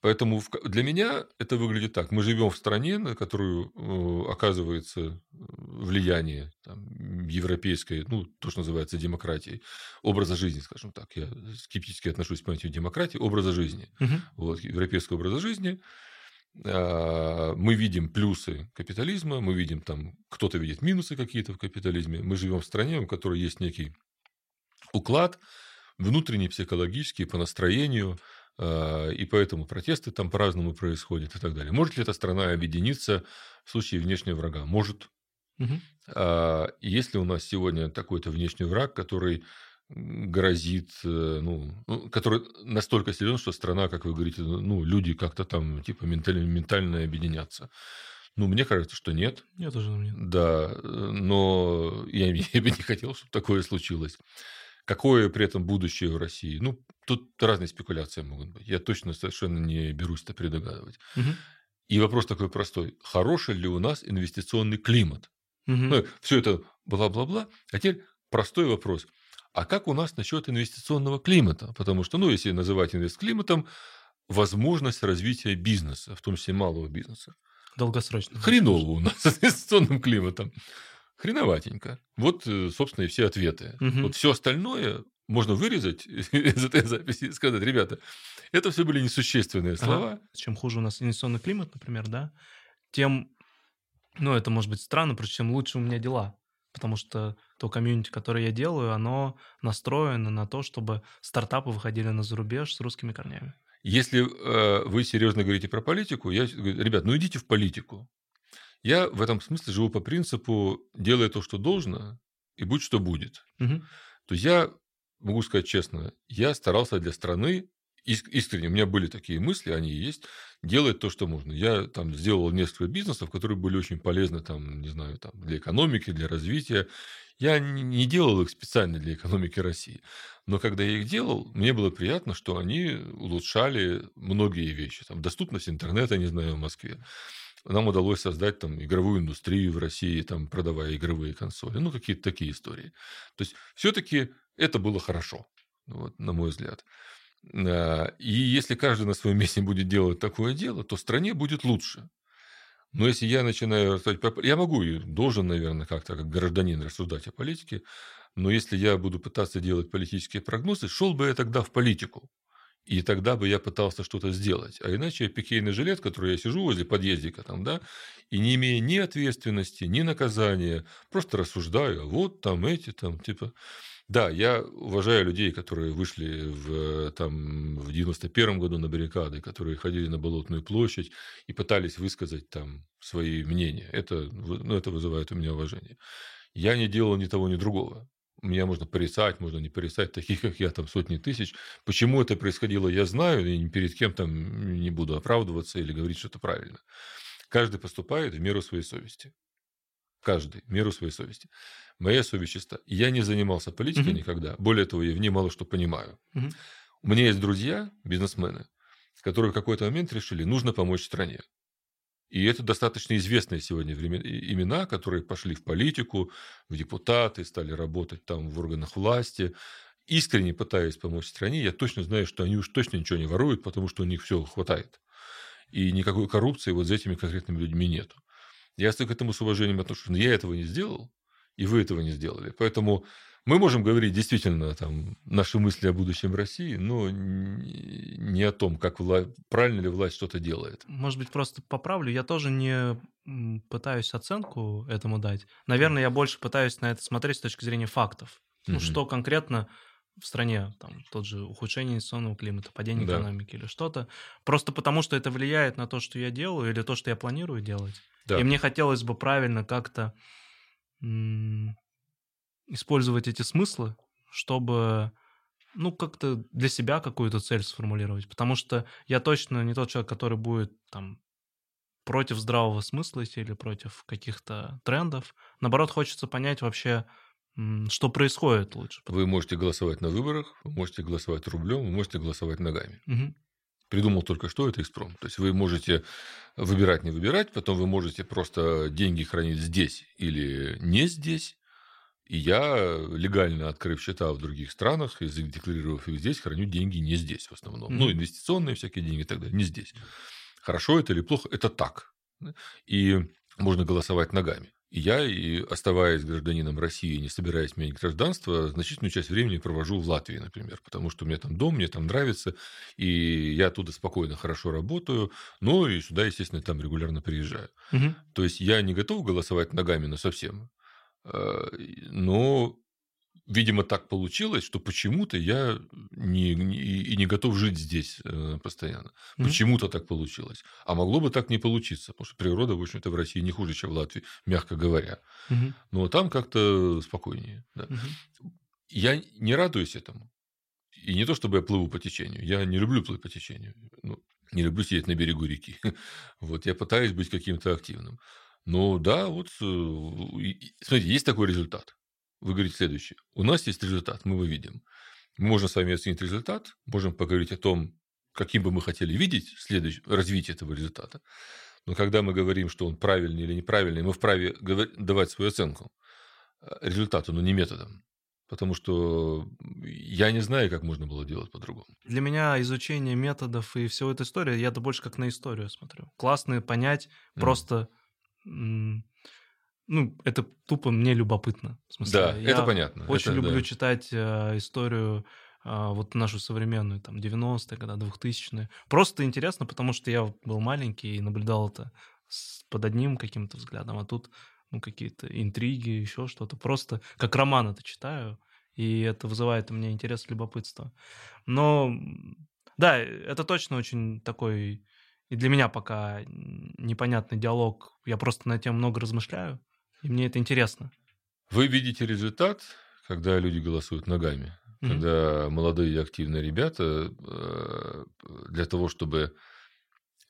Поэтому в для меня это выглядит так. Мы живем в стране, на которую э, оказывается влияние там, европейской, ну, то, что называется демократией, образа жизни, скажем так. Я скептически отношусь к понятию демократии, образа жизни. Мгм. Вот, европейского образа жизни. А, Мы видим плюсы капитализма, мы видим там, кто-то видит минусы какие-то в капитализме. Мы живем в стране, у которой есть некий уклад, внутренний, психологический, по настроению, а, и поэтому протесты там по-разному происходят и так далее. Может ли эта страна объединиться в случае внешнего врага? Может. Мгм. А, Если у нас сегодня такой-то внешний враг, который грозит, э, ну, ну, который настолько силен, что страна, как вы говорите, ну, люди как-то там типа ментально, ментально объединятся. Ну, мне кажется, что нет. Я тоже думаю. Да, э, но я, я бы не хотел, чтобы такое случилось. Какое при этом будущее в России? Ну, тут разные спекуляции могут быть. Я точно совершенно не берусь это предугадывать. Мгм. И вопрос такой простой. Хороший ли у нас инвестиционный климат? Мгм. Ну, все это бла-бла-бла. А теперь простой вопрос. А как у нас насчет инвестиционного климата? Потому что, ну, если называть инвестклиматом, возможность развития бизнеса, в том числе малого бизнеса. Долгосрочно. Хреново у нас с инвестиционным климатом. Хреноватенько. Вот, э, собственно, и все ответы. Мгм. Вот все остальное можно вырезать из этой записи и сказать, ребята, это все были несущественные Ага. слова. Чем хуже у нас инвестиционный климат, например, да, тем, ну, это может быть странно, просто чем лучше у меня дела. Потому что то комьюнити, которое я делаю, оно настроено на то, чтобы стартапы выходили на зарубеж с русскими корнями. Если э, вы серьезно говорите про политику, я говорю, ребят, ну идите в политику. Я в этом смысле живу по принципу делай то, что должно, и будь что будет. Мгм. То есть я могу сказать честно, я старался для страны искренне, у меня были такие мысли, они и есть, делать то, что можно. Я там сделал несколько бизнесов, которые были очень полезны, там, не знаю, там, для экономики, для развития. Я не делал их специально для экономики России. Но когда я их делал, мне было приятно, что они улучшали многие вещи. Там, доступность интернета, не знаю, в Москве. Нам удалось создать там игровую индустрию в России, там, продавая игровые консоли. Ну, какие-то такие истории. То есть, все-таки это было хорошо, вот, на мой взгляд. И если каждый на своем месте будет делать такое дело, то стране будет лучше. Но если я начинаю рассуждать. Я могу и должен, наверное, как-то как гражданин рассуждать о политике, но если я буду пытаться делать политические прогнозы, шел бы я тогда в политику. И тогда бы я пытался что-то сделать. А иначе я пикейный жилет, который я сижу возле подъездика там, да, и не имея ни ответственности, ни наказания, просто рассуждаю, вот там эти там, типа, Да, я уважаю людей, которые вышли в, там, в 91 году на баррикады, которые ходили на Болотную площадь и пытались высказать там свои мнения. Это, ну, это вызывает у меня уважение. Я не делал ни того, ни другого. Меня можно порицать, можно не порицать, таких, как я, там сотни тысяч. Почему это происходило, я знаю, и перед кем там не буду оправдываться или говорить, что это правильно. Каждый поступает в меру своей совести. Каждый меру своей совести. Моя совесть чиста. Я не занимался политикой угу. никогда. Более того, я в ней мало что понимаю. Угу. У меня есть друзья, бизнесмены, которые в какой-то момент решили, нужно помочь стране. И это достаточно известные сегодня имена, которые пошли в политику, в депутаты, стали работать там в органах власти, искренне пытаясь помочь стране. Я точно знаю, что они уж точно ничего не воруют, потому что у них все хватает. И никакой коррупции вот за этими конкретными людьми нету. Я к этому с уважением отношусь. Но я этого не сделал, и вы этого не сделали. Поэтому мы можем говорить действительно там, наши мысли о будущем России, но не о том, как вла... правильно ли власть что-то делает. Может быть, просто поправлю. Я тоже не пытаюсь оценку этому дать. Наверное, я больше пытаюсь на это смотреть с точки зрения фактов. Ну, что конкретно в стране, там, тот же ухудшение инвестиционного климата, падение да. экономики или что-то, просто потому что это влияет на то, что я делаю, или то, что я планирую делать. Да. И мне хотелось бы правильно как-то использовать эти смыслы, чтобы ну, как-то для себя какую-то цель сформулировать. Потому что я точно не тот человек, который будет там против здравого смысла идти или против каких-то трендов. Наоборот, хочется понять вообще, что происходит лучше. Вы можете голосовать на выборах, вы можете голосовать рублем, вы можете голосовать ногами. Угу. Придумал только что это Экспром. То есть вы можете выбирать, не выбирать, потом вы можете просто деньги хранить здесь или не здесь, и я, легально открыв счета в других странах и задекларировав их здесь, храню деньги не здесь в основном. Mm-hmm. Ну, инвестиционные всякие деньги и так далее, не здесь. Хорошо это или плохо, это так. И можно голосовать ногами. Я, и оставаясь гражданином России, не собираясь менять гражданство, значительную часть времени провожу в Латвии, например, потому что у меня там дом, мне там нравится, и я оттуда спокойно, хорошо работаю, но и сюда, естественно, там регулярно приезжаю. Угу. То есть я не готов голосовать ногами на совсем. Э, но, видимо, так получилось, что почему-то я не, не, и не готов жить здесь э, постоянно. Mm-hmm. Почему-то так получилось. А могло бы так не получиться, потому что природа, в общем-то, в России не хуже, чем в Латвии, мягко говоря. Mm-hmm. Но там как-то спокойнее. Да. Mm-hmm. Я не радуюсь этому. И не то, чтобы я плыву по течению. Я не люблю плыть по течению. Ну, не люблю сидеть на берегу реки. Вот я пытаюсь быть каким-то активным. Ну да, вот э, смотрите, есть такой результат. Вы говорите следующее. У нас есть результат, мы его видим. Мы можем с вами оценить результат, можем поговорить о том, каким бы мы хотели видеть следующее, развитие этого результата. Но когда мы говорим, что он правильный или неправильный, мы вправе давать свою оценку э, результату, но не методом. Потому что я не знаю, как можно было делать по-другому. Для меня изучение методов и всего этой истории, я это больше как на историю смотрю. Классно понять, mm. просто ну, это тупо мне любопытно. В смысле, да, я это понятно. Очень это, люблю да. читать э, историю э, вот нашу современную, там, 90-е, когда 2000-е. Просто интересно, потому что я был маленький и наблюдал это с, под одним каким-то взглядом, а тут ну, какие-то интриги, еще что-то. Просто как роман это читаю, и это вызывает у меня интерес, любопытство. Но да, это точно очень такой и для меня пока непонятный диалог. Я просто на тему много размышляю, и мне это интересно. Вы видите результат, когда люди голосуют ногами, mm-hmm. когда молодые и активные ребята э, для того, чтобы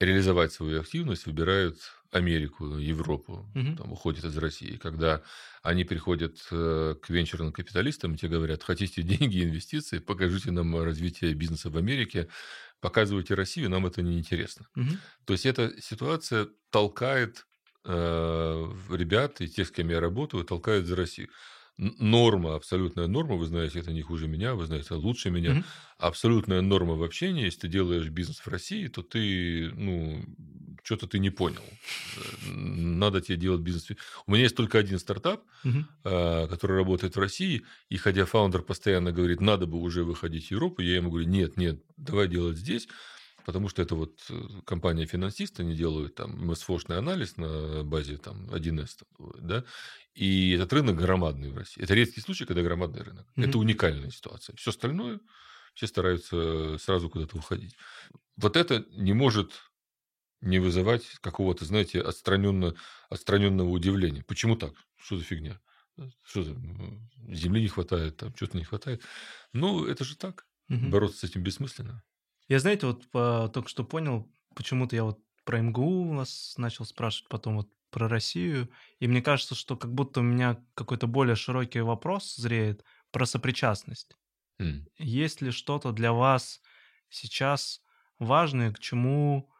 реализовать свою активность, выбирают Америку, Европу, угу. там, уходят из России. Когда они приходят э, к венчурным капиталистам, и те говорят, хотите деньги, инвестиции, покажите нам развитие бизнеса в Америке, показывайте Россию, нам это не интересно. Угу. То есть эта ситуация толкает э, ребят и тех, с кем я работаю, толкает за Россию норма, абсолютная норма, вы знаете это не хуже меня, вы знаете лучше меня, mm-hmm. абсолютная норма в общении, если ты делаешь бизнес в России, то ты, ну, что-то ты не понял. Надо тебе делать бизнес. У меня есть только один стартап, mm-hmm. который работает в России, и хотя фаундер постоянно говорит, надо бы уже выходить в Европу, я ему говорю, нет, нет, давай делать здесь. Потому что это вот э, компания-финансист, они делают там МСФОшный анализ на базе там 1С, да, и этот рынок громадный в России. Это редкий случай, когда громадный рынок. Mm-hmm. Это уникальная ситуация. Все остальное, все стараются сразу куда-то уходить. Вот это не может не вызывать какого-то, знаете, отстраненно, отстраненного удивления. Почему так? Что за фигня? Что за... Земли не хватает, там что-то не хватает. Ну, это же так. Угу. Бороться с этим бессмысленно. Я, знаете, вот по, только что понял, почему-то я вот про МГУ у вас начал спрашивать, потом вот про Россию, и мне кажется, что как будто у меня какой-то более широкий вопрос зреет про сопричастность. Mm. Есть ли что-то для вас сейчас важное, к чему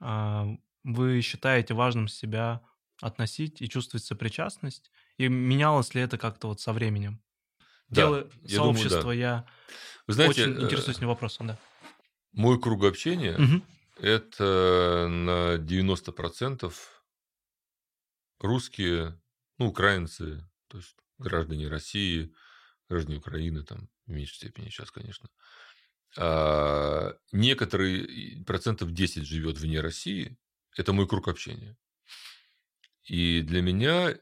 э, вы считаете важным себя относить и чувствовать сопричастность? И менялось ли это как-то вот со временем? Да, Дело я сообщества, думаю, да. я Вы знаете, очень интересуюсь этим вопросом, да. Мой круг общения угу. это на 90% русские, ну, украинцы, то есть граждане России, граждане Украины, там, в меньшей степени сейчас, конечно. А некоторые, процентов 10 живет вне России, это мой круг общения. И для меня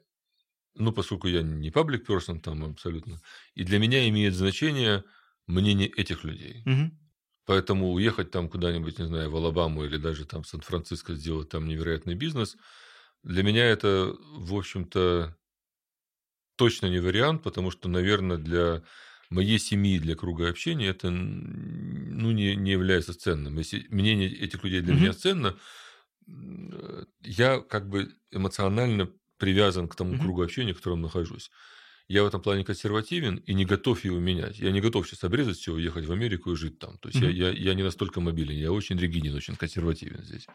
ну, поскольку я не паблик person там абсолютно, и для меня имеет значение мнение этих людей. Угу. Поэтому уехать там куда-нибудь, не знаю, в Алабаму или даже там в Сан-Франциско сделать там невероятный бизнес, для меня это, в общем-то, точно не вариант, потому что, наверное, для моей семьи, для круга общения это ну, не, не является ценным. Если мнение этих людей для mm меня ценно, я как бы эмоционально привязан к тому кругу общения, в котором нахожусь. Я в этом плане консервативен и не готов его менять. Я не готов сейчас обрезать все, уехать в Америку и жить там. То есть mm-hmm. я, я, я не настолько мобилен, я очень ригиден, очень консервативен здесь.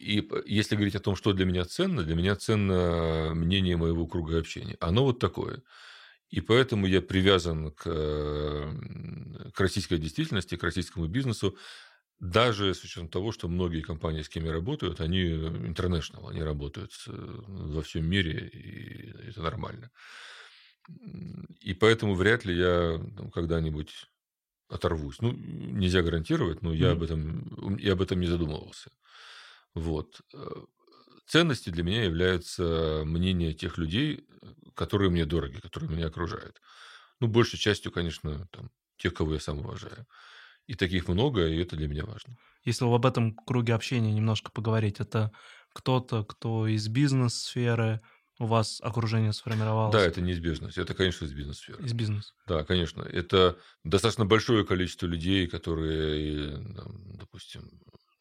И если говорить о том, что для меня ценно, для меня ценно мнение моего круга общения. Оно вот такое. И поэтому я привязан к, к российской действительности, к российскому бизнесу даже с учетом того, что многие компании, с кем я работаю, они international, они работают во всем мире, и это нормально. И поэтому вряд ли я когда-нибудь оторвусь. Ну, нельзя гарантировать, но я, об этом, я об этом не задумывался. Вот. Э, ценности для меня являются мнение тех людей, которые мне дороги, которые меня окружают. Ну, большей частью, конечно, там, тех, кого я сам уважаю. И таких много, и это для меня важно. Если об этом круге общения немножко поговорить, это кто-то, кто из бизнес-сферы, у вас окружение сформировалось? Да, это неизбежно. Это, конечно, из бизнес-сферы. Из бизнеса. Да, конечно. Это достаточно большое количество людей, которые, допустим,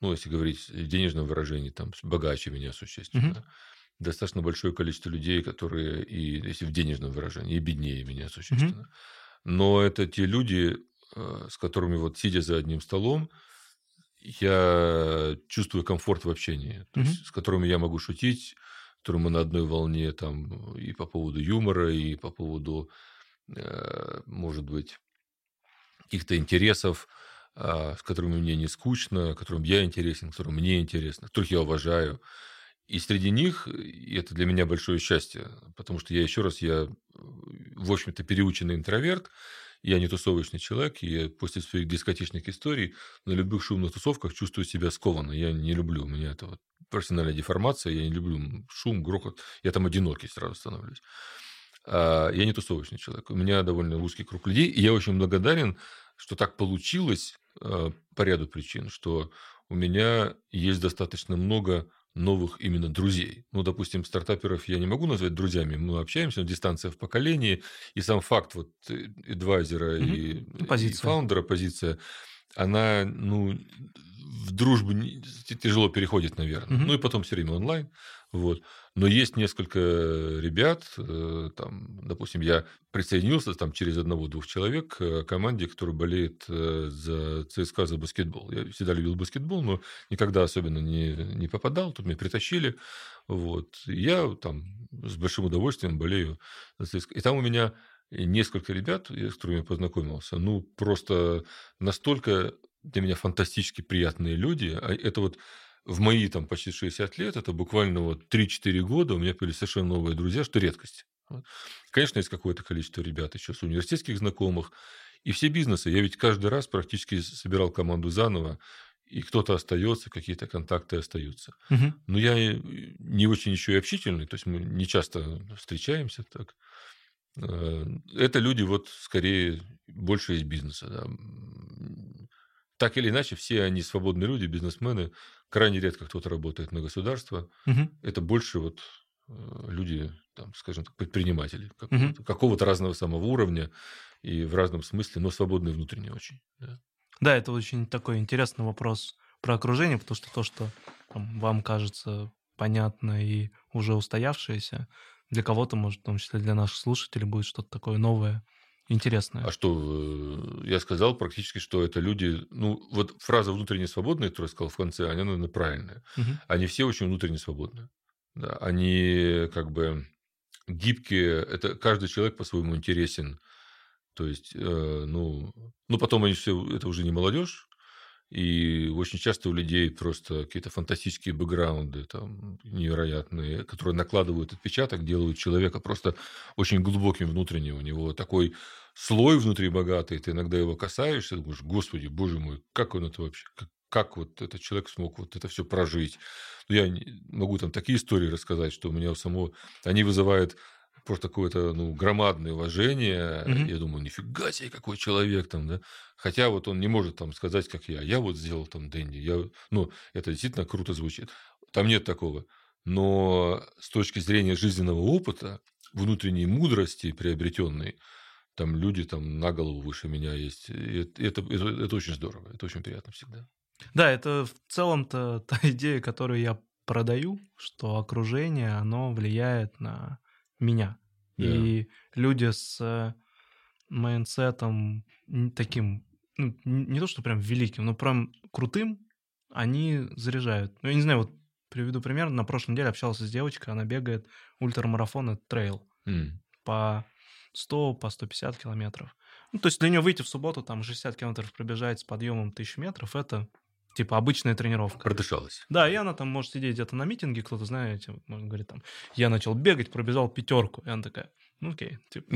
ну, если говорить в денежном выражении, там, богаче меня существенно. Угу. Достаточно большое количество людей, которые, и если в денежном выражении, и беднее меня существенно. Угу. Но это те люди, с которыми вот сидя за одним столом, я чувствую комфорт в общении, то есть, с которыми я могу шутить, с которыми мы на одной волне там и по поводу юмора, и по поводу, э, может быть, каких-то интересов, а, с которыми мне не скучно, которым я интересен, которым мне интересно, которых я уважаю. И среди них, и это для меня большое счастье, потому что я еще раз, я, в общем-то, переученный интроверт, я не тусовочный человек, и после своих дискотечных историй на любых шумных тусовках чувствую себя скованно. Я не люблю, у меня это вот профессиональная деформация, я не люблю шум, грохот, я там одинокий сразу становлюсь. А я не тусовочный человек, у меня довольно узкий круг людей, и я очень благодарен, что так получилось а, по ряду причин, что у меня есть достаточно много новых именно друзей. Ну, допустим, стартаперов я не могу назвать друзьями, мы общаемся, дистанция в поколении, и сам факт вот адвайзера угу. и, позиция. и фаундера, позиция, она, ну, в дружбу тяжело переходит, наверное. Угу. Ну, и потом все время онлайн. Вот. Но есть несколько ребят, э, там, допустим, я присоединился там, через одного-двух человек к команде, которая болеет э, за ЦСКА, за баскетбол. Я всегда любил баскетбол, но никогда особенно не, не попадал. Тут меня притащили. Вот. я там с большим удовольствием болею за ЦСКА. И там у меня несколько ребят, с которыми я познакомился, ну, просто настолько для меня фантастически приятные люди. А это вот в мои там почти 60 лет, это буквально вот 3-4 года, у меня появились совершенно новые друзья, что редкость. Конечно, есть какое-то количество ребят еще с университетских знакомых. И все бизнесы. Я ведь каждый раз практически собирал команду заново. и кто-то остается, какие-то контакты остаются. Мгм. Но я и не очень еще и общительный, то есть мы не часто встречаемся так. Э, Это люди вот скорее больше из бизнеса. да. Так или иначе, все они свободные люди, бизнесмены. Крайне редко кто-то работает на государство. Мгм. Это больше вот э, люди, там, скажем так, предприниматели какого-то, какого-то разного самого уровня и в разном смысле, но свободные внутренне очень. да. Да, это очень такой интересный вопрос про окружение, потому что то, что там, вам кажется понятно и уже устоявшееся, для кого-то, может, в том числе для наших слушателей, будет что-то такое новое, интересное. А что, э, я сказал практически, что это люди, ну, вот фраза внутренне свободная, которую я сказал в конце, она, наверное, правильная. Мгм. Они все очень внутренне свободны. Да, они как бы гибкие, это каждый человек по-своему интересен. То есть, э, ну, ну, потом они все, это уже не молодежь, и очень часто у людей просто какие-то фантастические бэкграунды, там, невероятные, которые накладывают отпечаток, делают человека просто очень глубоким внутренне. У него такой слой внутри богатый, ты иногда его касаешься, думаешь, господи, боже мой, как он это вообще, как, как вот этот человек смог вот это все прожить. Ну, Я могу там такие истории рассказать, что у меня у самого, они вызывают просто какое-то ну, громадное уважение. Мгм. Я думаю, нифига себе, какой человек там, да. Хотя вот он не может там сказать, как я. Я вот сделал там Дэнди. Я... Ну, это действительно круто звучит. Там нет такого. Но с точки зрения жизненного опыта, внутренней мудрости приобретенной, там люди там на голову выше меня есть. И это, это- это очень здорово. Это очень приятно всегда. Да, это в целом-то та идея, которую я продаю, что окружение, оно влияет на меня. Да. И люди с э, mindset ом таким, ну, не то, что прям великим, но прям крутым, они заряжают. Ну, я не знаю, вот приведу пример. На прошлой неделе общался с девочкой, она бегает ультрамарафон, это трейл М. по 100, по 150 километров. Ну, то есть для нее выйти в субботу, там, 60 километров пробежать с подъемом 1000 метров, это, типа, обычная тренировка. Продышалась. Да, и она там может сидеть где-то на митинге, кто-то, знаете, можно говорить там, я начал бегать, пробежал пятерку. И она такая, ну окей, типа,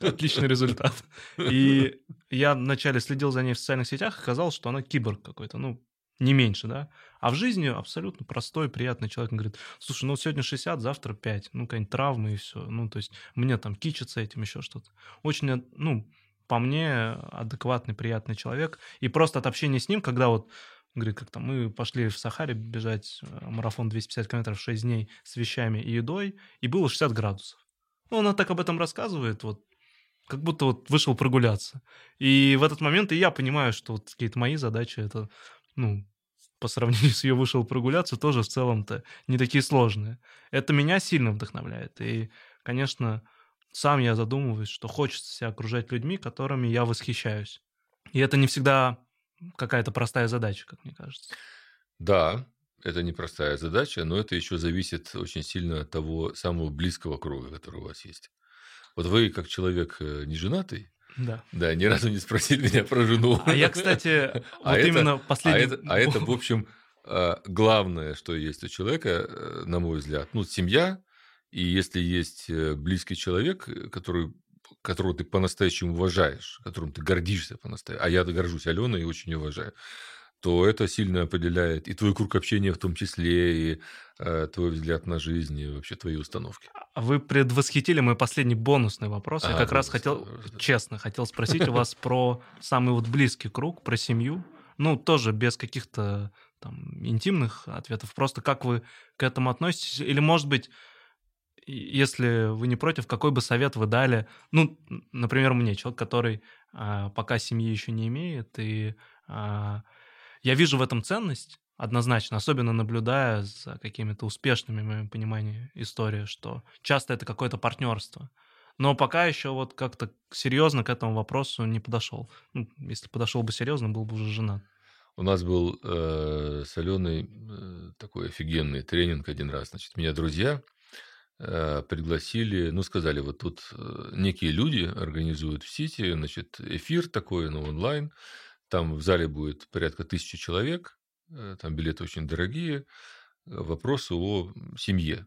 отличный результат. И я вначале следил за ней в социальных сетях, оказалось, что она киборг какой-то, ну, не меньше, да. А в жизни абсолютно простой, приятный человек. Он говорит, слушай, ну сегодня 60, завтра 5, ну, какая-нибудь травма и все. Ну, то есть мне там кичится этим, еще что-то. Очень, ну, по мне, адекватный, приятный человек. И просто от общения с ним, когда вот Говорит, как там, мы пошли в Сахаре бежать э, марафон 250 километров 6 дней с вещами и едой, и было 60 градусов. Ну, она так об этом рассказывает, вот, как будто вот вышел прогуляться. И в этот момент и я понимаю, что вот какие-то мои задачи, это, ну, по сравнению с ее вышел прогуляться, тоже в целом-то не такие сложные. Это меня сильно вдохновляет. И, конечно, сам я задумываюсь, что хочется себя окружать людьми, которыми я восхищаюсь. И это не всегда какая-то простая задача, как мне кажется. Да, это непростая задача, но это еще зависит очень сильно от того самого близкого круга, который у вас есть. Вот вы, как человек э, не женатый, Да. да, ни разу не спросили меня про жену. А я, кстати, вот А это- именно А последний... это, а это, в общем, э, главное, что есть у человека, э, на мой взгляд. Ну, семья, и если есть э, близкий человек, э, который которого ты по-настоящему уважаешь, которым ты гордишься по-настоящему, а я горжусь Аленой и очень уважаю, то это сильно определяет и твой круг общения в том числе, и э, твой взгляд на жизнь, и вообще твои установки. А Вы предвосхитили мой последний бонусный вопрос. Я А, как раз хотел, да. честно, хотел спросить у вас про самый вот близкий круг, про семью. Ну, тоже без каких-то там интимных ответов. Просто как вы к этому относитесь? Или, может быть, если вы не против, какой бы совет вы дали? Ну, например, мне, человек, который а, пока семьи еще не имеет, и а, я вижу в этом ценность, однозначно, особенно наблюдая за какими-то успешными, в моем понимании, истории, что часто это какое-то партнерство. Но пока еще вот как-то серьезно к этому вопросу не подошел. Ну, если подошел бы серьезно, был бы уже женат. У нас был э, с Аленой э, такой офигенный тренинг один раз. Значит, меня друзья пригласили, ну, сказали, вот тут э, некие люди организуют в Сити, значит, эфир такой, ну, онлайн. Там в зале будет порядка тысячи человек, э, там билеты очень дорогие. Э, Вопросы о семье.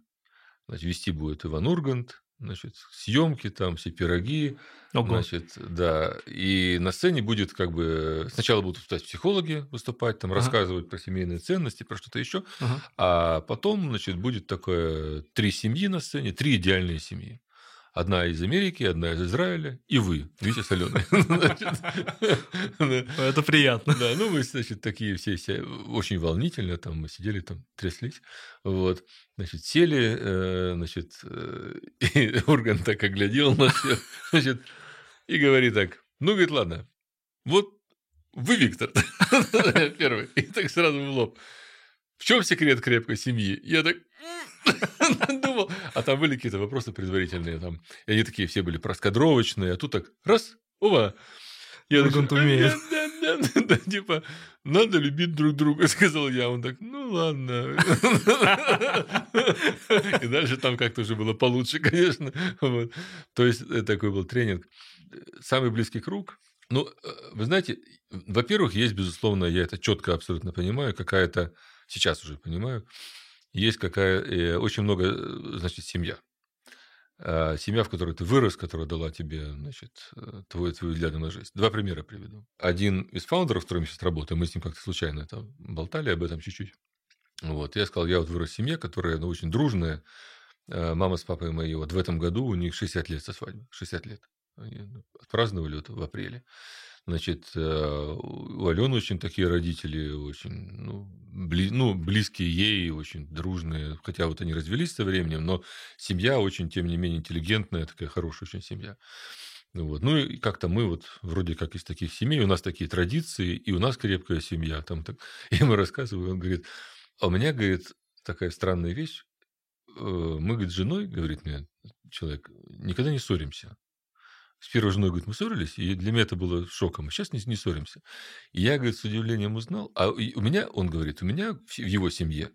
Значит, вести будет Иван Ургант, значит, съемки, там все пироги, Ого. значит, да, и на сцене будет как бы сначала будут выступать психологи, выступать, там Ага. рассказывать про семейные ценности, про что-то еще, Ага. а потом, значит, будет такое три семьи на сцене, три идеальные семьи. Одна из Америки, одна из Израиля, и вы, Витя с Аленой. Значит, да. Это приятно. Да, ну мы, значит, такие все, все очень волнительно, там мы сидели, там тряслись, вот, значит, сели, э, значит, э, и орган так оглядел нас всех, значит, и говорит так, ну, говорит, ладно, вот вы, Виктор, первый, и так сразу в лоб. В чем секрет крепкой семьи? Я так думал, а там были какие-то вопросы предварительные, там, и они такие все были проскадровочные, а тут так раз, ова, я Как он умеет. «Да, да, да, да, типа, надо любить друг друга, сказал я. Он так, ну ладно. И дальше там как-то уже было получше, конечно. То есть, э, такой был тренинг. Самый близкий круг. Ну, э, вы знаете, во-первых, есть, безусловно, я это четко абсолютно понимаю, какая-то, сейчас уже понимаю, есть какая, э, очень много, э, значит, семья. А, Семья, в которой ты вырос, которая дала тебе, значит, э, твой, твой взгляд на жизнь. Два примера приведу. Один из фаундеров, с которым я сейчас работаю, мы с ним как-то случайно это болтали об этом чуть-чуть. Вот, я сказал, я вот вырос в семье, которая ну, очень дружная. Э, Мама с папой мои вот в этом году, у них 60 лет со свадьбы. 60 лет. Они отпраздновали вот в апреле. Значит, э, у Алены очень такие родители, очень, ну, бли- ну, близкие ей, очень дружные. Хотя вот они развелись со временем, но семья очень, тем не менее, интеллигентная, такая хорошая очень семья. Ну Вот. Ну и как-то мы вот вроде как из таких семей, у нас такие традиции, и у нас крепкая семья. Там так... И мы рассказываем, он говорит, а у меня, говорит, такая странная вещь. э, Мы, говорит, с женой, говорит мне человек, никогда не ссоримся. С первой женой, говорит, мы ссорились, и для меня это было шоком. А сейчас не, не ссоримся. И я, говорит, с удивлением узнал. А у меня, он говорит, у меня в в его семье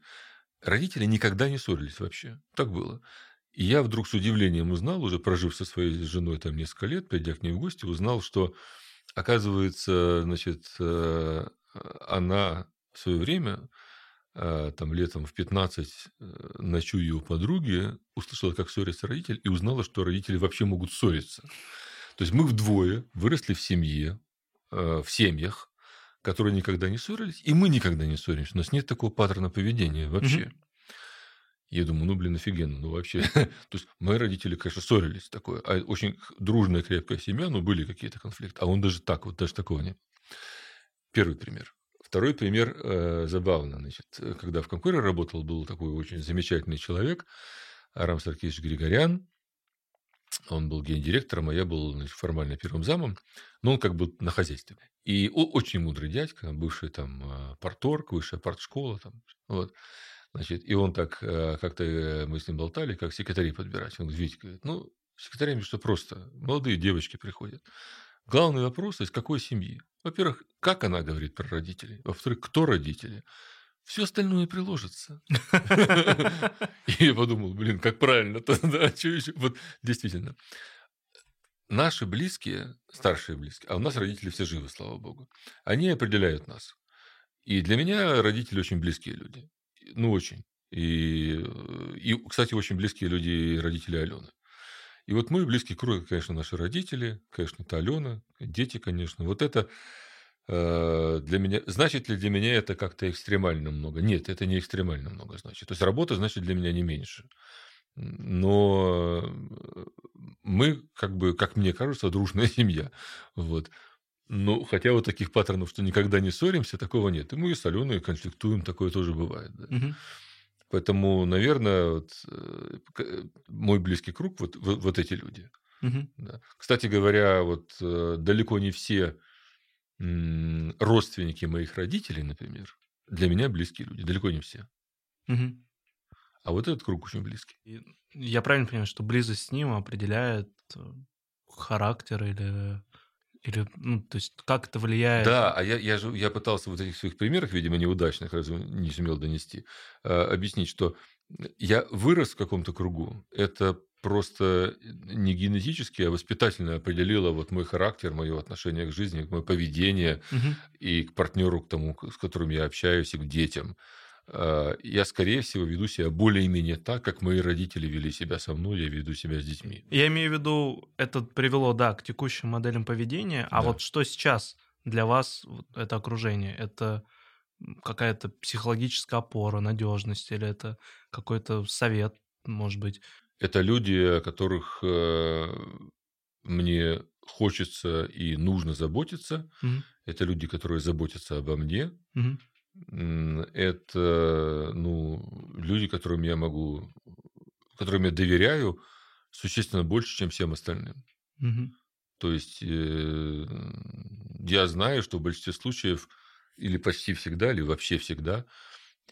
родители никогда не ссорились вообще. Так было. И я вдруг с удивлением узнал, уже прожив со своей женой там несколько лет, придя к ней в гости, узнал, что, оказывается, значит, э, она в свое время, э, там летом в 15, э, ночуя у подруги, услышала, как ссорится родитель, и узнала, что родители вообще могут ссориться. То есть мы вдвое выросли в семье, э, в семьях, которые никогда не ссорились, и мы никогда не ссоримся. У нас нет такого паттерна поведения вообще. Я думаю, ну, блин, офигенно, ну, вообще. То есть, мои родители, конечно, ссорились такое. А очень дружная, крепкая семья, но были какие-то конфликты. А он даже так, вот даже такого нет. Первый пример. Второй пример э, забавно. Значит, э, когда в Конкоре работал, был такой очень замечательный человек, Арам Саркисович Григорян. Он был гендиректором, а я был значит, формально первым замом. Но он как бы на хозяйстве. И очень мудрый дядька, бывший там э, парторг, высшая партшкола. Там, вот. Значит, и он так, э, как-то э, мы с ним болтали, как секретарей подбирать. Он Витя, говорит, ну, секретарями что просто, молодые девочки приходят. Главный вопрос, из какой семьи? Во-первых, как она говорит про родителей? Во-вторых, кто родители? Все остальное приложится. И я подумал, блин, как правильно-то, да, что еще? Вот действительно. Наши близкие, старшие близкие, а у нас родители все живы, слава богу, они определяют нас. И для меня родители очень близкие люди. Ну, очень. И, э, и, кстати, очень близкие люди и родители Алены. И вот мой близкий круг, конечно, наши родители, конечно, это Алена, дети, конечно. Вот это для меня... Значит ли для меня это как-то экстремально много? Нет, это не экстремально много значит. То есть работа значит для меня не меньше. Но э, мы, как бы, как мне кажется, дружная семья. Вот. Ну, хотя вот таких паттернов, что никогда не ссоримся, такого нет. И мы с Аленой конфликтуем, такое тоже бывает. да. Мгм. Поэтому, наверное, вот, э, мой близкий круг вот, вот, вот эти люди. Мгм. да. Кстати говоря, вот э, далеко не все родственники моих родителей, например, для меня близкие люди. Далеко не все. Мгм. А вот этот круг очень близкий. Я правильно понимаю, что близость с ним определяет э, характер или, или ну, то есть как это влияет? Да, а я, я, же, я пытался в вот этих своих примерах, видимо, неудачных, разве не сумел донести, э, объяснить, что я вырос в каком-то кругу. Это просто не генетически, а воспитательно определило вот мой характер, мое отношение к жизни, мое поведение Мгм. и к партнеру, к тому, с которым я общаюсь, и к детям. э, я, скорее всего, веду себя более-менее так, как мои родители вели себя со мной, я веду себя с детьми. Я имею в виду, это привело, да, к текущим моделям поведения, а Да. вот что сейчас для вас это окружение? Это какая-то психологическая опора, надежность, или это какой-то совет, может быть? Это люди, о которых э, мне хочется и нужно заботиться. Мгм. Это люди, которые заботятся обо мне. М, Это ну, люди, которым я могу, которым я доверяю существенно больше, чем всем остальным. Мгм. То есть э, я знаю, что в большинстве случаев, или почти всегда, или вообще всегда,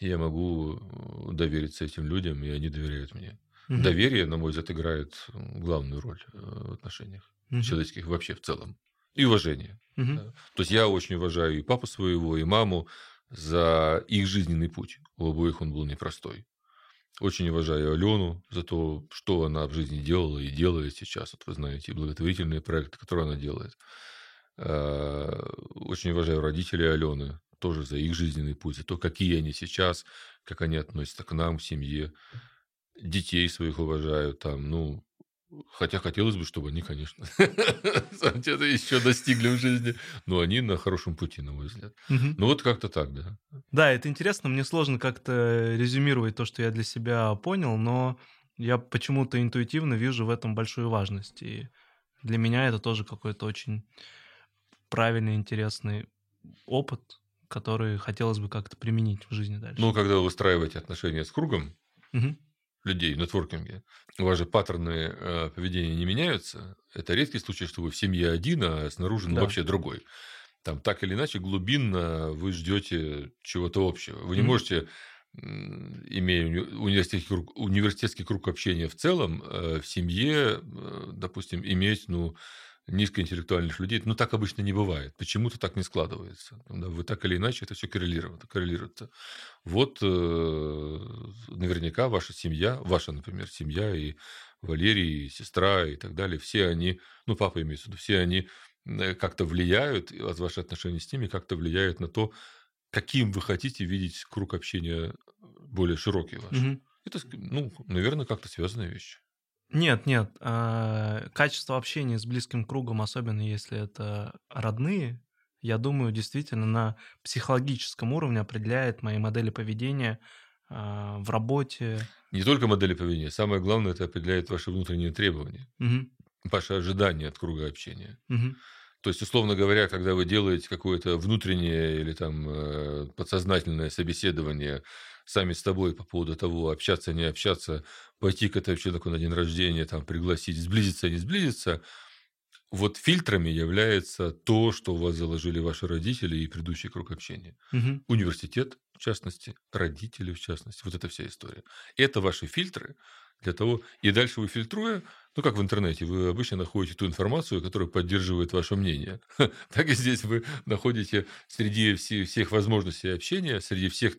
я могу э, довериться этим людям, и они доверяют мне. Мгм. Доверие, на мой взгляд, играет главную роль э, в отношениях Мгм. человеческих вообще в целом. И уважение. Да. То есть я очень уважаю и папу своего, и маму за их жизненный путь. У обоих он был непростой. Очень уважаю Алену за то, что она в жизни делала и делает сейчас. Вот вы знаете, благотворительные проекты, которые она делает. Э, Очень уважаю родителей Алены тоже за их жизненный путь, за то, какие они сейчас, как они относятся к нам, к семье. Детей своих уважаю там, ну, хотя хотелось бы, чтобы они, конечно, где-то еще достигли в жизни, но они на хорошем пути, на мой взгляд. Ну, вот как-то так, да. Да, это интересно. Мне сложно как-то резюмировать то, что я для себя понял, но я почему-то интуитивно вижу в этом большую важность. И для меня это тоже какой-то очень правильный, интересный опыт, который хотелось бы как-то применить в жизни дальше. Ну, когда вы выстраиваете отношения с кругом Мгм. Людей в нетворкинге, у вас же паттерны э, поведения не меняются. Это редкий случай, что вы в семье один, а снаружи ну, Да. вообще другой. Там так или иначе глубинно вы ждете чего-то общего. Вы не Мгм. можете, имея уни- университетский круг, университетский круг общения в целом, э, в семье, э, допустим, иметь ну, низкоинтеллектуальных людей. Ну, так обычно не бывает. Почему-то так не складывается. Вы так или иначе это все коррелирует, коррелируется. Вот э, наверняка ваша семья, ваша, например, семья и Валерий, и сестра и так далее, все они, ну, папа имеется в виду, все они э, как-то влияют, ваши отношения с ними как-то влияют на то, каким вы хотите видеть круг общения более широкий ваш. Мгм. Это, ну, наверное, как-то связанные вещи. Нет, нет. а, Качество общения с близким кругом, особенно если это родные, я думаю, действительно на психологическом уровне определяет мои модели поведения а, в работе. Не только модели поведения, самое главное, это определяет ваши внутренние требования, Мгм, ваши ожидания от круга общения. мгм, То есть, условно говоря, когда вы делаете какое-то внутреннее или там э, подсознательное собеседование сами с тобой по поводу того, общаться, не общаться, пойти к этому человеку на день рождения, там, пригласить, сблизиться, не сблизиться, вот фильтрами является то, что у вас заложили ваши родители и предыдущий круг общения. мгм. Университет, в частности, родители, в частности, вот эта вся история. Это ваши фильтры для того, и дальше вы фильтруя, ну, как в интернете, вы обычно находите ту информацию, которая поддерживает ваше мнение. Так и здесь вы находите среди все- всех возможностей общения, среди всех,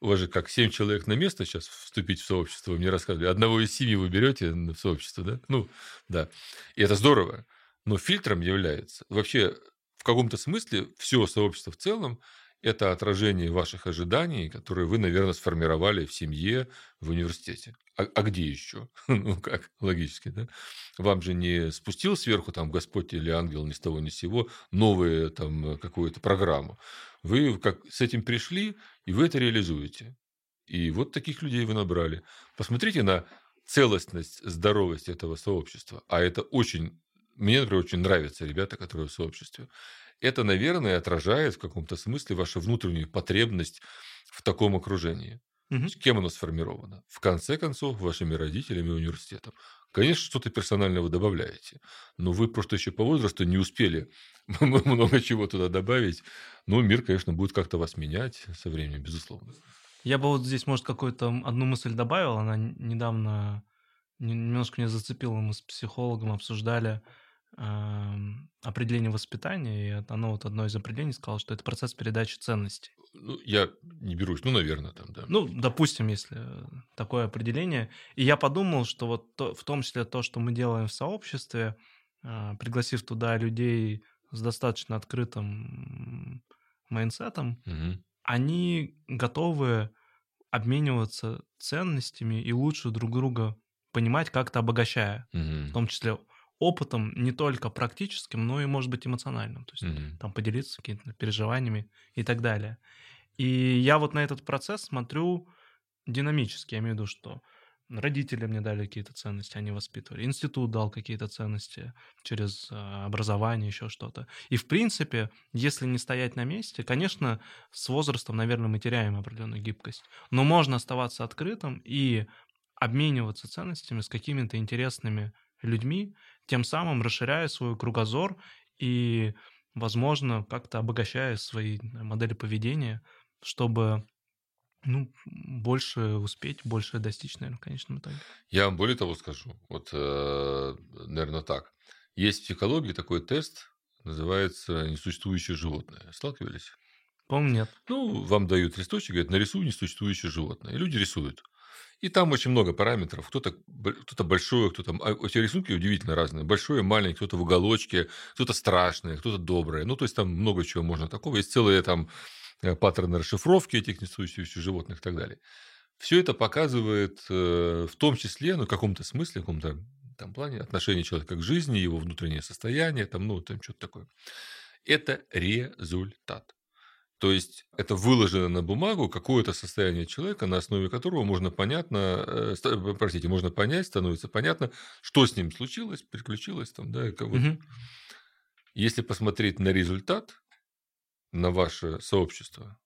у вас же как семь человек на место сейчас вступить в сообщество, вы мне рассказывали. Одного из семи вы берете в сообщество, да? Ну, да. И это здорово. Но фильтром является вообще в каком-то смысле все сообщество в целом это отражение ваших ожиданий, которые вы, наверное, сформировали в семье, в университете. А, а где еще? ну, как, логически, да? Вам же не спустил сверху там Господь или ангел ни с того ни с сего новую там какую-то программу. Вы как с этим пришли, и вы это реализуете. И вот таких людей вы набрали. Посмотрите на целостность, здоровость этого сообщества. А это очень... Мне, например, очень нравятся ребята, которые в сообществе. Это, наверное, отражает в каком-то смысле вашу внутреннюю потребность в таком окружении. Мгм. С Кем оно сформировано? В конце концов, вашими родителями и университетом. Конечно, что-то персональное вы добавляете, но вы просто еще по возрасту не успели много чего туда добавить. Но мир, конечно, будет как-то вас менять со временем, безусловно. Я бы вот здесь, может, какую-то одну мысль добавил. Она недавно не- немножко меня зацепила. Мы с психологом обсуждали определение воспитания, и оно вот одно из определений сказало, что это процесс передачи ценностей. Ну, я не берусь, ну, наверное, там, да. Ну, допустим, если такое определение. И я подумал, что вот то- в том числе то, что мы делаем в сообществе, а, пригласив туда людей с достаточно открытым майнсетом, Мгм. они готовы обмениваться ценностями и лучше друг друга понимать, как-то обогащая, в том числе опытом не только практическим, но и, может быть, эмоциональным. То есть Мгм. там поделиться какими-то переживаниями и так далее. И я вот на этот процесс смотрю динамически. Я имею в виду, что родители мне дали какие-то ценности, они воспитывали. Институт дал какие-то ценности через а, образование, еще что-то. И, в принципе, если не стоять на месте, конечно, с возрастом, наверное, мы теряем определенную гибкость. Но можно оставаться открытым и обмениваться ценностями с какими-то интересными людьми, тем самым расширяя свой кругозор и, возможно, как-то обогащая свои э, модели поведения, чтобы ну, больше успеть, больше достичь, наверное, в конечном итоге. Я вам более того скажу. Вот, э, наверное, так. Есть в психологии такой тест, называется «Несуществующее животное». Сталкивались? По-моему, нет. Ну, вам дают листочек, говорят, нарисуй несуществующее животное. И люди рисуют. И там очень много параметров. Кто-то кто большое, кто-то... А эти рисунки удивительно разные. Большое, маленькое, кто-то в уголочке, кто-то страшное, кто-то доброе. Ну, то есть, там много чего можно такого. Есть целые там э, паттерны расшифровки этих несуществующих животных и так далее. Все это показывает э, в том числе, ну, в каком-то смысле, в каком-то там плане отношение человека к жизни, его внутреннее состояние, там, ну, там что-то такое. Это результат. То есть это выложено на бумагу какое-то состояние человека, на основе которого можно понятно, э, простите, можно понять, становится понятно, что с ним случилось, приключилось там, да, как вот. Мгм. Если посмотреть на результат, на ваше сообщество,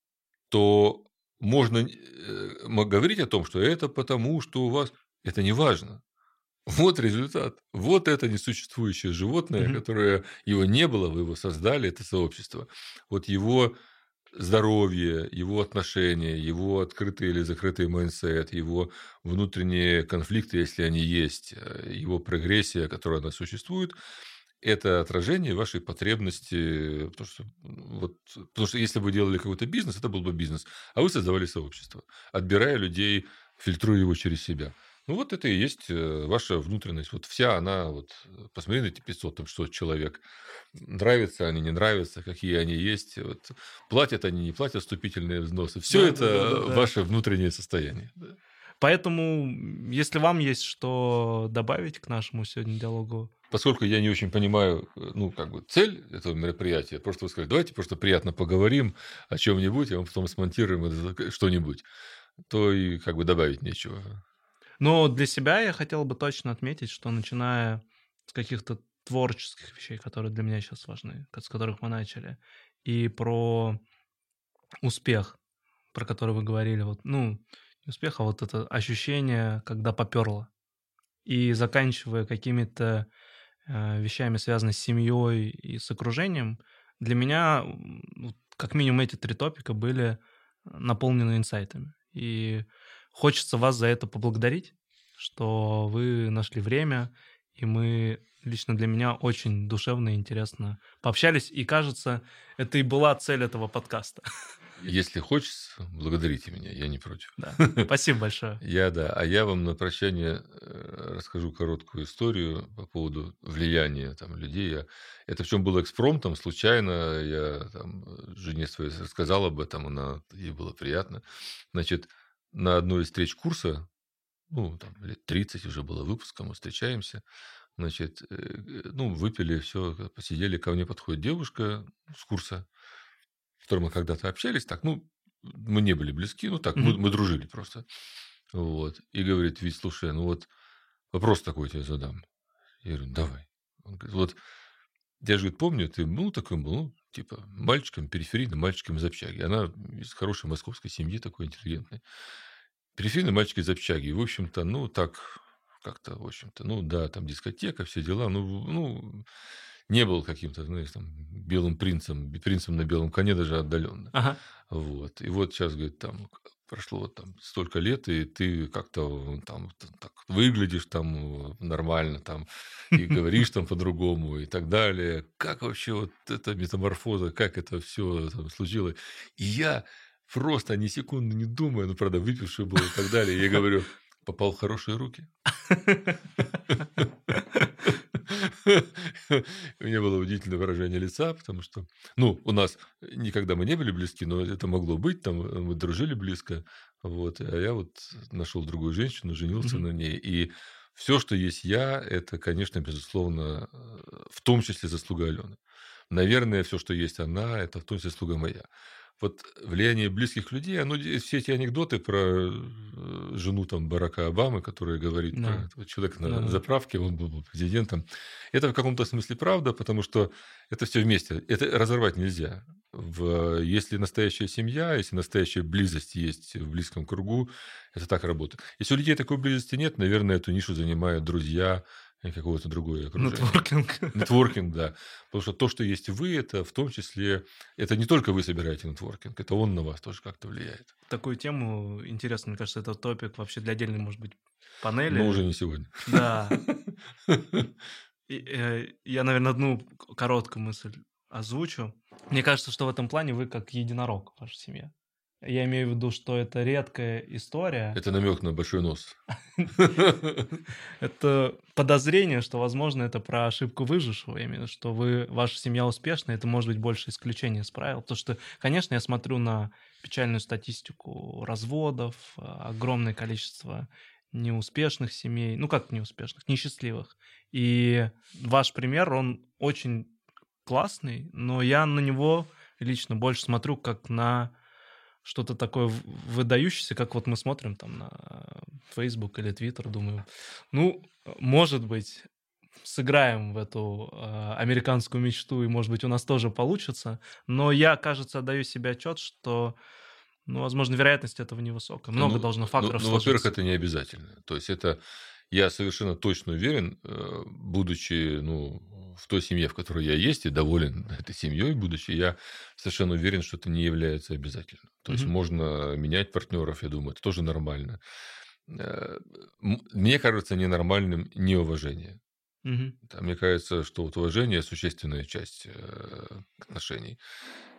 то можно э, говорить о том, что это потому, что у вас... Это не важно. Вот результат. Вот это несуществующее животное, Мгм. которое его не было, вы его создали, это сообщество. Вот его здоровье, его отношения, его открытый или закрытый mindset, его внутренние конфликты, если они есть, э, его прогрессия, которая она существует, это отражение вашей потребности, потому что, вот, потому что если бы вы делали какой-то бизнес, это был бы бизнес, а вы создавали сообщество, отбирая людей, фильтруя его через себя. Ну, вот это и есть э, ваша внутренность. Вот вся она, вот, посмотри на эти 500, там, что человек. Нравятся они, не нравятся, какие они есть. Вот, платят они, не платят вступительные взносы. Все Да, это да, да, да, ваше внутреннее состояние. Поэтому, если вам есть что добавить к нашему сегодня диалогу, Поскольку я не очень понимаю, э, ну, как бы, цель этого мероприятия, просто вы сказали, давайте просто приятно поговорим о чем-нибудь, а мы потом смонтируем что-нибудь, то и как бы добавить нечего. Но для себя я хотел бы точно отметить, что начиная с каких-то творческих вещей, которые для меня сейчас важны, с которых мы начали, и про успех, про который вы говорили, вот, ну, не успех, а вот это ощущение, когда поперло, и заканчивая какими-то э, вещами, связанными с семьей и с окружением, для меня как минимум эти три топика были наполнены инсайтами. И хочется вас за это поблагодарить, что вы нашли время, и мы лично для меня очень душевно и интересно пообщались. И кажется, это и была цель этого подкаста. Если хочется, благодарите меня, я не против. Да. Спасибо большое. Я, да. А я вам на прощание э, расскажу короткую историю по поводу влияния там, людей. Я... Это в чем было экспромтом, случайно. Я там, жене своей рассказал об этом, она, ей было приятно. Значит, на одной из встреч курса, ну, там, лет 30 уже было выпуска, мы встречаемся, значит, э, ну, выпили, все, посидели, ко мне подходит девушка с курса, с которой мы когда-то общались, так, ну, мы не были близки, ну, так, мы, мы дружили просто. Вот. И говорит, ведь, слушай, ну вот вопрос такой тебе задам. Я говорю, давай. Он говорит, вот я же говорит, помню, ты был такой был, ну, типа, мальчиком, периферийным мальчиком из общаги. Она из хорошей московской семьи, такой интеллигентной. Периферийный мальчик из общаги. И, в общем-то, ну, так, как-то, в общем-то, ну, да, там дискотека, все дела. Ну, ну не был каким-то, знаешь, там, белым принцем, принцем на белом коне даже отдаленно. Ага. Вот. И вот сейчас, говорит, там прошло там столько лет, и ты как-то там так выглядишь там нормально, там, и говоришь там по-другому, и так далее. Как вообще вот эта метаморфоза, как это все случилось? И я просто ни секунды не думая, ну, правда, выпивший был и так далее, я говорю, попал в хорошие руки. У меня было удивительное выражение лица, потому что, ну, у нас никогда мы не были близки, но это могло быть, там мы дружили близко, вот, а я вот нашел другую женщину, женился на ней, и все, что есть я, это, конечно, безусловно, в том числе заслуга Алены. Наверное, все, что есть она, это в том числе заслуга моя вот влияние близких людей, оно, все эти анекдоты про э, жену там Барака Обамы, которая говорит да. про этого человека на да. заправке, он был президентом, это в каком-то смысле правда, потому что это все вместе, это разорвать нельзя. В, если настоящая семья, если настоящая близость есть в близком кругу, это так работает. Если у людей такой близости нет, наверное, эту нишу занимают друзья, и какое-то другое окружение. Нетворкинг. Нетворкинг, да. Потому что то, что есть вы, это в том числе, это не только вы собираете нетворкинг, это он на вас тоже как-то влияет. Такую тему интересно, мне кажется, это топик вообще для отдельной, может быть, панели. Но уже не сегодня. Да. Э, я, наверное, одну короткую мысль озвучу. Мне кажется, что в этом плане вы как единорог в вашей семье. Я имею в виду, что это редкая история. Это намек на большой нос. Это подозрение, что, возможно, это про ошибку выжившего. Именно, что вы, ваша семья успешна, это может быть больше исключение из правил. Потому что, конечно, я смотрю на печальную статистику разводов, огромное количество неуспешных семей, ну как неуспешных, несчастливых. И ваш пример, он очень классный, но я на него лично больше смотрю как на что-то такое выдающееся, как вот мы смотрим там на Facebook или Twitter, думаю, ну, может быть, сыграем в эту э, американскую мечту, и, может быть, у нас тоже получится. Но я, кажется, отдаю себе отчет, что, ну, возможно, вероятность этого невысокая. Много ну, должно ну, факторов ну, ну, во-первых, это не обязательно. То есть это, я совершенно точно уверен, э, будучи, ну, в той семье, в которой я есть, и доволен этой семьей, будучи, я совершенно уверен, что это не является обязательным. То mm-hmm. есть можно менять партнеров, я думаю, это тоже нормально. Э, мне кажется ненормальным неуважение. Угу. Мне кажется, что вот уважение существенная часть э, отношений.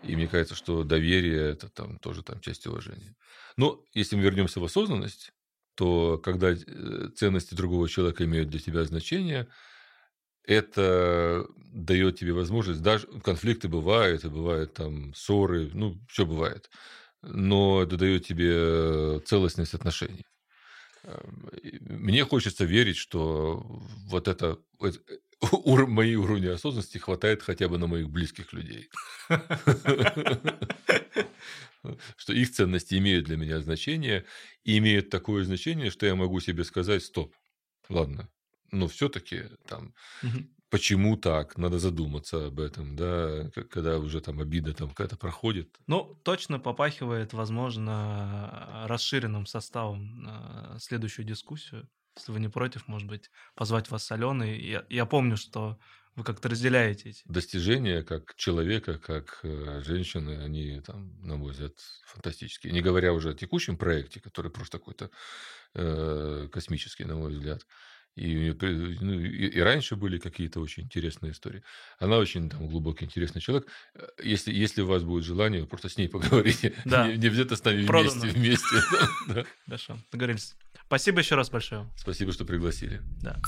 И мне кажется, что доверие это там тоже там часть уважения. Но если мы вернемся в осознанность, то когда э, ценности другого человека имеют для тебя значение, это дает тебе возможность, даже конфликты бывают, и бывают там ссоры, ну, все бывает, но это дает тебе целостность отношений. Эм, мне хочется верить, что вот это, это ур, мои уровни осознанности хватает хотя бы на моих близких людей. Что их ценности имеют для меня значение, и имеют такое значение, что я могу себе сказать, стоп, ладно, но все-таки там почему так, надо задуматься об этом, да, когда уже там обида там какая-то проходит. Ну, точно попахивает, возможно, расширенным составом на следующую дискуссию. Если вы не против, может быть, позвать вас с Аленой. Я, я помню, что вы как-то разделяете эти. Достижения как человека, как э, женщины, они там, на мой взгляд, фантастические. Не говоря уже о текущем проекте, который просто какой-то э, космический, на мой взгляд. И, ну, и, и раньше были какие-то очень интересные истории. Она очень там глубокий, интересный человек. Э, если, если у вас будет желание, вы просто с ней поговорите. Да. Не, не обязательно с нами Продано. вместе. вместе. Хорошо, договорились. Спасибо еще раз большое. Спасибо, что пригласили. Да.